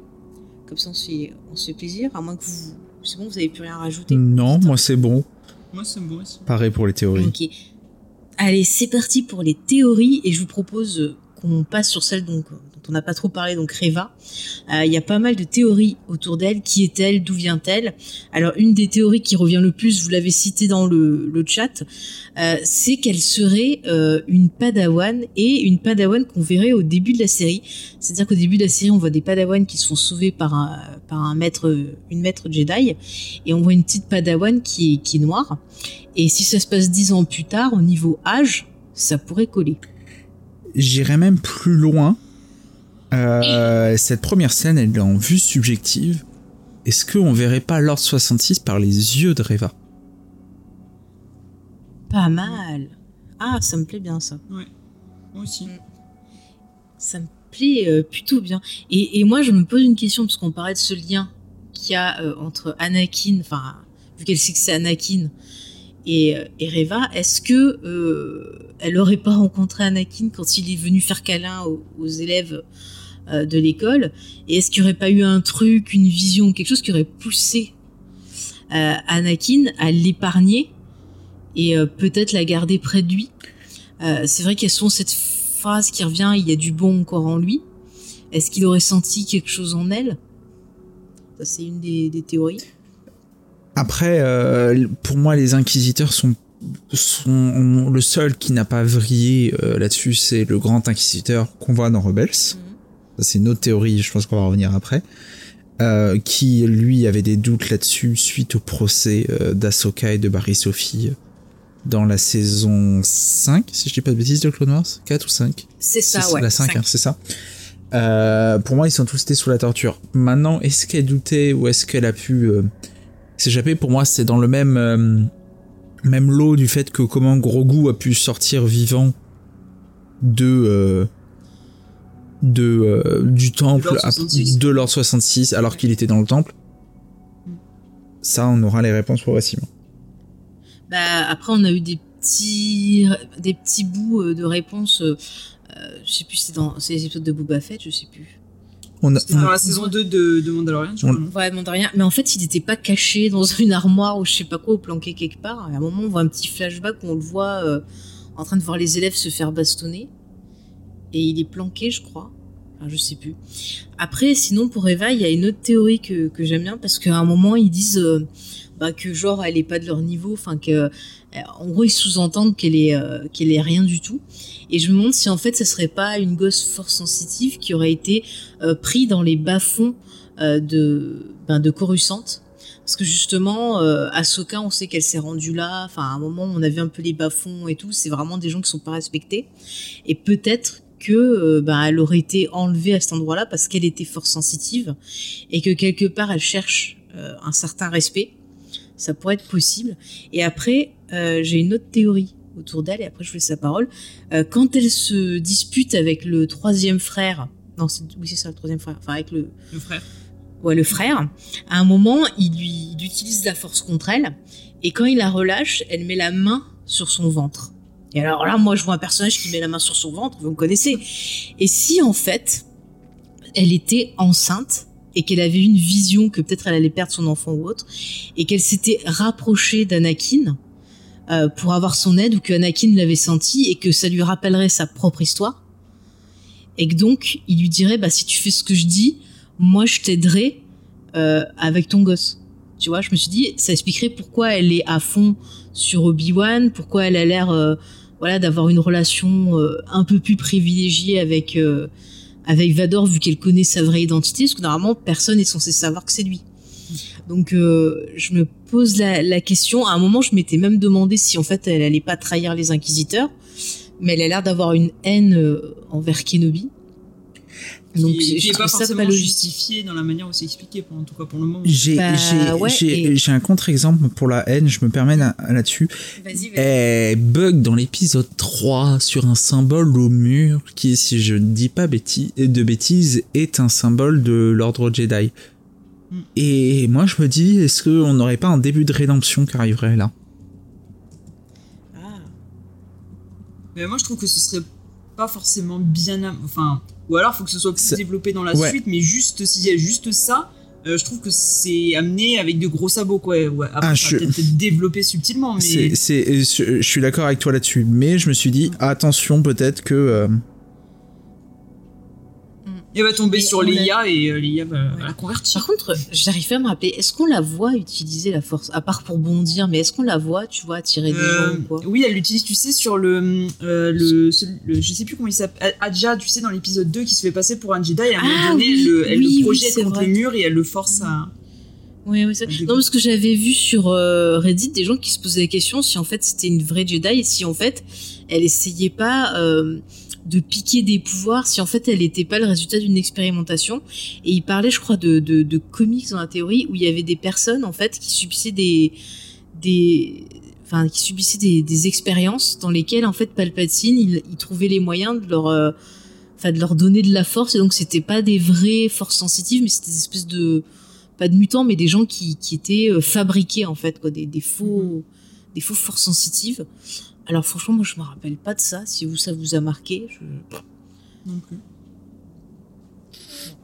Comme ça, on se fait, on se fait plaisir. À moins que vous. C'est bon, vous n'avez plus rien à rajouter Non, moi c'est bon. Moi c'est bon aussi. Pareil pour les théories. Ok. Allez, c'est parti pour les théories et je vous propose qu'on passe sur celle donc, on n'a pas trop parlé, donc Reva. Euh, il y a pas mal de théories autour d'elle. Qui est-elle? D'où vient-elle? Alors, une des théories qui revient le plus, vous l'avez cité dans le, chat, euh, c'est qu'elle serait euh, une padawan et une padawan qu'on verrait au début de la série. C'est-à-dire qu'au début de la série, on voit des padawans qui sont sauvés par un, par un maître, une maître Jedi, et on voit une petite padawan qui est, qui est noire. Et si ça se passe dix ans plus tard, au niveau âge, ça pourrait coller. J'irais même plus loin. Euh, cette première scène, elle est en vue subjective. Est-ce qu'on verrait pas Lord 66 par les yeux de Reva? Pas mal. Ah, ça me plaît bien ça. Ouais, moi aussi. Ça me plaît euh, plutôt bien. Et, moi, je me pose une question, parce qu'on parlait de ce lien qu'il y a euh, entre Anakin, enfin, vu qu'elle sait que c'est Anakin, et, et Reva, est-ce que elle aurait pas rencontré Anakin quand il est venu faire câlin aux, élèves euh, de l'école Et est-ce qu'il n'y aurait pas eu un truc, une vision, quelque chose qui aurait poussé euh, Anakin à l'épargner et euh, peut-être la garder près de lui? C'est vrai qu'il y a souvent cette phrase qui revient il y a du bon encore en lui. Est-ce qu'il aurait senti quelque chose en elle? Ça, c'est une des, des théories. Après, pour moi, les inquisiteurs sont son, le seul qui n'a pas vrillé euh, là-dessus, c'est le grand inquisiteur qu'on voit dans Rebels. C'est une autre théorie, je pense qu'on va revenir après. Euh, qui lui avait des doutes là-dessus suite au procès euh, d'Asoka et de Barry Sophie dans la saison 5, si je dis pas de bêtises, de Clone Wars? 4 ou 5 C'est ça, ouais. La 5, hein, c'est ça. pour moi, ils sont tous été sous la torture. Maintenant, est-ce qu'elle doutait ou est-ce qu'elle a pu s'échapper Pour moi, c'est dans le même même l'eau du fait que comment Grogu a pu sortir vivant de euh, de euh, du temple de l'ordre 66 alors qu'il était dans le temple. Ça, on aura les réponses progressivement. Bah après, on a eu des petits des petits bouts euh, de réponses. je sais plus, c'est dans les épisodes de Boba Fett, je sais plus. On dans la saison 2 de, de Mandalorian, je crois. Ouais, Mandalorian. Mais en fait, il n'était pas caché dans une armoire ou je sais pas quoi, ou planqué quelque part. À un moment, on voit un petit flashback où on le voit euh, en train de voir les élèves se faire bastonner. Et il est planqué, je crois. Enfin, je sais plus. Après, sinon, pour Eva, il y a une autre théorie que, que j'aime bien parce qu'à un moment, ils disent euh, bah, que genre, elle est pas de leur niveau. Enfin, que. Euh, en gros, ils sous-entendent qu'elle est, qu'elle est rien du tout. Et je me demande si en fait ce serait pas une gosse fort sensitive qui aurait été euh, pris dans les bas-fonds euh, de, ben, de Coruscant. Parce que justement, euh, Ahsoka, on sait qu'elle s'est rendue là. Enfin, à un moment, on a vu un peu les bas-fonds et tout. C'est vraiment des gens qui sont pas respectés. Et peut-être que euh, ben, elle aurait été enlevée à cet endroit-là parce qu'elle était fort sensitive et que quelque part elle cherche un certain respect. Ça pourrait être possible. Et après, j'ai une autre théorie autour d'elle et après je fais sa parole. Euh, quand elle se dispute avec le troisième frère, non, oui c'est ça le troisième frère, enfin avec le, le frère. Ouais, le frère. À un moment, il lui il utilise la force contre elle et quand il la relâche, elle met la main sur son ventre. Et alors là, moi je vois un personnage qui met la main sur son ventre, vous me connaissez. Et si en fait, elle était enceinte et qu'elle avait une vision que peut-être elle allait perdre son enfant ou autre, et qu'elle s'était rapprochée d'Anakin, euh, pour avoir son aide ou que Anakin l'avait senti et que ça lui rappellerait sa propre histoire. Et que donc, il lui dirait, bah, si tu fais ce que je dis, moi, je t'aiderai euh, avec ton gosse. Tu vois, je me suis dit, ça expliquerait pourquoi elle est à fond sur Obi-Wan, pourquoi elle a l'air, euh, voilà, d'avoir une relation un peu plus privilégiée avec avec Vador vu qu'elle connaît sa vraie identité, parce que normalement personne n'est censé savoir que c'est lui. Donc euh, je me pose la, question. À un moment, je m'étais même demandé si en fait elle allait pas trahir les inquisiteurs, mais elle a l'air d'avoir une haine euh, envers Kenobi. Donc j'ai pas forcément pas justifié dans la manière où c'est expliqué, en tout cas pour le moment. J'ai bah, un contre-exemple pour la haine, je me permets là-dessus. Elle bug dans l'épisode 3 sur un symbole au mur qui, si je ne dis pas de bêtises, est un symbole de l'ordre Jedi. Et moi, je me dis, est-ce qu'on n'aurait pas un début de rédemption qui arriverait là? Ah. Mais moi, je trouve que ce serait pas forcément bien. Enfin, ou alors, il faut que ce soit plus développé dans la suite, mais juste s'il y a juste ça, euh, je trouve que c'est amené avec de gros sabots quoi. Ouais, après, ah, je... peut-être développé subtilement, mais. C'est, je suis d'accord avec toi là-dessus, mais je me suis dit attention peut-être que euh, elle va tomber sur l'IA et euh, l'IA va, la convertir. Par contre, j'arrive pas à me rappeler, est-ce qu'on la voit utiliser la force À part pour bondir, mais est-ce qu'on la voit, tu vois, tirer des euh, gens quoi? Oui, elle l'utilise, tu sais, sur le, euh, le, Je sais plus comment il s'appelle. Adja, tu sais, dans l'épisode 2, qui se fait passer pour un Jedi, et à un moment ah donné, elle, le projette contre les murs et elle le force à. Oui, oui, non, parce que j'avais vu sur Reddit des gens qui se posaient la question si en fait c'était une vraie Jedi et si en fait elle essayait pas de piquer des pouvoirs si en fait elle n'était pas le résultat d'une expérimentation. Et il parlait, je crois, de, de, comics dans la théorie où il y avait des personnes en fait qui subissaient des des enfin qui subissaient des, expériences dans lesquelles en fait Palpatine il, trouvait les moyens de leur euh, enfin de leur donner de la force. Et donc c'était pas des vraies forces sensitives mais c'était des espèces de pas de mutants mais des gens qui, qui étaient euh, fabriqués en fait quoi. Des, des faux des faux forces sensitives alors franchement, moi je me rappelle pas de ça. Si vous ça vous a marqué, je... non plus.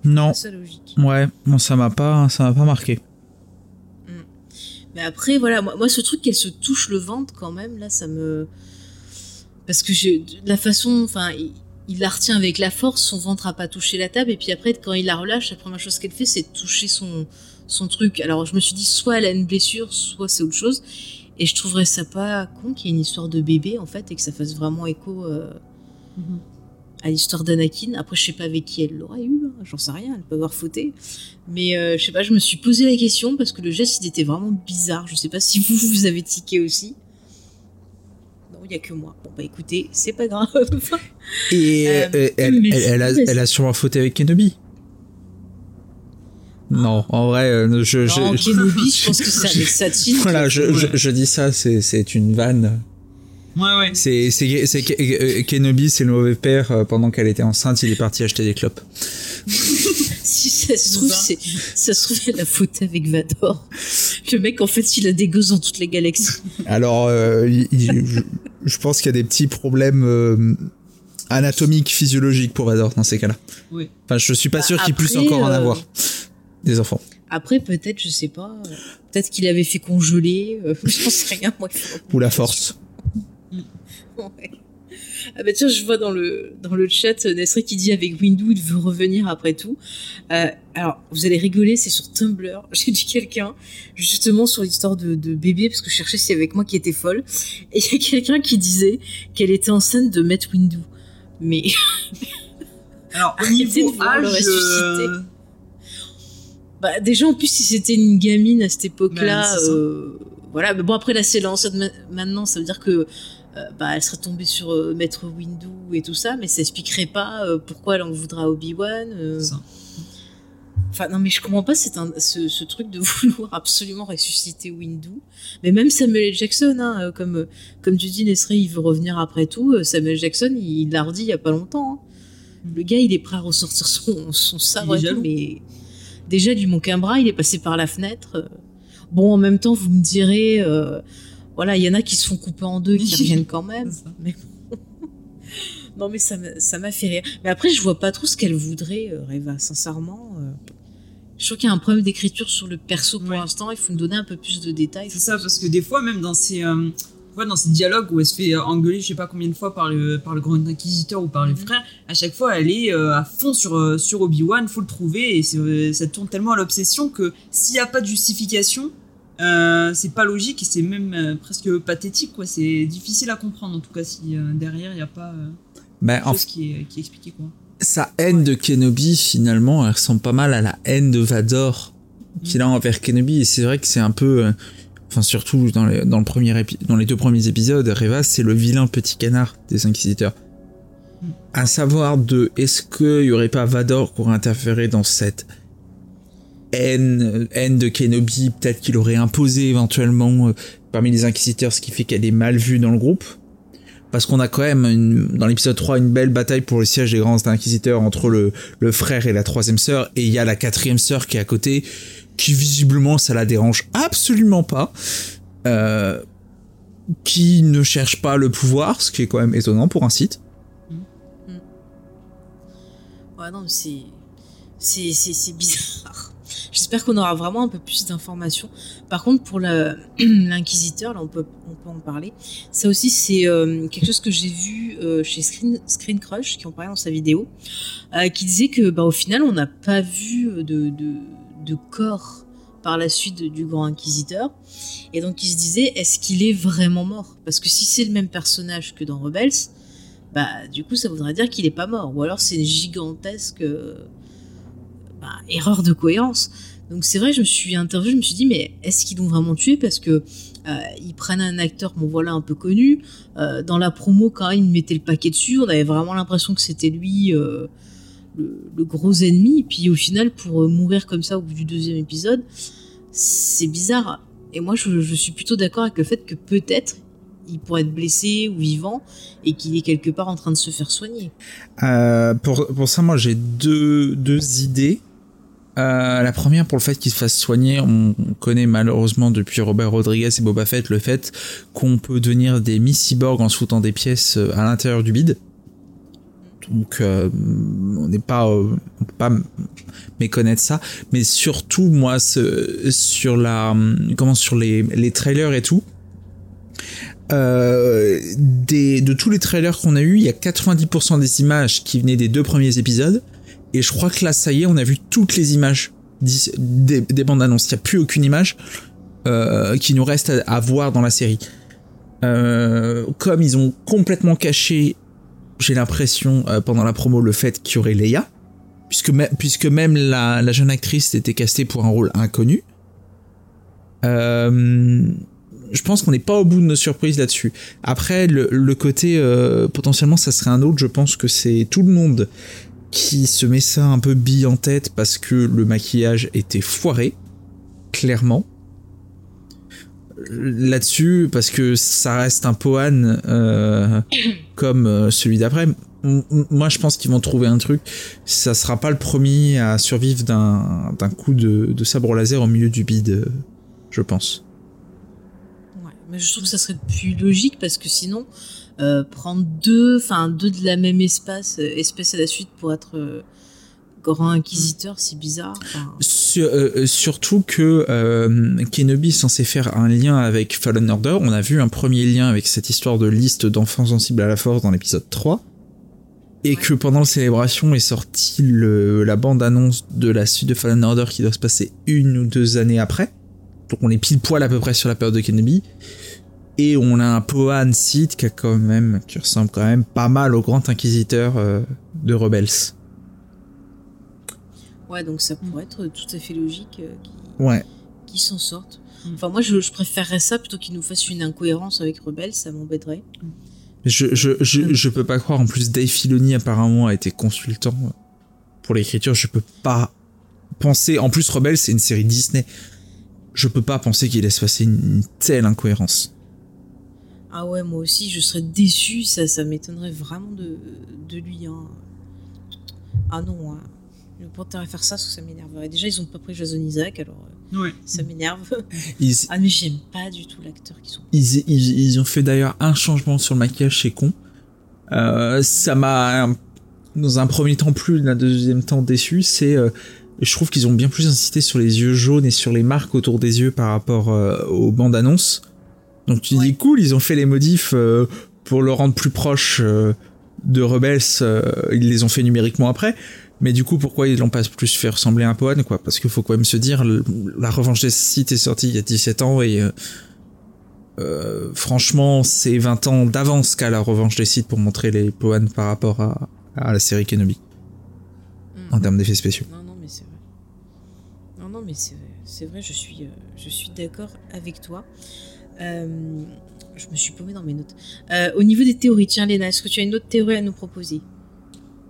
Non. Ouais, moi ça m'a pas, ça m'a pas marqué. Hmm. Mais après, voilà, moi, ce truc qu'elle se touche le ventre quand même, là, ça me, parce que je, la façon, enfin, il, la retient avec la force, son ventre a pas touché la table, et puis après, quand il la relâche, la première chose qu'elle fait, c'est toucher son, son truc. Alors je me suis dit, soit elle a une blessure, soit c'est autre chose. Et je trouverais ça pas con qu'il y ait une histoire de bébé, en fait, et que ça fasse vraiment écho euh, mhm. à l'histoire d'Anakin. Après, je sais pas avec qui elle l'aurait eu, hein, j'en sais rien, elle peut avoir fauté. Mais euh, je sais pas, je me suis posé la question parce que le geste, il était vraiment bizarre. Je sais pas si vous, vous avez tiqué aussi. Non, il y a que moi. Bon, bah écoutez, c'est pas grave. et euh, elle, elle, a, elle a sûrement fauté avec Kenobi. Non, en vrai, euh, je. je, non, Kenobi, je pense que c'est avec Satine. Voilà, je, je, dis ça, c'est une vanne. Ouais, ouais. C'est euh, Kenobi, c'est le mauvais père. Euh, pendant qu'elle était enceinte, il est parti acheter des clopes. si ça se trouve, c'est ça se trouve, elle a faute avec Vador. Le mec, en fait, il a des gosses dans toutes les galaxies. Alors, je, pense qu'il y a des petits problèmes anatomiques, physiologiques pour Vador dans ces cas-là. Oui. Enfin, je suis pas bah, sûr qu'il puisse encore en avoir des enfants. Après, peut-être, je sais pas, peut-être qu'il avait fait congeler, euh, j'en sais rien, moi. Ou la force. ouais. Ah bah tiens, je vois dans le, dans le chat Nesri qui dit avec Windows, il veut revenir après tout. Euh, alors, vous allez rigoler, c'est sur Tumblr. J'ai dit quelqu'un, justement sur l'histoire de, de, bébé, parce que je cherchais si avec moi qui était folle. Et il y a quelqu'un qui disait qu'elle était enceinte de mettre Windows. Mais... Alors, au niveau âge, le ressusciter. Bah, déjà, en plus, si c'était une gamine à cette époque-là, euh, voilà. Mais bon, après, là, c'est maintenant, ça veut dire que euh, bah, elle serait tombée sur euh, Maître Windu et tout ça, mais ça expliquerait pas pourquoi elle en voudra Obi-Wan. Enfin, non, mais je comprends pas un, ce, truc de vouloir absolument ressusciter Windu. Mais même Samuel L. Jackson, hein, comme, comme tu dis, Nesré, il veut revenir après tout. Samuel Jackson, il l'a redit il y a pas longtemps. Hein. Mm. Le gars, il est prêt à ressortir son, son sabre mais déjà lui manque un bras, il est passé par la fenêtre. Bon, en même temps, vous me direz, euh, voilà, il y en a qui se font couper en deux, qui reviennent quand même. Mais non, mais ça m'a fait rire. Mais après, je vois pas trop ce qu'elle voudrait, euh, Reva, sincèrement. Euh. Je trouve qu'il y a un problème d'écriture sur le perso pour l'instant. Il faut nous donner un peu plus de détails. C'est ça, parce que des fois, même dans ces, dans ces dialogues où elle se fait engueuler je sais pas combien de fois par le, par le grand inquisiteur ou par les mhm. frères, à chaque fois elle est euh, à fond sur, euh, sur Obi-Wan, faut le trouver, et euh, ça tourne tellement à l'obsession que s'il n'y a pas de justification, c'est pas logique et c'est même presque pathétique, quoi. C'est difficile à comprendre en tout cas si derrière il n'y a pas bah, quelque chose qui est, qui est expliqué, quoi. Sa haine de Kenobi, finalement, elle ressemble pas mal à la haine de Vador qu'il a envers Kenobi, et c'est vrai que c'est un peu enfin surtout dans, dans, le premier dans les deux premiers épisodes, Reva c'est le vilain petit canard des Inquisiteurs. À savoir de est-ce qu'il y aurait pas Vador pour interférer dans cette haine, haine de Kenobi, peut-être qu'il aurait imposé éventuellement euh, parmi les Inquisiteurs, ce qui fait qu'elle est mal vue dans le groupe? Parce qu'on a quand même dans l'épisode 3 une belle bataille pour le siège des grands inquisiteurs entre le, le frère et la troisième sœur, et il y a la quatrième sœur qui est à côté, qui visiblement ça la dérange absolument pas, euh, qui ne cherche pas le pouvoir, ce qui est quand même étonnant pour un site. Ouais, non, c'est. C'est bizarre. J'espère qu'on aura vraiment un peu plus d'informations. Par contre, pour l'inquisiteur, là, on peut, on peut en parler. Ça aussi, c'est euh, quelque chose que j'ai vu euh, chez Screen, Screen Crush, qui en parlait dans sa vidéo, qui disait que, bah, au final, on n'a pas vu de, de, corps par la suite du Grand Inquisiteur. Et donc, il se disait, est-ce qu'il est vraiment mort? Parce que si c'est le même personnage que dans Rebels, bah, du coup, ça voudrait dire qu'il est pas mort. Ou alors, c'est une gigantesque bah, erreur de cohérence. Donc c'est vrai, je me suis interviewé, je me suis dit, mais est-ce qu'ils l'ont vraiment tué? Parce que euh, ils prennent un acteur, bon voilà, un peu connu. Euh, dans la promo, quand ils mettaient le paquet dessus, on avait vraiment l'impression que c'était lui euh, le, gros ennemi. Et puis au final, pour mourir comme ça au bout du deuxième épisode, c'est bizarre. Et moi, je, suis plutôt d'accord avec le fait que peut-être il pourrait être blessé ou vivant et qu'il est quelque part en train de se faire soigner. pour, pour ça, moi j'ai deux, deux idées. Euh, la première pour le fait qu'il se fasse soigner, on connaît malheureusement depuis Robert Rodriguez et Boba Fett le fait qu'on peut devenir des mi-cyborgs en se foutant des pièces euh, à l'intérieur du bide. Donc euh, on n'est pas, on peut pas méconnaître ça, mais surtout moi sur la, comment sur les, les trailers et tout, des, de tous les trailers qu'on a eu, il y a 90% des images qui venaient des deux premiers épisodes et je crois que là, ça y est, on a vu toutes les images des, bandes annonces. Il n'y a plus aucune image euh, qui nous reste à, voir dans la série. Euh, comme ils ont complètement caché, j'ai l'impression, euh, pendant la promo, le fait qu'il y aurait Leia, puisque, puisque même la, jeune actrice était castée pour un rôle inconnu. je pense qu'on n'est pas au bout de nos surprises là-dessus. Après, le, le côté potentiellement, ça serait un autre. Je pense que c'est tout le monde qui se met ça un peu bille en tête parce que le maquillage était foiré, clairement. Là-dessus, parce que ça reste un Pohan euh, comme euh, celui d'après. Moi, je pense qu'ils vont trouver un truc. Ça sera pas le premier à survivre d'un coup de, sabre laser au milieu du bide, je pense. Ouais, mais je trouve que ça serait plus logique parce que sinon, euh, prendre deux, enfin deux de la même espèce, euh, espèce à la suite pour être euh, grand inquisiteur, c'est bizarre. surtout que Kenobi est censé faire un lien avec Fallen Order. On a vu un premier lien avec cette histoire de liste d'enfants sensibles à la force dans l'épisode 3. Et que pendant la célébration est sortie la bande-annonce de la suite de Fallen Order qui doit se passer une ou deux années après. Donc on est pile poil à peu près sur la période de Kenobi. Et on a un Pohan Sith qui, a quand même, qui ressemble quand même pas mal au grand inquisiteur euh, de Rebels. Ouais, donc ça pourrait être tout à fait logique euh, qu'ils ouais. s'en sortent. Enfin, moi, je, préférerais ça plutôt qu'ils nous fassent une incohérence avec Rebels, ça m'embêterait. Je, je, je, je, peux pas croire, en plus, Dave Filoni apparemment a été consultant pour l'écriture. Je peux pas penser. En plus, Rebels, c'est une série Disney. Je peux pas penser qu'il laisse passer une telle incohérence. Ah ouais, moi aussi, je serais déçu, ça, ça m'étonnerait vraiment de, de lui. Hein. Ah non, hein. Le à faire ça, ça m'énerverait. Déjà, ils ont pas pris Jason Isaac, alors euh, ouais. ça m'énerve. Ah mais j'aime pas du tout l'acteur qu'ils sont. Ils, ils, ont fait d'ailleurs un changement sur le maquillage, c'est con. Euh, ça m'a, dans un premier temps plus, dans un deuxième temps déçu, c'est... Euh, je trouve qu'ils ont bien plus insisté sur les yeux jaunes et sur les marques autour des yeux par rapport aux bandes annonces. Donc tu dis cool, ils ont fait les modifs euh, pour le rendre plus proche euh, de Rebels, euh, ils les ont fait numériquement après. Mais du coup, pourquoi ils l'ont pas plus fait ressembler à un Pohan, quoi? Parce qu'il faut quand même se dire, la revanche des Sith est sortie il y a 17 ans et franchement, c'est 20 ans d'avance qu'à la revanche des Sith pour montrer les Pohan par rapport à, à la série Kenobi. En termes d'effets spéciaux. Non, non, mais c'est vrai. Non, non, mais c'est vrai, je suis, je suis d'accord avec toi. Euh, je me suis paumée dans mes notes. Euh, au niveau des théories, tiens Léna, est-ce que tu as une autre théorie à nous proposer?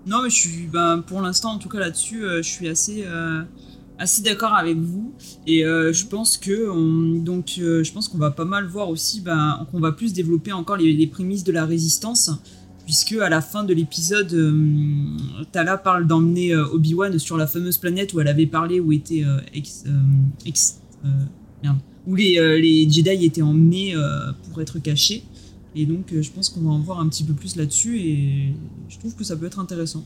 Non, mais je suis, ben, pour l'instant, en tout cas là-dessus, euh, je suis assez, assez d'accord avec vous. Et je pense que, je pense qu'on va pas mal voir aussi, ben, qu'on va plus développer encore les, prémices de la résistance. puisque à la fin de l'épisode, Tala parle d'emmener Obi-Wan sur la fameuse planète où elle avait parlé où était ex, où les Jedi étaient emmenés pour être cachés. Et donc, je pense qu'on va en voir un petit peu plus là-dessus et je trouve que ça peut être intéressant.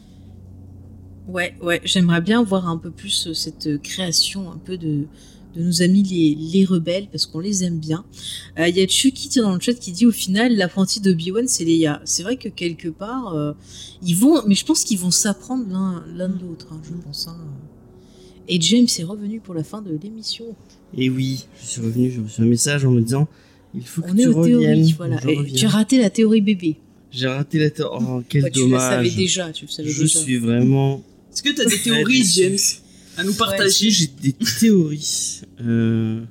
Ouais, ouais, j'aimerais bien voir un peu plus cette création un peu de, de nos amis les, les rebelles parce qu'on les aime bien. Il y a Chucky dans le chat qui dit au final l'apprenti d'Obi-Wan c'est Leia. C'est vrai que quelque part ils vont, mais je pense qu'ils vont s'apprendre l'un l'un de l'autre, hein, je pense. Hein. Et James est revenu pour la fin de l'émission. Et oui, je suis revenu, j'ai reçu un message en me disant il faut que On tu est aux théories, voilà. Tu as raté la théorie bébé. J'ai raté la théorie. Oh, quel dommage. Tu le savais déjà, tu le savais je suis vraiment. Est-ce que tu as des théories, James à nous partager J'ai des théories. Euh,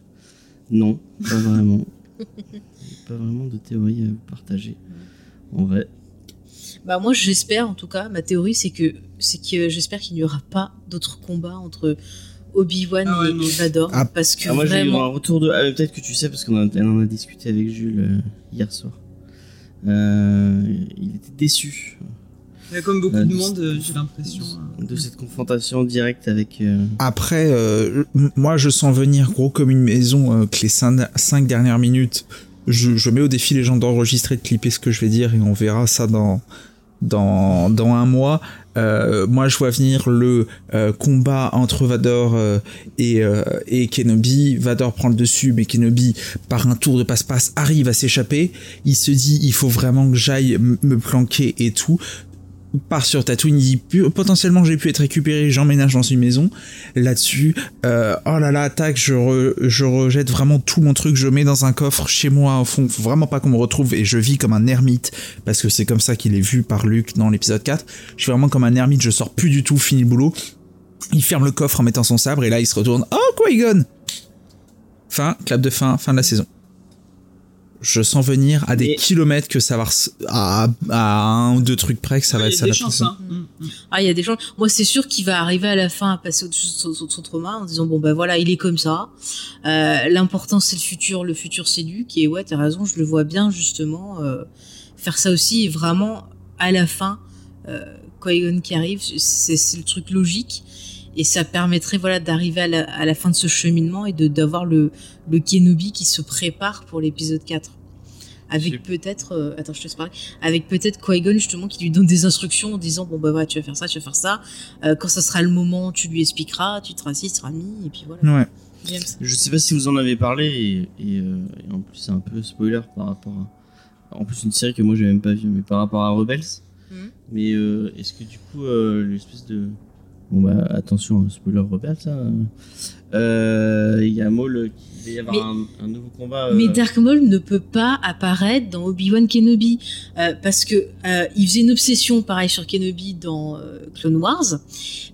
non, pas vraiment. pas vraiment de théories à vous partager. En vrai. Bah moi j'espère en tout cas, ma théorie c'est que c'est que j'espère qu'il n'y aura pas d'autres combats entre Obi-Wan ah et Vador ah. parce que ah, moi j'ai eu un retour de ah, peut-être que tu sais parce qu'on en a discuté avec Jules euh, hier soir. Euh, il était déçu comme beaucoup de monde, euh, j'ai l'impression. Euh. De cette confrontation directe avec. Euh, Après, moi je sens venir gros comme une maison que les 5 dernières minutes, je, mets au défi les gens d'enregistrer, de clipper ce que je vais dire et on verra ça dans, dans, dans un mois. Moi, je vois venir le combat entre Vador et, et Kenobi. Vador prend le dessus, mais Kenobi, par un tour de passe-passe, arrive à s'échapper. Il se dit, il faut vraiment que j'aille me planquer et tout part sur Tatooine, il dit potentiellement j'ai pu être récupéré, j'emménage dans une maison. Là-dessus, euh, oh là là, tac, je, je rejette vraiment tout mon truc, je mets dans un coffre chez moi au fond, faut vraiment pas qu'on me retrouve et je vis comme un ermite parce que c'est comme ça qu'il est vu par Luke dans l'épisode 4. Je suis vraiment comme un ermite, je sors plus du tout, fini le boulot. Il ferme le coffre en mettant son sabre et là il se retourne. Oh Qui-Gon Fin, clap de fin, fin de la saison je sens venir à des kilomètres que ça va à, un ou deux trucs près que ça va être ça la hein. mm, mm. Ah, il y a des chances. Moi, c'est sûr qu'il va arriver à la fin à passer au-dessus de son, trauma en disant bon ben voilà, il est comme ça. Euh, L'important c'est le futur, le futur c'est Luc. Et ouais, t'as raison, je le vois bien justement euh, faire ça aussi. vraiment à la fin, euh, qui arrive, c'est le truc logique et ça permettrait voilà d'arriver à, à la, fin de ce cheminement et de d'avoir le le Kenobi qui se prépare pour l'épisode 4 avec peut-être euh, attends je te laisse parler. Avec peut-être Qui-Gon justement qui lui donne des instructions en disant bon bah voilà tu vas faire ça tu vas faire ça. Euh, quand ça sera le moment tu lui expliqueras tu te rassis tu seras mis et puis voilà. Ouais. je sais pas si vous en avez parlé et, euh, en plus c'est un peu spoiler par rapport à en plus une série que moi j'ai même pas vue mais par rapport à Rebels. Hmm. mais est-ce que du coup l'espèce de Bon bah attention, spoiler Rebels, ça. Il y a Maul qui il y avoir un, nouveau combat. Mais euh, Dark Maul ne peut pas apparaître dans Obi-Wan Kenobi euh, parce que euh, il faisait une obsession pareil sur Kenobi dans Clone Wars,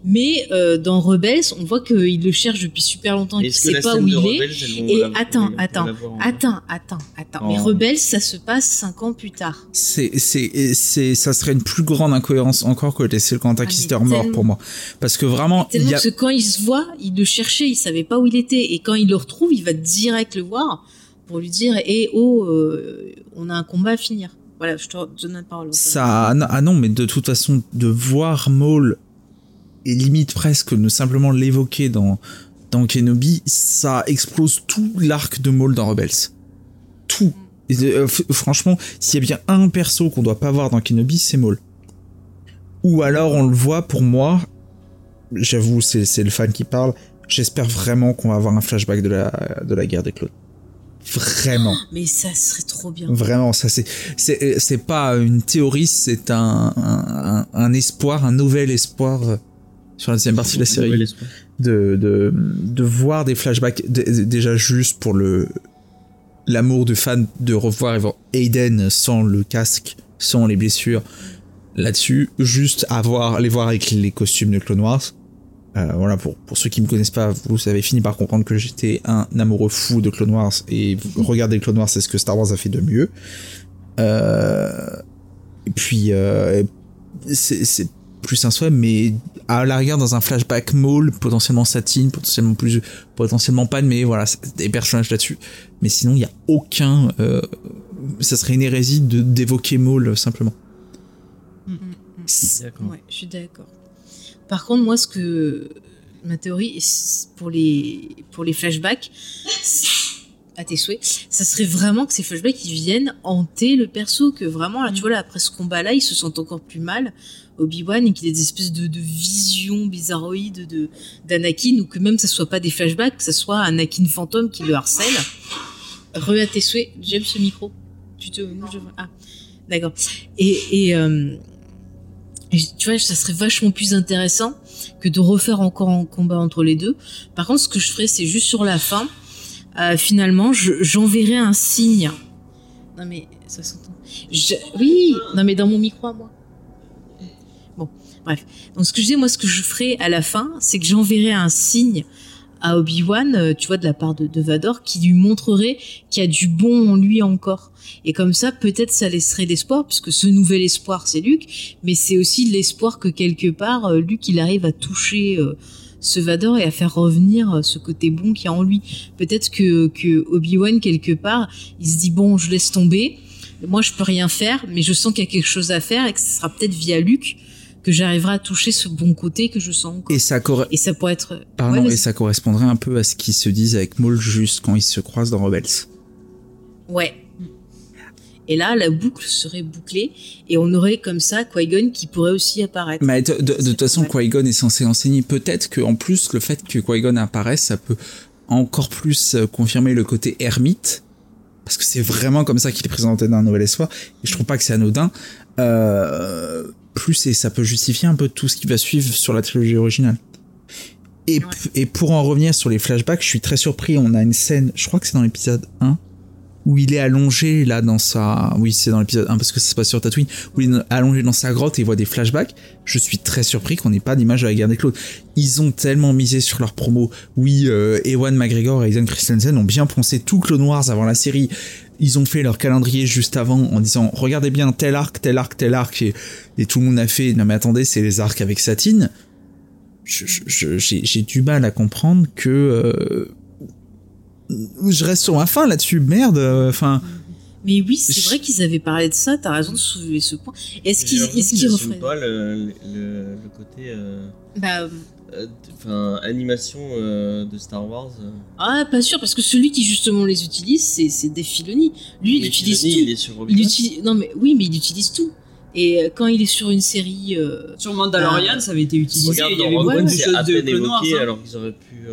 mais dans Rebels, on voit qu'il le cherche depuis super longtemps et qu'il sait pas où il est. Et attends, attends, attends, attends, attends, Mais Rebels, ça se passe cinq ans plus tard. C'est, c'est, c'est, ça serait une plus grande incohérence encore que laisser le Grand ah, mort pour moi, parce que vraiment. il y a... que quand il se voit, il le cherchait, il savait pas où il était, et quand il le retrouve, il va direct le voir pour lui dire et eh, oh euh, on a un combat à finir. Voilà je te donne la parole ça ah non mais de toute façon de voir Maul et limite presque ne simplement l'évoquer dans dans Kenobi ça explose tout l'arc de Maul dans Rebels. Tout. Euh, franchement s'il y a bien un perso qu'on doit pas voir dans Kenobi c'est Maul. Ou alors on le voit pour moi j'avoue c'est le fan qui parle J'espère vraiment qu'on va avoir un flashback de la, de la guerre des clones. Vraiment. Mais ça serait trop bien. Vraiment, ça c'est c'est pas une théorie, c'est un, un, un, espoir, un nouvel espoir euh, sur la deuxième partie de la série. De, de, de voir des flashbacks déjà juste pour le l'amour du fan de revoir Aiden sans le casque, sans les blessures là-dessus, juste avoir les voir avec les costumes de Clone Wars euh, voilà, pour, pour ceux qui me connaissent pas, vous avez fini par comprendre que j'étais un amoureux fou de Clone Wars et regardez Clone Wars, c'est ce que Star Wars a fait de mieux. Euh, et puis, euh, c'est plus un souhait, mais à la rigueur, dans un flashback Maul, potentiellement Satine, potentiellement plus, potentiellement pas, mais voilà, des personnages là-dessus. Mais sinon, il n'y a aucun, ça serait une hérésie de d'évoquer Maul simplement. Ouais, je suis d'accord. Par contre, moi, ce que ma théorie pour les pour les flashbacks, à tes souhaits, ça serait vraiment que ces flashbacks ils viennent hanter le perso, que vraiment là, tu mm. vois là après ce combat-là, il se sent encore plus mal. Obi-Wan et qu'il ait des espèces de, de visions bizarroïdes de d'Anakin ou que même ça soit pas des flashbacks, que ça soit Anakin fantôme qui le harcèle. Re à tes souhaits, j'aime ce micro. Tu te ah d'accord. Et, et, euh, tu vois, ça serait vachement plus intéressant que de refaire encore un combat entre les deux. Par contre, ce que je ferais, c'est juste sur la fin, euh, finalement, j'enverrai un signe. Non mais ça s'entend. Oui, non mais dans mon micro moi. Bon, bref. Donc ce que je dis, moi, ce que je ferai à la fin, c'est que j'enverrai un signe à Obi-Wan, euh, tu vois, de la part de, Vador, qui lui montrerait qu'il y a du bon en lui encore. Et comme ça, peut-être ça laisserait l'espoir, puisque ce nouvel espoir, c'est Luke, mais c'est aussi l'espoir que quelque part, euh, Luke, il arrive à toucher euh, ce Vador et à faire revenir ce côté bon qu'il y a en lui. Peut-être que, que Obi-Wan, quelque part, il se dit, bon, je laisse tomber, moi je peux rien faire, mais je sens qu'il y a quelque chose à faire et que ce sera peut-être via Luke que j'arriverai à toucher ce bon côté que je sens Et ça, et ça pourrait être. Pardon, et ça correspondrait un peu à ce qu'ils se disent avec Maul juste quand ils se croisent dans Rebels. Ouais. Et là, la boucle serait bouclée et on aurait comme ça Qui-Gon qui pourrait aussi apparaître. Mais de, toute façon, Qui-Gon est censé enseigner. Peut-être qu'en plus, le fait que Qui-Gon apparaisse, ça peut encore plus euh, confirmer le côté ermite. Parce que c'est vraiment comme ça qu'il est présenté dans un nouvel espoir. Et je trouve pas que c'est anodin. Euh, plus et ça peut justifier un peu tout ce qui va suivre sur la trilogie originale. Et, et pour en revenir sur les flashbacks, je suis très surpris. On a une scène, je crois que c'est dans l'épisode 1, où il est allongé là dans sa. Oui, c'est dans l'épisode 1 parce que ça se passe sur Tatooine, où il est allongé dans sa grotte et il voit des flashbacks. Je suis très surpris qu'on n'ait pas d'image de la guerre des clones. Ils ont tellement misé sur leur promo. Oui, euh, Ewan McGregor et Aidan Christensen ont bien pensé tout Clone Wars avant la série ils ont fait leur calendrier juste avant en disant regardez bien tel arc, tel arc, tel arc et, tout le monde a fait non mais attendez c'est les arcs avec Satine. J'ai du mal à comprendre que euh, je reste sur ma fin là-dessus merde enfin. mais oui, c'est vrai qu'ils avaient parlé de ça, t'as raison de soulever ce point. Est-ce qu'ils est qu pas le, le, côté. Euh... Bah, euh, enfin animation euh, de Star Wars euh. Ah, pas sûr, parce que celui qui justement les utilise, c'est c'est Dave Lui, il utilise tout. Il est sur il utilise... Non, mais oui, mais il utilise tout. Et quand il est sur une série. Sur Mandalorian, ça avait été utilisé. il y avait beaucoup de choses de Wars. Hein. Alors qu'ils auraient pu.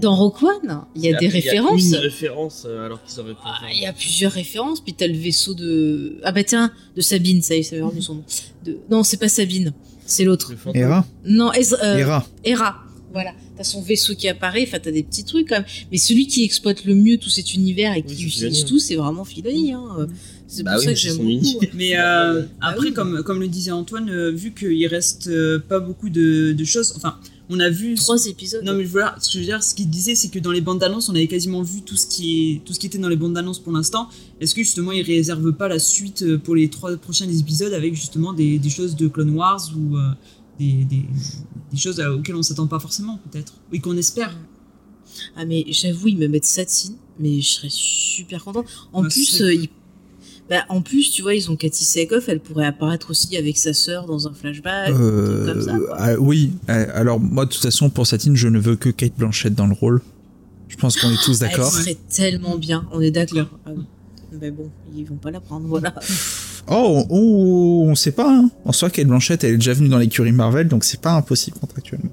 Dans Rogue One, il y a des références. Il y a une référence alors qu'ils auraient pu. Ah, il y a plusieurs références. Puis t'as le vaisseau de. Ah bah tiens, de Sabine, ça y est, ça m'est revenu son nom. De... Non, c'est pas Sabine. C'est l'autre. Hera Non, euh, Hera. Voilà. T'as son vaisseau qui apparaît, enfin t'as des petits trucs quand même. Mais celui qui exploite le mieux tout cet univers et qui utilise tout, c'est vraiment Filoni. Hein. C'est bah pour ça que j'aime beaucoup. Mais euh, bah après, comme, comme le disait Antoine, euh, vu qu'il reste pas beaucoup de, de choses, enfin, on a vu trois épisodes. Non mais voilà, je veux dire, ce qu'il disait, c'est que dans les bandes annonces, on avait quasiment vu tout ce qui est tout ce qui était dans les bandes annonces pour l'instant. Est-ce que justement, ils réservent pas la suite euh, pour les trois prochains épisodes avec justement des, des choses de Clone Wars ou euh, des, des, des, choses auxquelles on s'attend pas forcément peut-être, et qu'on espère? Ah mais j'avoue, ils me mettent Satine, mais je serais super content. En plus, euh, ils bah, en plus, tu vois, ils ont Cathy Sakoff, elle pourrait apparaître aussi avec sa sœur dans un flashback. Euh, comme ça, ah, oui, euh, alors moi, de toute façon, pour Satine, je ne veux que Kate Blanchett dans le rôle. Je pense qu'on est tous d'accord. Elle serait tellement bien, on est d'accord. Ah Mais bon, ils vont pas la prendre, voilà. Oh, oh, on sait pas. Hein. En soi, Kate Blanchett, elle est déjà venue dans l'écurie Marvel, donc c'est pas impossible contractuellement.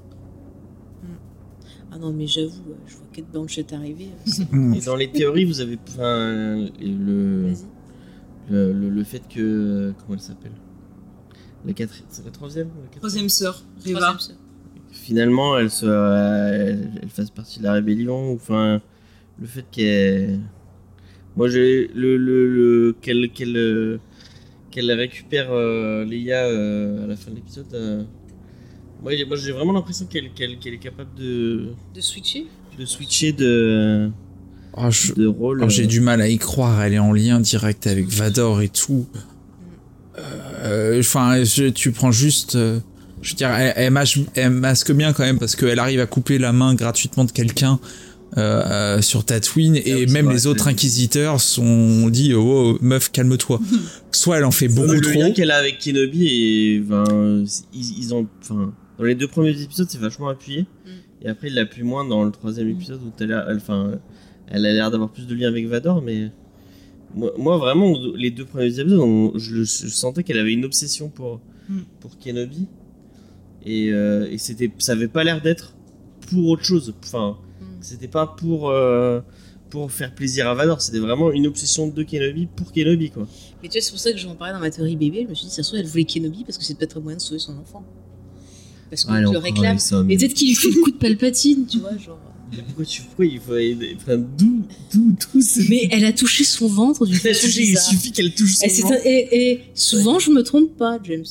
Ah non, mais j'avoue, je vois Kate Blanchett arriver. Et dans les théories, vous avez. Enfin, le. Le, fait que. Comment elle s'appelle? La quatrième. C'est la troisième la Troisième sœur, Riva. Finalement, elle, se, elle, fasse partie de la rébellion. Enfin, le fait qu'elle. Moi, j'ai. Le, le, qu'elle. qu'elle qu'elle récupère euh, Leia euh, à la fin de l'épisode. Euh. Moi, j'ai vraiment l'impression qu'elle est capable de. De switcher De switcher de. Oh, j'ai du mal à y croire, elle est en lien direct avec Vador et tout. Euh, enfin, tu prends juste. Euh, je veux dire, elle, masque, bien quand même parce qu'elle arrive à couper la main gratuitement de quelqu'un euh, sur Tatooine ah et même les autres inquisiteurs sont dit oh, meuf calme-toi. Soit elle en fait beaucoup le trop. Le lien qu'elle a avec Kenobi et ben, ils, ont enfin dans les deux premiers épisodes c'est vachement appuyé mm. et après il l'appuie moins dans le troisième épisode où elle a, enfin elle a l'air d'avoir plus de lien avec Vador mais moi, vraiment les deux premiers épisodes je, sentais qu'elle avait une obsession pour mm. pour Kenobi et, euh, et c'était ça avait pas l'air d'être pour autre chose enfin c'était pas pour, euh, pour faire plaisir à Vador, c'était vraiment une obsession de Kenobi pour Kenobi, quoi. Mais tu vois, c'est pour ça que j'en parlais dans ma théorie bébé. Je me suis dit, ça se trouve, elle voulait Kenobi parce que c'est peut-être un moyen de sauver son enfant. Parce qu'on le réclame. mais... peut-être qu'il lui fait le coup de palpatine, tu vois, genre. Mais pourquoi, tu, pourquoi il faut. Enfin, d'où, d'où, d'où Mais elle a touché son ventre d'une façon Il suffit qu'elle touche son et ventre. Et, et souvent, je me trompe pas, James.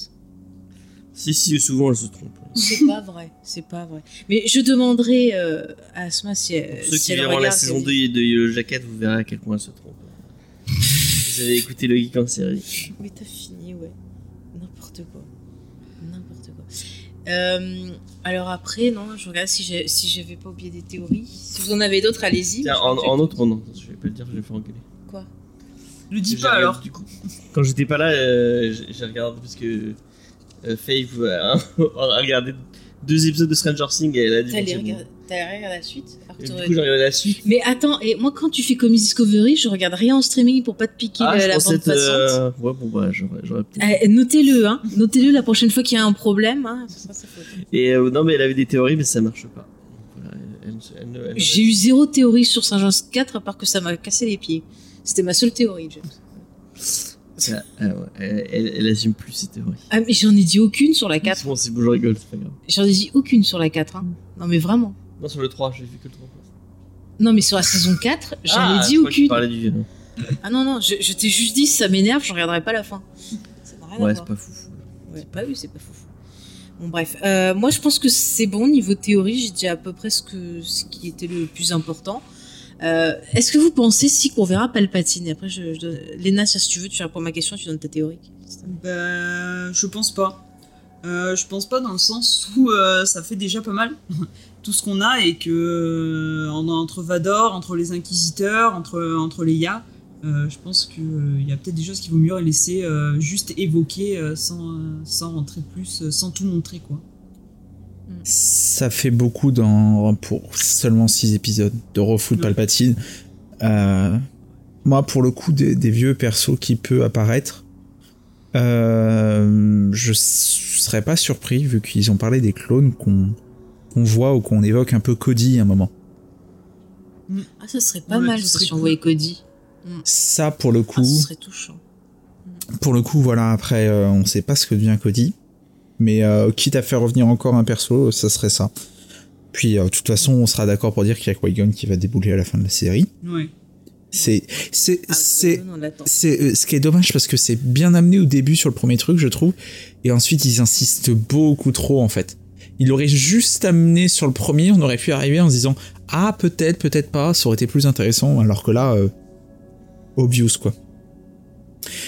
Si, si, souvent elle se trompe. C'est pas vrai, c'est pas vrai. Mais je demanderai euh, à Asma si, Pour ceux qui verront la saison 2 de Yellow Jacket, vous verrez à quel point elle se trompe. vous avez écouté le geek en série. Mais t'as fini, ouais. N'importe quoi. N'importe quoi. Euh, alors après, non, je regarde si j'avais si pas oublié des théories. Si vous en avez d'autres, allez-y. En, en autre, non. Je vais pas le dire, je vais faire engueuler. Quoi? Le dis pas alors. Du coup, quand j'étais pas là, euh, j'ai regardé parce que euh, Faye euh, a regardé deux épisodes de Stranger Things et elle a dit. T'as regardé la suite et Du coup, j'ai regardé la suite. Mais attends, et moi, quand tu fais comme Discovery, je regarde rien en streaming pour pas te piquer ah, la, bande passante. Euh... Ouais, bon, bah, j'aurais euh, Notez-le, hein. Notez-le la prochaine fois qu'il y a un problème. Hein. Ça Et euh, non, mais elle avait des théories, mais ça marche pas. J'ai eu zéro théorie sur Saint Jean 4 à part que ça m'a cassé les pieds. C'était ma seule théorie, James. Ah elle, assume plus ses théories. Ah, mais j'en ai dit aucune sur la 4. C'est bon, c'est bon, je rigole, c'est pas grave. J'en ai dit aucune sur la 4. Hein. Non, mais vraiment. Non, sur le 3, j'ai vu que le 3. Non, mais sur la saison 4, j'en ah, ai dit aucune. Du... Ah non, non, je, je t'ai juste dit, ça m'énerve, je regarderai pas la fin. Ça rien ouais, c'est pas fou. Ouais, pas vu, c'est pas fou. Bon, bref. Euh, moi, je pense que c'est bon, niveau théorie, j'ai dit à peu près ce, que, ce qui était le plus important. Euh, est-ce que vous pensez si qu'on verra Palpatine Après, Léna, si tu veux, tu réponds à ma question, tu donnes ta théorie. Ben, je pense pas. Euh, je pense pas dans le sens où euh, ça fait déjà pas mal tout ce qu'on a et que entre Vador, entre les Inquisiteurs, entre, entre les Ya, je pense qu'il y a peut-être des choses qu'il vaut mieux laisser juste évoquer sans, sans rentrer plus, sans tout montrer quoi. Ça fait beaucoup dans, pour seulement 6 épisodes de refoot Palpatine. Euh, moi, pour le coup, des, vieux persos qui peut apparaître, euh, je serais pas surpris vu qu'ils ont parlé des clones qu'on voit ou qu'on évoque un peu Cody à un moment. Ah, ça serait pas mal si on voyait Cody. Ça, pour le coup. Ah, ce serait touchant. Pour le coup, voilà, après, euh, on sait pas ce que devient Cody. Mais euh, quitte à faire revenir encore un perso, ça serait ça. Puis, euh, de toute façon, on sera d'accord pour dire qu'il y a Qui-Gon qui va débouler à la fin de la série. Oui. C'est c'est ah, c'est c'est euh, ce qui est dommage parce que c'est bien amené au début sur le premier truc je trouve et ensuite ils insistent beaucoup trop en fait. Il aurait juste amené sur le premier, on aurait pu arriver en se disant ah peut-être peut-être pas, ça aurait été plus intéressant alors que là obvious quoi.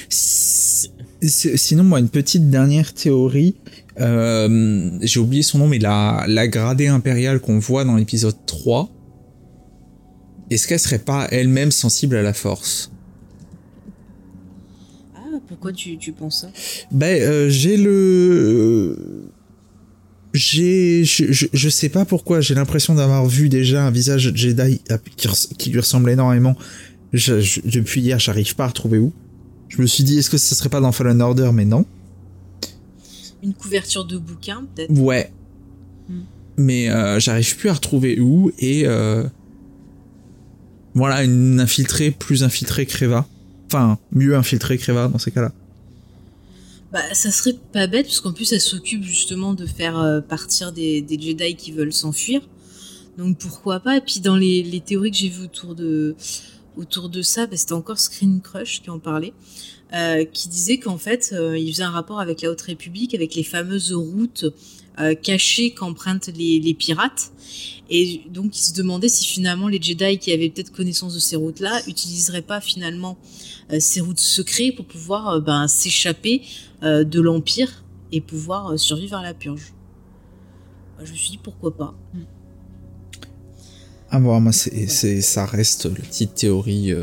Sinon moi une petite dernière théorie j'ai oublié son nom, mais la, la gradée impériale qu'on voit dans l'épisode 3, est-ce qu'elle serait pas elle-même sensible à la force? Ah, pourquoi tu, tu penses ça? Ben, euh, j'ai le... J'ai, je, je, sais pas pourquoi, j'ai l'impression d'avoir vu déjà un visage Jedi qui, qui lui ressemble énormément. depuis hier, j'arrive pas à retrouver où. Je me suis dit, est-ce que ça serait pas dans Fallen Order, mais non une couverture de bouquin, peut-être. Ouais. Hmm. Mais euh, j'arrive plus à retrouver où et euh, voilà une infiltrée plus infiltrée Creva. Enfin, mieux infiltrée Creva dans ces cas-là. Bah, ça serait pas bête, parce qu'en plus, elle s'occupe justement de faire euh, partir des, des, Jedi qui veulent s'enfuir. Donc pourquoi pas? Et puis dans les, les théories que j'ai vues autour de, autour de ça, bah, c'était encore Screen Crush qui en parlait. Euh, qui disait qu'en fait, euh, il faisait un rapport avec la Haute République, avec les fameuses routes euh, cachées qu'empruntent les, pirates. Et donc, il se demandait si finalement les Jedi qui avaient peut-être connaissance de ces routes-là utiliseraient pas finalement ces routes secrètes pour pouvoir ben, s'échapper de l'Empire et pouvoir survivre à la purge. Je me suis dit pourquoi pas. Ah bon, moi, c'est, c'est, ça reste la petite théorie.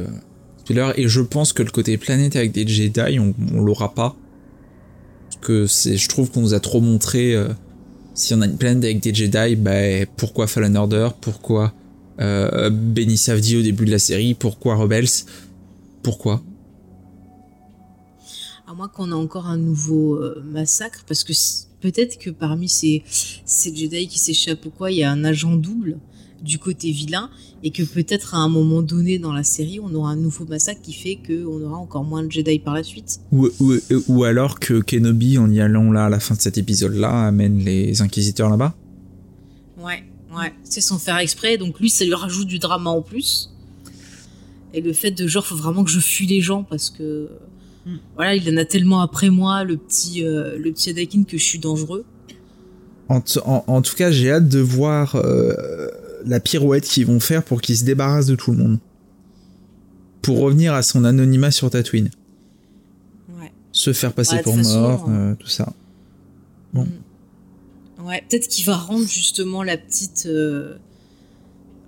Et je pense que le côté planète avec des Jedi, on, on l'aura pas. Que c'est, je trouve qu'on nous a trop montré. Euh, si on a une planète avec des Jedi, bah, pourquoi Fallen Order? Pourquoi euh, Benny Savdi au début de la série? Pourquoi Rebels? Pourquoi? À moins qu'on a encore un nouveau euh, massacre, parce que peut-être que parmi ces, ces Jedi qui s'échappent ou quoi, il y a un agent double du côté vilain et que peut-être à un moment donné dans la série on aura un nouveau massacre qui fait qu'on aura encore moins de Jedi par la suite. Ou, ou, alors que Kenobi en y allant là à la fin de cet épisode là amène les inquisiteurs là-bas Ouais, ouais, c'est son faire exprès donc lui ça lui rajoute du drama en plus. Et le fait de genre faut vraiment que je fuis les gens parce que hmm. voilà il en a tellement après moi le petit euh, le petit Anakin que je suis dangereux. En, en, tout cas, j'ai hâte de voir euh, la pirouette qu'ils vont faire pour qu'il se débarrasse de tout le monde. Pour revenir à son anonymat sur Tatooine. Ouais. Se faire passer pour mort, euh, tout ça. Bon. Mm. Ouais, peut-être qu'il va rendre justement la petite. Euh,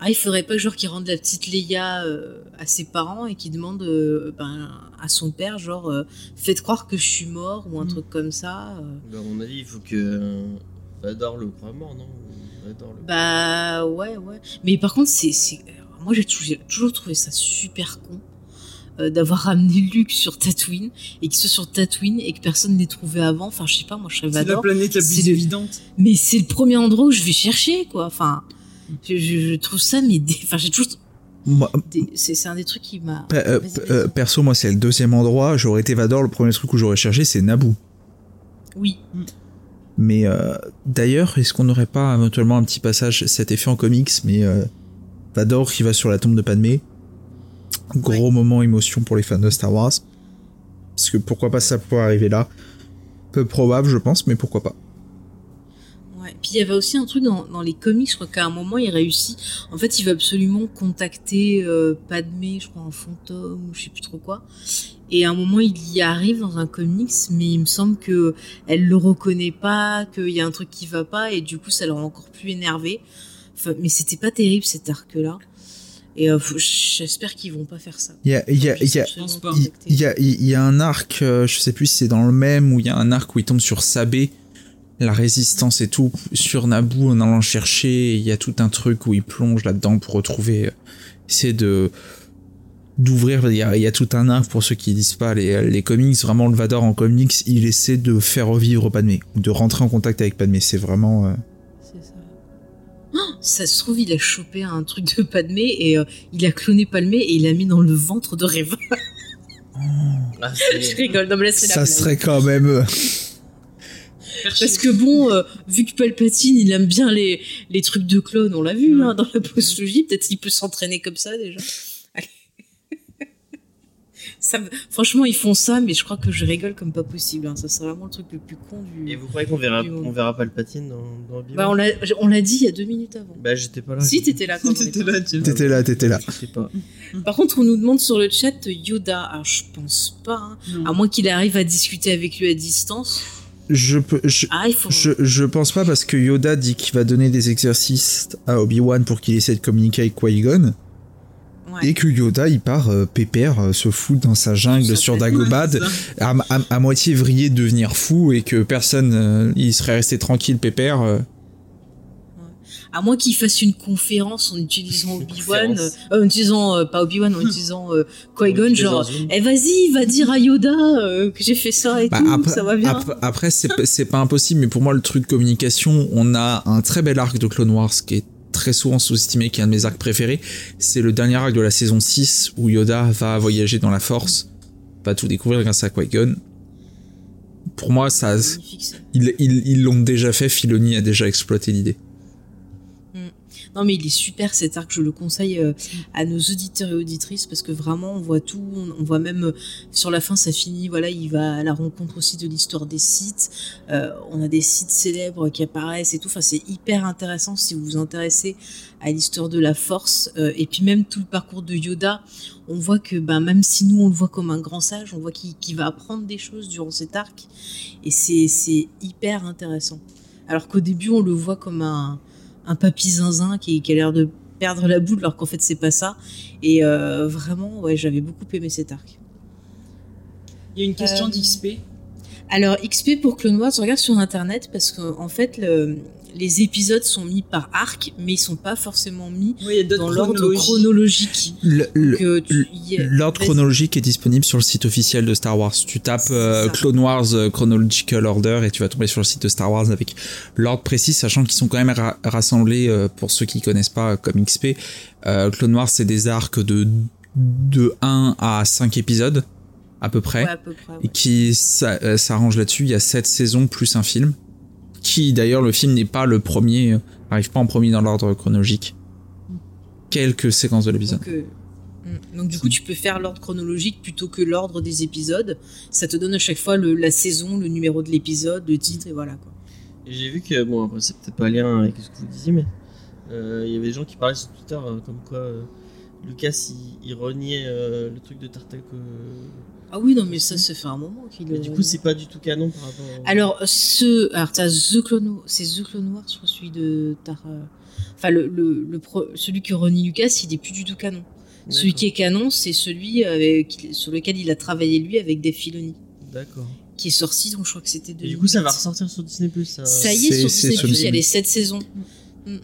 ah, il faudrait pas genre qu'il rende la petite Leia euh, à ses parents et qu'il demande ben, à son père, genre, faites croire que je suis mort ou un mm. truc comme ça. Ben, à mon avis, il faut que Vador le croit mort, non? Bah ouais, ouais. Mais par contre, c'est, moi j'ai toujours, trouvé ça super con euh, d'avoir ramené Luke sur Tatooine et qu'il soit sur Tatooine et que personne l'ait trouvé avant. Enfin, je sais pas, moi je serais C'est la planète la plus évidente. Mais c'est le premier endroit où je vais chercher, quoi. Enfin, je, trouve ça, mais enfin, j'ai toujours. c'est un des trucs qui m'a. Euh, euh, perso, moi, c'est le deuxième endroit. J'aurais été Vador. Le premier truc où j'aurais cherché, c'est Naboo. Oui. Mais euh, d'ailleurs, est-ce qu'on n'aurait pas éventuellement un petit passage, cet effet en comics, mais euh, Vador qui va sur la tombe de Padmé Gros moment émotion pour les fans de Star Wars. Parce que pourquoi pas ça pourrait arriver là Peu probable, je pense, mais pourquoi pas. Ouais. Puis il y avait aussi un truc dans, les comics, je crois qu'à un moment il réussit. En fait, il va absolument contacter euh, Padmé, je crois, en fantôme ou je sais plus trop quoi. Et à un moment, il y arrive dans un comics, mais il me semble que elle le reconnaît pas, qu'il y a un truc qui va pas, et du coup, ça l'a encore plus énervé. Enfin, mais c'était pas terrible cet arc-là. Et euh, j'espère qu'ils vont pas faire ça. Il y a, y, a, y, a, y a un arc, euh, je sais plus si c'est dans le même, où il y a un arc où il tombe sur Sabé, la résistance et tout, sur Naboo en allant chercher. Il y a tout un truc où il plonge là-dedans pour retrouver, euh, essayer de d'ouvrir. Il, y, a tout un arc pour ceux qui disent pas les, les comics. Vraiment, le Vador en comics, il essaie de faire revivre Padmé, de rentrer en contact avec Padmé. C'est vraiment. Euh, C'est ça. Oh, ça se trouve, il a chopé un truc de Padmé et euh, il a cloné Padmé et il l'a mis dans le ventre de Reva. Ah, Je rigole, non, mais Ça serait quand même. Euh, Parce que bon, vu que Palpatine, il aime bien les, les trucs de clone, on l'a vu hein, dans la postologie, peut-être qu'il peut s'entraîner comme ça déjà franchement, ils font ça, mais je crois que je rigole comme pas possible. Hein. Ça serait vraiment le truc le plus con du. Et vous croyez qu'on verra, on verra pas le patine dans, dans bah, on l'a dit il y a deux minutes avant. Bah, j'étais pas là. Si, t'étais là quand T'étais là, t'étais là, t'étais là. Pas. Par contre, on nous demande sur le chat Yoda. Alors, je pense pas. Hein. À moins qu'il arrive à discuter avec lui à distance. Je, peux, je, ah, je, je, pense pas parce que Yoda dit qu'il va donner des exercices à Obi-Wan pour qu'il essaie de communiquer avec Qui-Gon. Et que Yoda, il part euh, pépère, euh, se fout dans sa jungle sur Dagobad, à, moitié vrillé de devenir fou, et que personne, euh, il serait resté tranquille pépère. À moins qu'il fasse une conférence en utilisant Obi-Wan, en utilisant, pas Obi-Wan, en utilisant Qui-Gon, genre, eh vas-y, va dire à Yoda que j'ai fait ça et bah, tout, ça va bien. Après, c'est pas impossible, mais pour moi, le truc de communication, on a un très bel arc de Clone Wars qui est très souvent sous-estimé, qui est un de mes arcs préférés. C'est le dernier arc de la saison 6 où Yoda va voyager dans la force, va tout découvrir grâce à Qui-Gon. Pour moi, ça, ils l'ont déjà fait, Filoni a déjà exploité l'idée. Non, mais il est super cet arc, je le conseille euh, à nos auditeurs et auditrices parce que vraiment on voit tout, on, voit même euh, sur la fin ça finit, voilà, il va à la rencontre aussi de l'histoire des sites, euh, on a des sites célèbres qui apparaissent et tout, enfin c'est hyper intéressant si vous vous intéressez à l'histoire de la force et puis même tout le parcours de Yoda, on voit que ben, même si nous on le voit comme un grand sage, on voit qu'il va apprendre des choses durant cet arc et c'est hyper intéressant. Alors qu'au début on le voit comme un un papy zinzin qui, a l'air de perdre la boule alors qu'en fait c'est pas ça. Et vraiment, ouais, j'avais beaucoup aimé cet arc. Il y a une question d'XP. Alors XP pour Clone Wars, je regarde sur internet parce qu'en en fait le, les épisodes sont mis par arc, mais ils sont pas forcément mis dans l'ordre chronologique. L'ordre chronologique est disponible sur le site officiel de Star Wars. Tu tapes euh, Clone Wars euh, Chronological Order et tu vas tomber sur le site de Star Wars avec l'ordre précis, sachant qu'ils sont quand même rassemblés, euh, pour ceux qui connaissent pas, comme XP. Clone Wars, c'est des arcs de, de 1 à 5 épisodes à peu près, et qui s'arrange là-dessus. Il y a 7 saisons plus un film qui d'ailleurs le film n'est pas le premier, n'arrive pas en premier dans l'ordre chronologique. Quelques séquences de l'épisode. Donc, euh, hmm. donc, du coup tu peux faire l'ordre chronologique plutôt que l'ordre des épisodes. Ça te donne à chaque fois le, la saison, le numéro de l'épisode, le titre et voilà quoi. J'ai vu que, bon après c'est peut-être pas lien avec ce que vous disiez, mais euh, il y avait des gens qui parlaient sur Twitter euh, comme quoi Lucas il, reniait le truc de Tartak ah oui, non, mais ça, ça fait un moment qu'il. Mais du coup, c'est pas du tout canon par rapport. Alors, ce. Alors, t'as The Clone C'est The Clone Wars, je crois, celui de. Tar... Enfin, le, le, le celui que renie Lucas, il est plus du tout canon. Celui qui est canon, c'est celui avec... sur lequel il a travaillé lui avec Dave Filoni. D'accord. Qui est sorti, donc je crois que c'était. Et du coup, ça va ressortir sur Disney Plus. Ça... ça y est, sur Disney Plus, il y a les 7 saisons.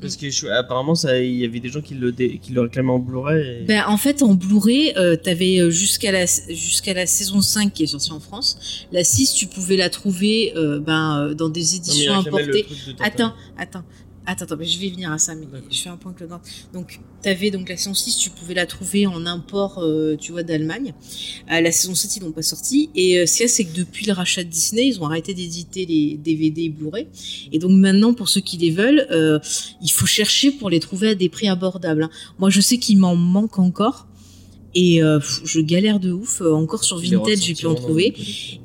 Parce que apparemment, il y avait des gens qui le, qui le réclamaient en Blu-ray. Ben, en fait, en Blu-ray, euh, t'avais euh, jusqu'à la, jusqu'à la saison 5 qui est sortie en France. La 6, tu pouvais la trouver euh, ben, dans des éditions importées. Attends, attends. Attends, attends, mais je vais venir à ça, mais je fais un point que le Donc, tu avais donc la saison 6, tu pouvais la trouver en import, euh, tu vois, d'Allemagne. Euh, la saison 7, ils n'ont pas sorti. Et euh, ce qu'il y a, c'est que depuis le rachat de Disney, ils ont arrêté d'éditer les DVD et Blu-ray. Et donc maintenant, pour ceux qui les veulent, il faut chercher pour les trouver à des prix abordables. Hein. Moi, je sais qu'il m'en manque encore. Et euh, je galère de ouf. Euh, encore sur Vinted, j'ai pu en trouver.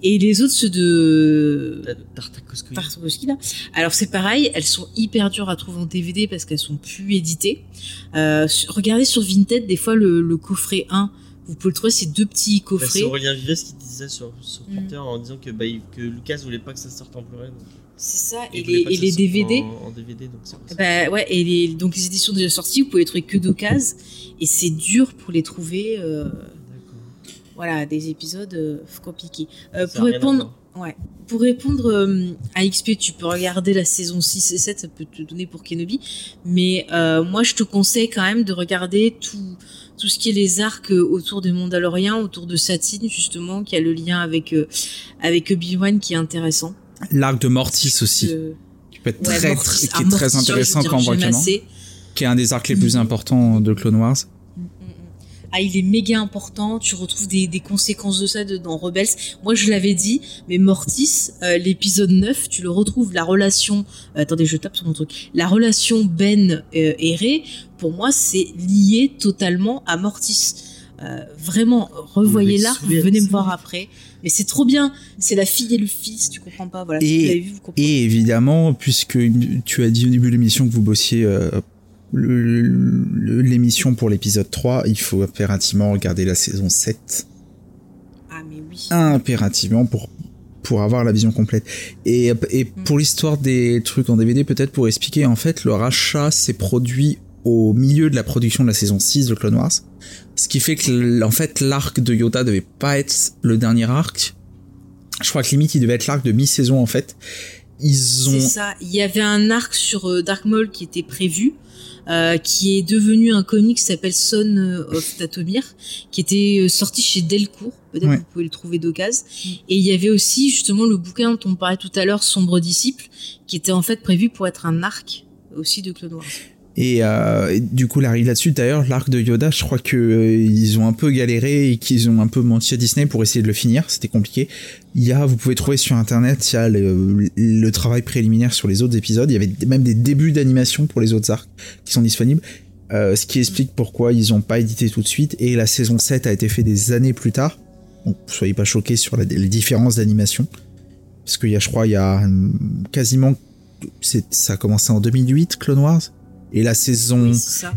Et les autres, ceux de Tartakovsky. là. Alors c'est pareil, elles sont hyper dures à trouver en DVD parce qu'elles sont plus éditées. Euh, regardez sur Vinted, des fois le, coffret 1, vous pouvez le trouver, c'est deux petits bah, coffrets. c'est Aurélien Vives qui disait sur, sur mm. Twitter en disant que, bah, que Lucas voulait pas que ça sorte en Blu-ray. C'est ça, et, les, et les DVD. En, DVD, donc c'est Bah ouais, et les, donc les éditions déjà sorties, vous pouvez les trouver que d'occasion, et c'est dur pour les trouver. Euh, voilà, des épisodes euh, compliqués. Euh, pour, répondre, ouais, pour répondre à XP, tu peux regarder la saison 6 et 7, ça peut te donner pour Kenobi. Mais moi, je te conseille quand même de regarder tout, tout ce qui est les arcs autour des Mandaloriens, autour de Satine, justement, qui a le lien avec, avec Obi-Wan qui est intéressant. L'arc de Mortis aussi, qui peut être très, qui est très intéressant quand on voit qui est un des arcs les plus importants de Clone Wars. Ah, il est méga important. Tu retrouves des, conséquences de ça dans Rebels. Moi, je l'avais dit, mais Mortis, euh, l'épisode 9, tu le retrouves. La relation. Euh, attendez, je tape sur mon truc. La relation Ben euh, et Rey, pour moi, c'est lié totalement à Mortis. vraiment, revoyez l'arc, venez me voir après. Mais c'est trop bien. C'est la fille et le fils, tu comprends pas. Voilà, et, et évidemment, puisque tu as dit au début de l'émission que vous bossiez euh, l'émission pour l'épisode 3, il faut impérativement regarder la saison 7. Ah, mais oui. Impérativement pour pour avoir la vision complète. Et, et mm. pour l'histoire des trucs en DVD, peut-être pour expliquer, en fait, le rachat s'est produit au milieu de la production de la saison 6 de Clone Wars. Ce qui fait que, en fait, l'arc de Yoda devait pas être le dernier arc. Je crois que limite, il devait être l'arc de mi-saison, en fait. Ils ont. C'est ça. Il y avait un arc sur euh, Dark Maul qui était prévu. Euh, qui est devenu un comic qui s'appelle Son of Tatomir, qui était euh, sorti chez Delcourt. Peut-être que vous pouvez le trouver d'occasion. Et il y avait aussi justement le bouquin dont on parlait tout à l'heure, Sombre Disciple, qui était en fait prévu pour être un arc aussi de Clone Wars. Euh, et, du coup, là-dessus, d'ailleurs, l'arc de Yoda, je crois que euh, ils ont un peu galéré et qu'ils ont un peu menti à Disney pour essayer de le finir. C'était compliqué. Il y a, vous pouvez trouver sur internet, il y a le, travail préliminaire sur les autres épisodes. Il y avait même des débuts d'animation pour les autres arcs qui sont disponibles. Euh, ce qui explique pourquoi ils n'ont pas édité tout de suite. Et la saison 7 a été faite des années plus tard. Donc, soyez pas choqués sur les différences d'animation. Parce qu'il y a, je crois, il y a hum, quasiment. Ça a commencé en 2008, Clone Wars? Et la saison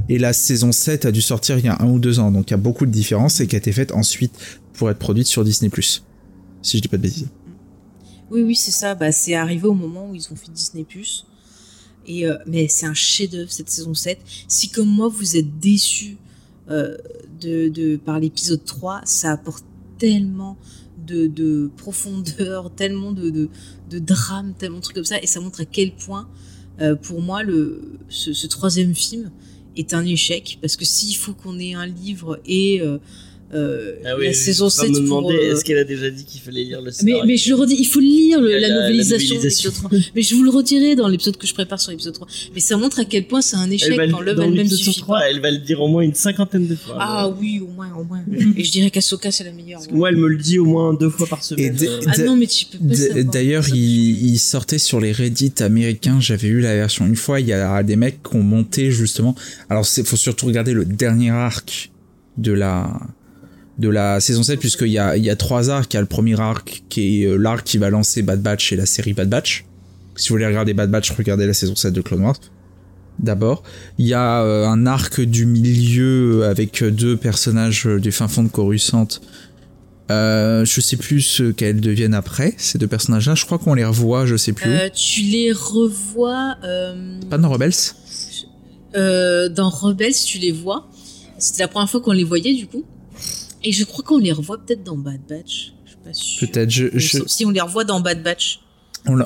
et la saison 7 a dû sortir il y a un ou deux ans. Donc il y a beaucoup de différences et qui a été faite ensuite pour être produite sur Disney+. Si je dis pas de bêtises. Oui, oui, c'est ça. Bah, c'est arrivé au moment où ils ont fait Disney+. Et, mais c'est un chef-d'œuvre cette saison 7. Si comme moi vous êtes déçu de, de, par l'épisode 3, ça apporte tellement de, de profondeur, tellement de, de, de, drame, tellement de trucs comme ça. Et ça montre à quel point, pour moi, le, ce, ce, troisième film est un échec. Parce que s'il faut qu'on ait un livre et euh, ah oui, la saison 7 me demander euh, est-ce qu'elle a déjà dit qu'il fallait lire le mais, scénario mais je le redis, il faut lire le- La- la, la- la novélisation. de novélisation. l'épisode 3. mais je vous le redirai dans l'épisode que je prépare sur l'épisode 3. Mais ça montre à quel point c'est un échec elle va, quand l'œuvre dans elle-même l'épisode suffit 3, pas. elle va le dire au moins une cinquantaine de fois. Ah oui, au moins, au moins. Et je dirais qu'Asoka c'est la meilleure. Parce que moi, elle me le dit au moins deux fois par semaine. Euh, Ah non, mais tu peux pas. D'ailleurs, il, il sortait sur les Reddit américains. J'avais eu la version une fois. Il y a des mecs qui ont monté justement. Alors, c'est faut surtout regarder le dernier arc de la de la saison 7 puisqu'il y a il y a trois arcs. Il y a le premier arc qui est euh, l'arc qui va lancer Bad Batch et la série Bad Batch. Si vous voulez regarder Bad Batch, regardez la saison 7 de Clone Wars. D'abord, il y a euh, un arc du milieu avec deux personnages euh, du fin fond de Coruscant euh, je sais plus ce qu'elles deviennent après, ces deux personnages-là. Je crois qu'on les revoit, je sais plus Euh, tu les revois euh. Pas dans Rebels? euh, dans Rebels, tu les vois. C'était la première fois qu'on les voyait du coup. Et je crois qu'on les revoit peut-être dans Bad Batch. Je suis pas sûre. Peut-être. Je, Mais je- Si on les revoit dans Bad Batch.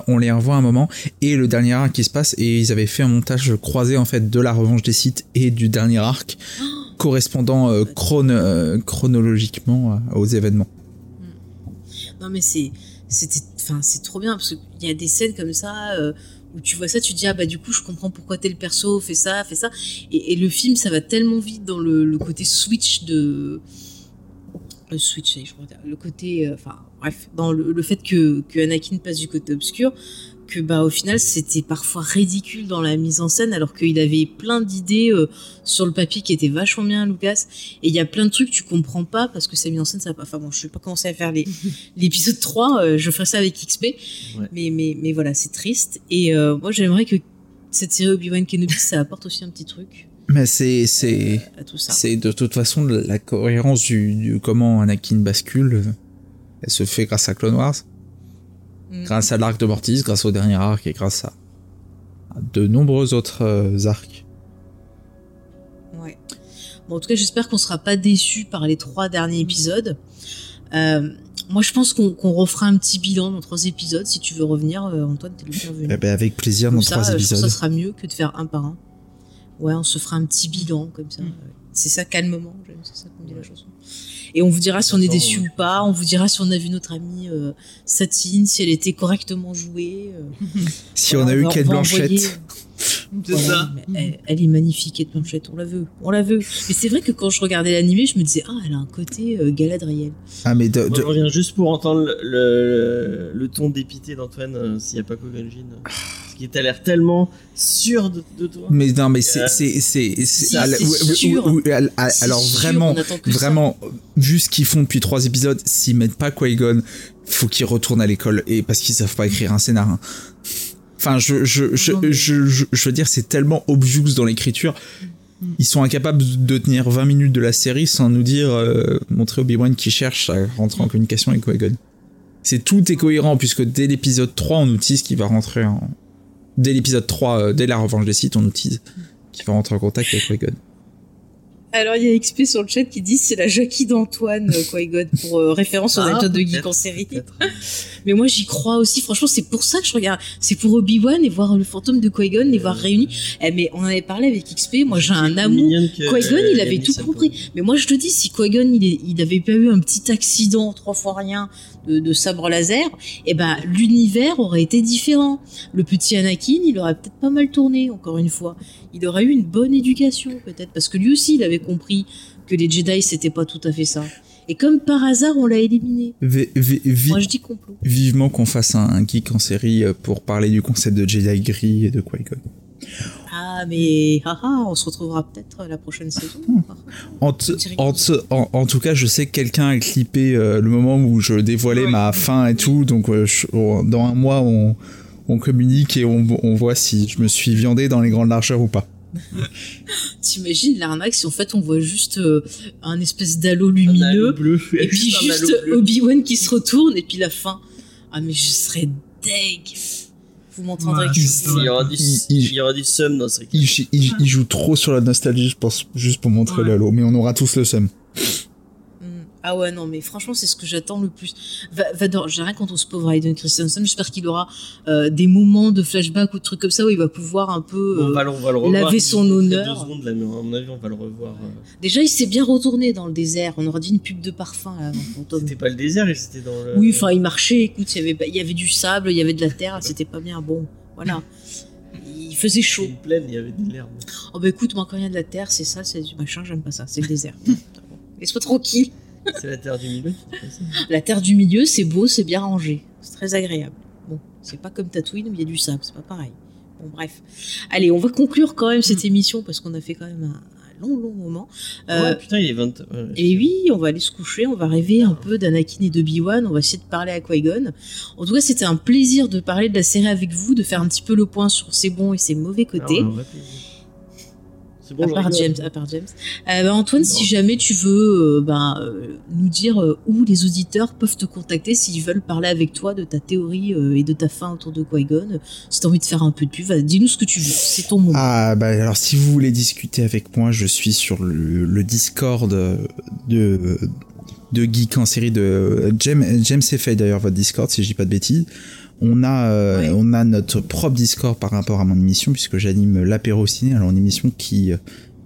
on, les revoit un moment. Et le dernier arc qui se passe, et ils avaient fait un montage croisé en fait de la revanche des sites et du dernier arc, correspondant euh, chrono- euh, chronologiquement euh, aux événements. Non mais c'est c'était enfin c'est trop bien parce qu'il y a des scènes comme ça euh, où tu vois ça tu te dis ah bah du coup je comprends pourquoi tel perso fait ça fait ça et, et le film ça va tellement vite dans le, le côté switch de le switch je crois le côté euh, enfin bref dans le, le fait que que Anakin passe du côté obscur que bah au final c'était parfois ridicule dans la mise en scène alors qu'il avait plein d'idées euh, sur le papier qui étaient vachement bien Lucas. Et il y a plein de trucs que tu comprends pas parce que sa mise en scène ça enfin bon je vais pas commencer à faire les l'épisode 3 euh, je ferai ça avec XP mais mais mais voilà c'est triste. Et euh, moi j'aimerais que cette série Obi-Wan Kenobi ça apporte aussi un petit truc Mais c'est c'est ça c'est de toute façon la cohérence du, du comment Anakin bascule. euh, Elle se fait grâce à Clone Wars, Mm. grâce à l'arc de Mortis, grâce au dernier arc et grâce à, de nombreux autres euh, arcs. Ouais. Bon, en tout cas, j'espère qu'on sera pas déçu par les trois derniers épisodes. Euh, moi, je pense qu'on refera un petit bilan dans trois épisodes. Si tu veux revenir, euh, Antoine, t'es le bienvenu. Eh ben, avec plaisir dans ça, trois euh, je pense que épisodes. ça sera mieux que de faire un par un. Ouais, on se fera un petit bilan comme ça. C'est ça calmement, c'est ça qu'on dit la chanson. Et on vous dira si on est déçu ouais. ou pas. On vous dira si on a vu notre amie euh, Satine, si elle était correctement jouée. euh. Si Voilà, on a eu Kate va Blanchett. envoyer- C'est Ouais, ça. mais Elle, elle est magnifique, Kate Blanchett, on la veut, on la veut. Mais c'est vrai que quand je regardais l'animé, je me disais, ah, elle a un côté euh, Galadriel. Ah mais de- Moi, je reviens juste pour entendre le, le, le ton dépité d'Antoine euh, s'il n'y a pas Kogan Jin. Parce qu'il t'a l'air tellement sûr de, de toi. Mais non, mais c'est Euh, c'est c'est alors vraiment ça. vraiment vu ce qu'ils font depuis trois épisodes, s'ils mettent pas Qui-Gon, faut qu'ils retournent à l'école et parce qu'ils savent pas écrire un scénar. hein. Enfin, je je je, je, je veux dire, c'est tellement obvious dans l'écriture. Ils sont incapables de tenir 20 minutes de la série sans nous dire euh, montrer Obi-Wan qui cherche à rentrer en communication avec Qui-Gon. C'est tout est cohérent puisque dès l'épisode 3 on nous tease qu'il va rentrer en dès l'épisode 3 euh, dès la revanche des sites on nous tease qu'il va rentrer en contact avec Qui-Gon. Alors, il y a XP sur le chat qui dit c'est la Jackie d'Antoine, euh, Qui-Gon, pour euh, référence aux Ah, épisodes de Geek en série. Mais moi, j'y crois aussi. Franchement, c'est pour ça que je regarde. C'est pour Obi-Wan et voir le fantôme de Qui-Gon, les voir réunis. Eh, mais on en avait parlé avec XP. Moi, j'ai un amour. Qui-Gon, il avait tout compris. Mais moi, je te dis, si Qui-Gon, il, est- il avait pas eu un petit accident, trois fois rien, de, de sabre laser, eh ben, l'univers aurait été différent. Le petit Anakin, il aurait peut-être pas mal tourné, encore une fois. Il aurait eu une bonne éducation, peut-être. Parce que lui aussi, il avait compris que les Jedi, c'était pas tout à fait ça. Et comme par hasard, on l'a éliminé. Moi, je dis complot. vivement qu'on fasse un, un geek en série euh, pour parler du concept de Jedi gris et de Qui-Gon. Ah, mais haha, on se retrouvera peut-être la prochaine saison. En, t- en, t- en, en tout cas, je sais que quelqu'un a clippé euh, le moment où je dévoilais ma fin et tout, donc euh, je- on- dans un mois, on, on communique et on, on voit si je me suis viandé dans les grandes largeurs ou pas. T'imagines l'arnaque si en fait on voit juste euh, un espèce d'halo lumineux bleu. et puis Juste. Obi-Wan qui se retourne et puis la fin. Ah mais je serais deg. Vous m'entendrez. il, y aura du, il, y aura du seum dans ce il, il, joue trop sur la nostalgie, je pense, juste pour montrer ouais. Lalo, mais on aura tous le seum. Ah ouais, non, mais franchement, c'est ce que j'attends le plus. Va, va j'ai rien contre ce pauvre Hayden Christensen. J'espère qu'il aura euh, des moments de flashback ou de trucs comme ça où il va pouvoir un peu on va on va le revoir, laver son honneur. Deux secondes, là, mais à mon avis, on va le revoir. Euh... Déjà, il s'est bien retourné dans le désert. On aurait dit une pub de parfum là, C'était pas le désert, c'était dans le. Oui, enfin, il marchait. Écoute, il y avait, il y avait du sable, il y avait de la terre. C'était pas bien. Bon, voilà. Il faisait chaud. Une plaine, il y avait de l'herbe. Oh bah écoute, moi quand il y a de la terre, c'est ça, c'est du machin, j'aime pas ça. C'est le désert. Laisse-moi tranquille. C'est la terre du milieu. La terre du milieu, c'est beau, c'est bien rangé, c'est très agréable. Bon, c'est pas comme Tatooine où il y a du sable, c'est pas pareil. Bon, bref. Allez, on va conclure quand même cette émission parce qu'on a fait quand même un, long, long moment. Euh, ouais, putain, il est 20. Ouais, et oui, on va aller se coucher, on va rêver un peu d'Anakin et de Obi-Wan, on va essayer de parler à Qui-Gon. En tout cas, c'était un plaisir de parler de la série avec vous, de faire un petit peu le point sur ses bons et ses mauvais côtés. Ah, Bon, à, part James, à part James. Euh, bah, Antoine, non. si jamais tu veux euh, bah, euh, nous dire où les auditeurs peuvent te contacter s'ils veulent parler avec toi de ta théorie et de ta fin autour de Qui-Gon, si tu as envie de faire un peu de pub, dis-nous ce que tu veux, c'est ton moment. Ah bah alors si vous voulez discuter avec moi, je suis sur le, le Discord de de Geek en série de James, James fait d'ailleurs votre Discord si je dis pas de bêtises. On a, euh, ouais. on a notre propre Discord par rapport à mon émission, puisque j'anime l'apéro ciné, alors une émission qui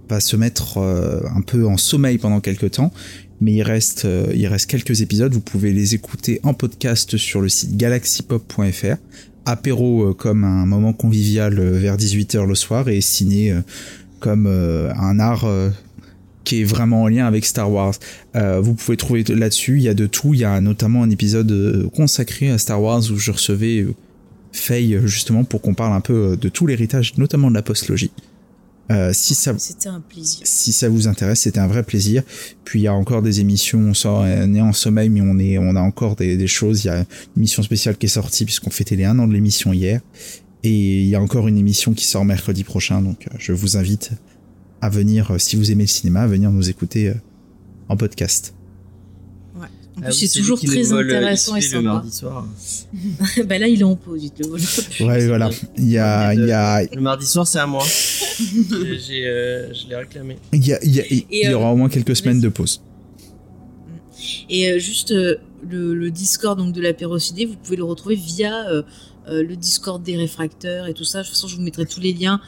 va se mettre euh, un peu en sommeil pendant quelques temps, mais il reste, euh, il reste quelques épisodes, vous pouvez les écouter en podcast sur le site galaxypop.fr. Apéro comme un moment convivial vers 18h le soir et ciné comme un art qui est vraiment en lien avec Star Wars. Euh, vous pouvez trouver là-dessus, il y a de tout. Il y a notamment un épisode consacré à Star Wars où je recevais Faye justement pour qu'on parle un peu de tout l'héritage, notamment de la postlogie. Euh, si ça, c'était un plaisir. Si ça vous intéresse, c'était un vrai plaisir. Puis il y a encore des émissions, on, sort, on est en sommeil, mais on est, on a encore des, des choses. Il y a une émission spéciale qui est sortie puisqu'on fêtait les un an de l'émission hier, et il y a encore une émission qui sort mercredi prochain. Donc je vous invite à venir, si vous aimez le cinéma, à venir nous écouter en podcast. Ouais. En plus, ah, c'est toujours très intéressant et sympa. Le mardi soir. bah là, il est en pause, dites-le. Ouais, voilà. Il y a, il y a... Le mardi soir, c'est à moi. J'ai, euh, je l'ai réclamé. Il y, a, il y, a, il y aura au moins quelques semaines de pause. Et euh, juste euh, le, le, Discord donc de l'apérocidé, vous pouvez le retrouver via euh, le Discord des réfracteurs et tout ça. De toute façon, je vous mettrai tous les liens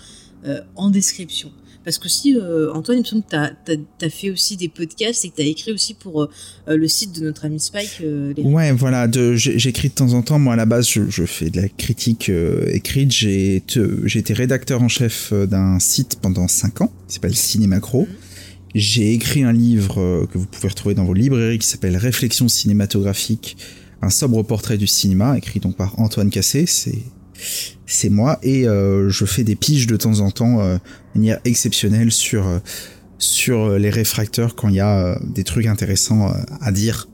en description. Parce que si, euh, Antoine, il me semble que tu as, fait aussi des podcasts et que tu as écrit aussi pour euh, le site de notre ami Spike. Euh, les... Ouais, voilà, j'écris de temps en temps. Moi, à la base, je, je fais de la critique écrite. J'ai été rédacteur en chef d'un site pendant 5 ans qui s'appelle Cinémacro. Mmh. J'ai écrit un livre que vous pouvez retrouver dans vos librairies qui s'appelle Réflexion cinématographique, un sobre portrait du cinéma, écrit donc par Antoine Cassé. C'est c'est moi et euh, je fais des piges de temps en temps euh, de manière exceptionnelle sur euh, sur les réfracteurs quand il y a euh, des trucs intéressants euh, à dire.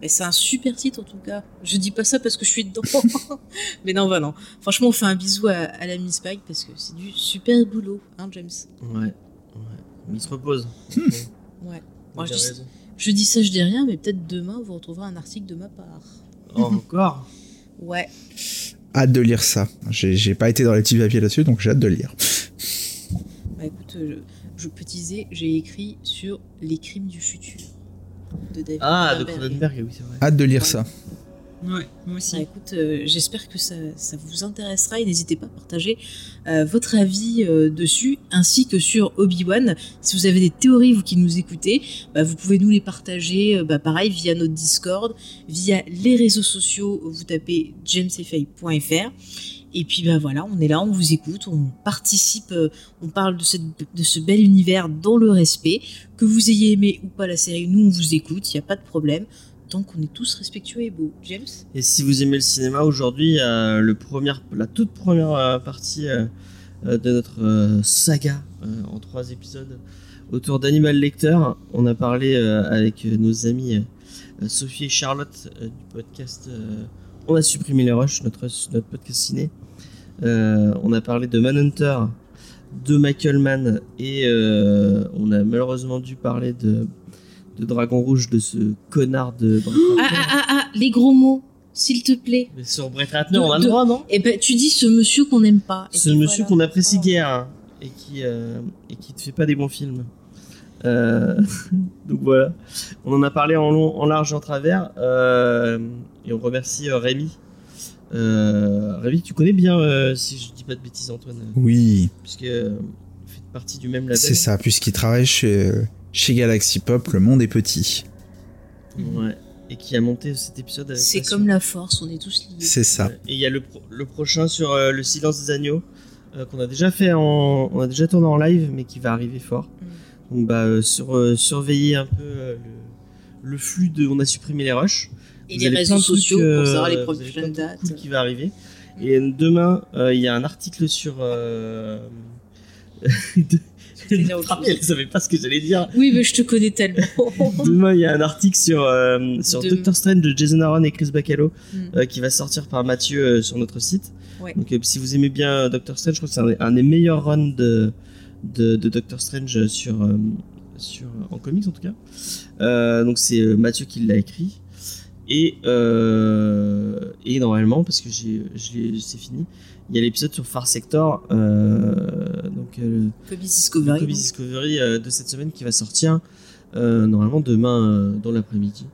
Mais c'est un super site en tout cas. Je dis pas ça parce que je suis dedans. Mais non, bah non. Franchement, on fait un bisou à, à la Miss Spike parce que c'est du super boulot, hein, James? Ouais. ouais. Il se repose. ouais. Moi, je, dis, je dis ça, je dis rien, mais peut-être demain, vous retrouverez un article de ma part. Oh, encore? Ouais. Hâte de lire ça. J'ai pas été dans les petits papiers là-dessus, donc j'ai hâte de le lire. Bah écoute, je, je peux teaser, j'ai écrit sur les crimes du futur. De David ah, de Cronenberg, oui, c'est vrai. Hâte de lire ouais. ça. Ouais, moi aussi. Bah, écoute, euh, j'espère que ça, vous intéressera et n'hésitez pas à partager euh, votre avis euh, dessus, ainsi que sur Obi-Wan. Si vous avez des théories, vous qui nous écoutez, bah, vous pouvez nous les partager, bah, pareil, via notre Discord, via les réseaux sociaux, vous tapez jamesfay.fr. Et puis bah voilà, on est là, on vous écoute, on participe, on parle de, de ce bel univers dans le respect. Que vous ayez aimé ou pas la série, nous on vous écoute, il n'y a pas de problème tant qu'on est tous respectueux et beaux. James? Et si vous aimez le cinéma, aujourd'hui, euh, la toute première euh, partie euh, de notre saga en trois épisodes autour d'Animal Lecter, on a parlé avec nos amis Sophie et Charlotte du podcast On a supprimé les rushs, notre, notre podcast ciné. on a parlé de Manhunter, de Michael Mann et on a malheureusement dû parler de de Dragon Rouge de ce connard de. Ah, ah, ah, ah, les gros mots. s'il te plaît. Mais sur Brett Ratner, on a le droit, non Eh ben, tu dis ce monsieur qu'on n'aime pas. Ce monsieur qu'on apprécie guère hein, et qui euh, et qui ne fait pas des bons films. Euh, donc voilà, on en a parlé en long, en large et en travers, euh, et on remercie Rémi. Rémi, tu connais bien, si je dis pas de bêtises, Antoine. Oui. Puisque fait partie du même label. C'est ça, puisqu'il travaille chez chez Galaxy Pop, le monde est petit. Ouais et qui a monté cet épisode avec C'est comme la force, on est tous liés. C'est ça. Et il y a le, le prochain sur euh, le silence des agneaux euh, qu'on a déjà fait en on a déjà tourné en live mais qui va arriver fort. Mm. Donc bah euh, sur, surveiller un peu le, flux de on a supprimé les rushs. Et les réseaux sociaux pour savoir les prochaines dates qui va arriver. Et demain il y a un article sur elle savait pas ce que j'allais dire. Oui, mais je te connais tellement. Demain, il y a un article sur, euh, sur Doctor Strange de Jason Aaron et Chris Bacalo mm. euh, qui va sortir par Mathieu euh, sur notre site. Donc, si vous aimez bien Doctor Strange, je crois que c'est un, des meilleurs runs de, de, Doctor Strange sur, sur, en comics en tout cas. donc, c'est Mathieu qui l'a écrit. Et, et normalement, parce que c'est fini, il y a l'épisode sur Far Sector, euh, donc euh, Discovery, Discovery euh, de cette semaine qui va sortir euh, normalement demain dans l'après-midi.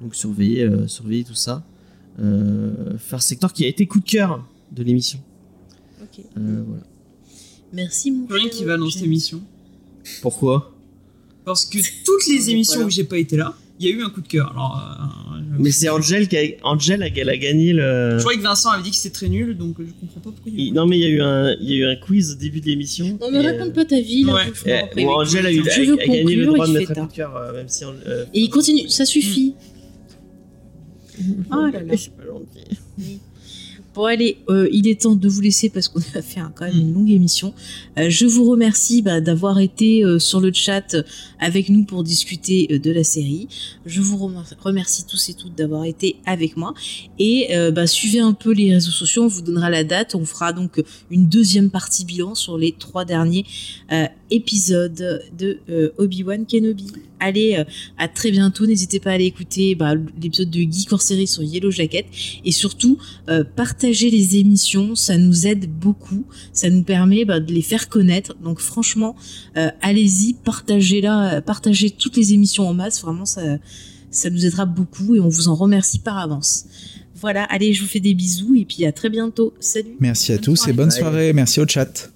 Donc surveillez, surveillez tout ça. Far Sector qui a été coup de cœur de l'émission. Ok. voilà. Merci mon Rien qui va dans cette émission. Pourquoi? Parce que toutes les émissions où j'ai pas été là, il y a eu un coup de cœur. Alors, euh, mais c'est Angel qui a, Angel elle a gagné le. Je croyais que Vincent avait dit que c'était très nul, donc je comprends pas pourquoi. Il... Non, mais il y a eu un, il y a eu un quiz au début de l'émission. Non, mais raconte pas ta vie. Là, ouais. Angel a, eu, a, gagné le droit de mettre un coup de cœur, euh, même si. Euh, et il continue, ça suffit. Oh là là. Je suis pas gentil. Bon allez, euh, il est temps de vous laisser parce qu'on a fait quand même une longue émission. Euh, je vous remercie bah, d'avoir été euh, sur le chat avec nous pour discuter de la série. Je vous remercie tous et toutes d'avoir été avec moi. Et bah, suivez un peu les réseaux sociaux, on vous donnera la date. On fera donc une deuxième partie bilan sur les trois derniers épisodes de Obi-Wan Kenobi. Allez, à très bientôt. N'hésitez pas à aller écouter bah, l'épisode de Geek hors série sur Yellow Jacket. Et surtout, partagez partager les émissions, ça nous aide beaucoup, ça nous permet bah, de les faire connaître. Donc franchement, euh, allez-y, partagez-la, partagez toutes les émissions en masse, vraiment ça, ça nous aidera beaucoup et on vous en remercie par avance. Voilà, allez, je vous fais des bisous et puis à très bientôt. Salut. Merci à tous et bonne soirée. Merci au chat.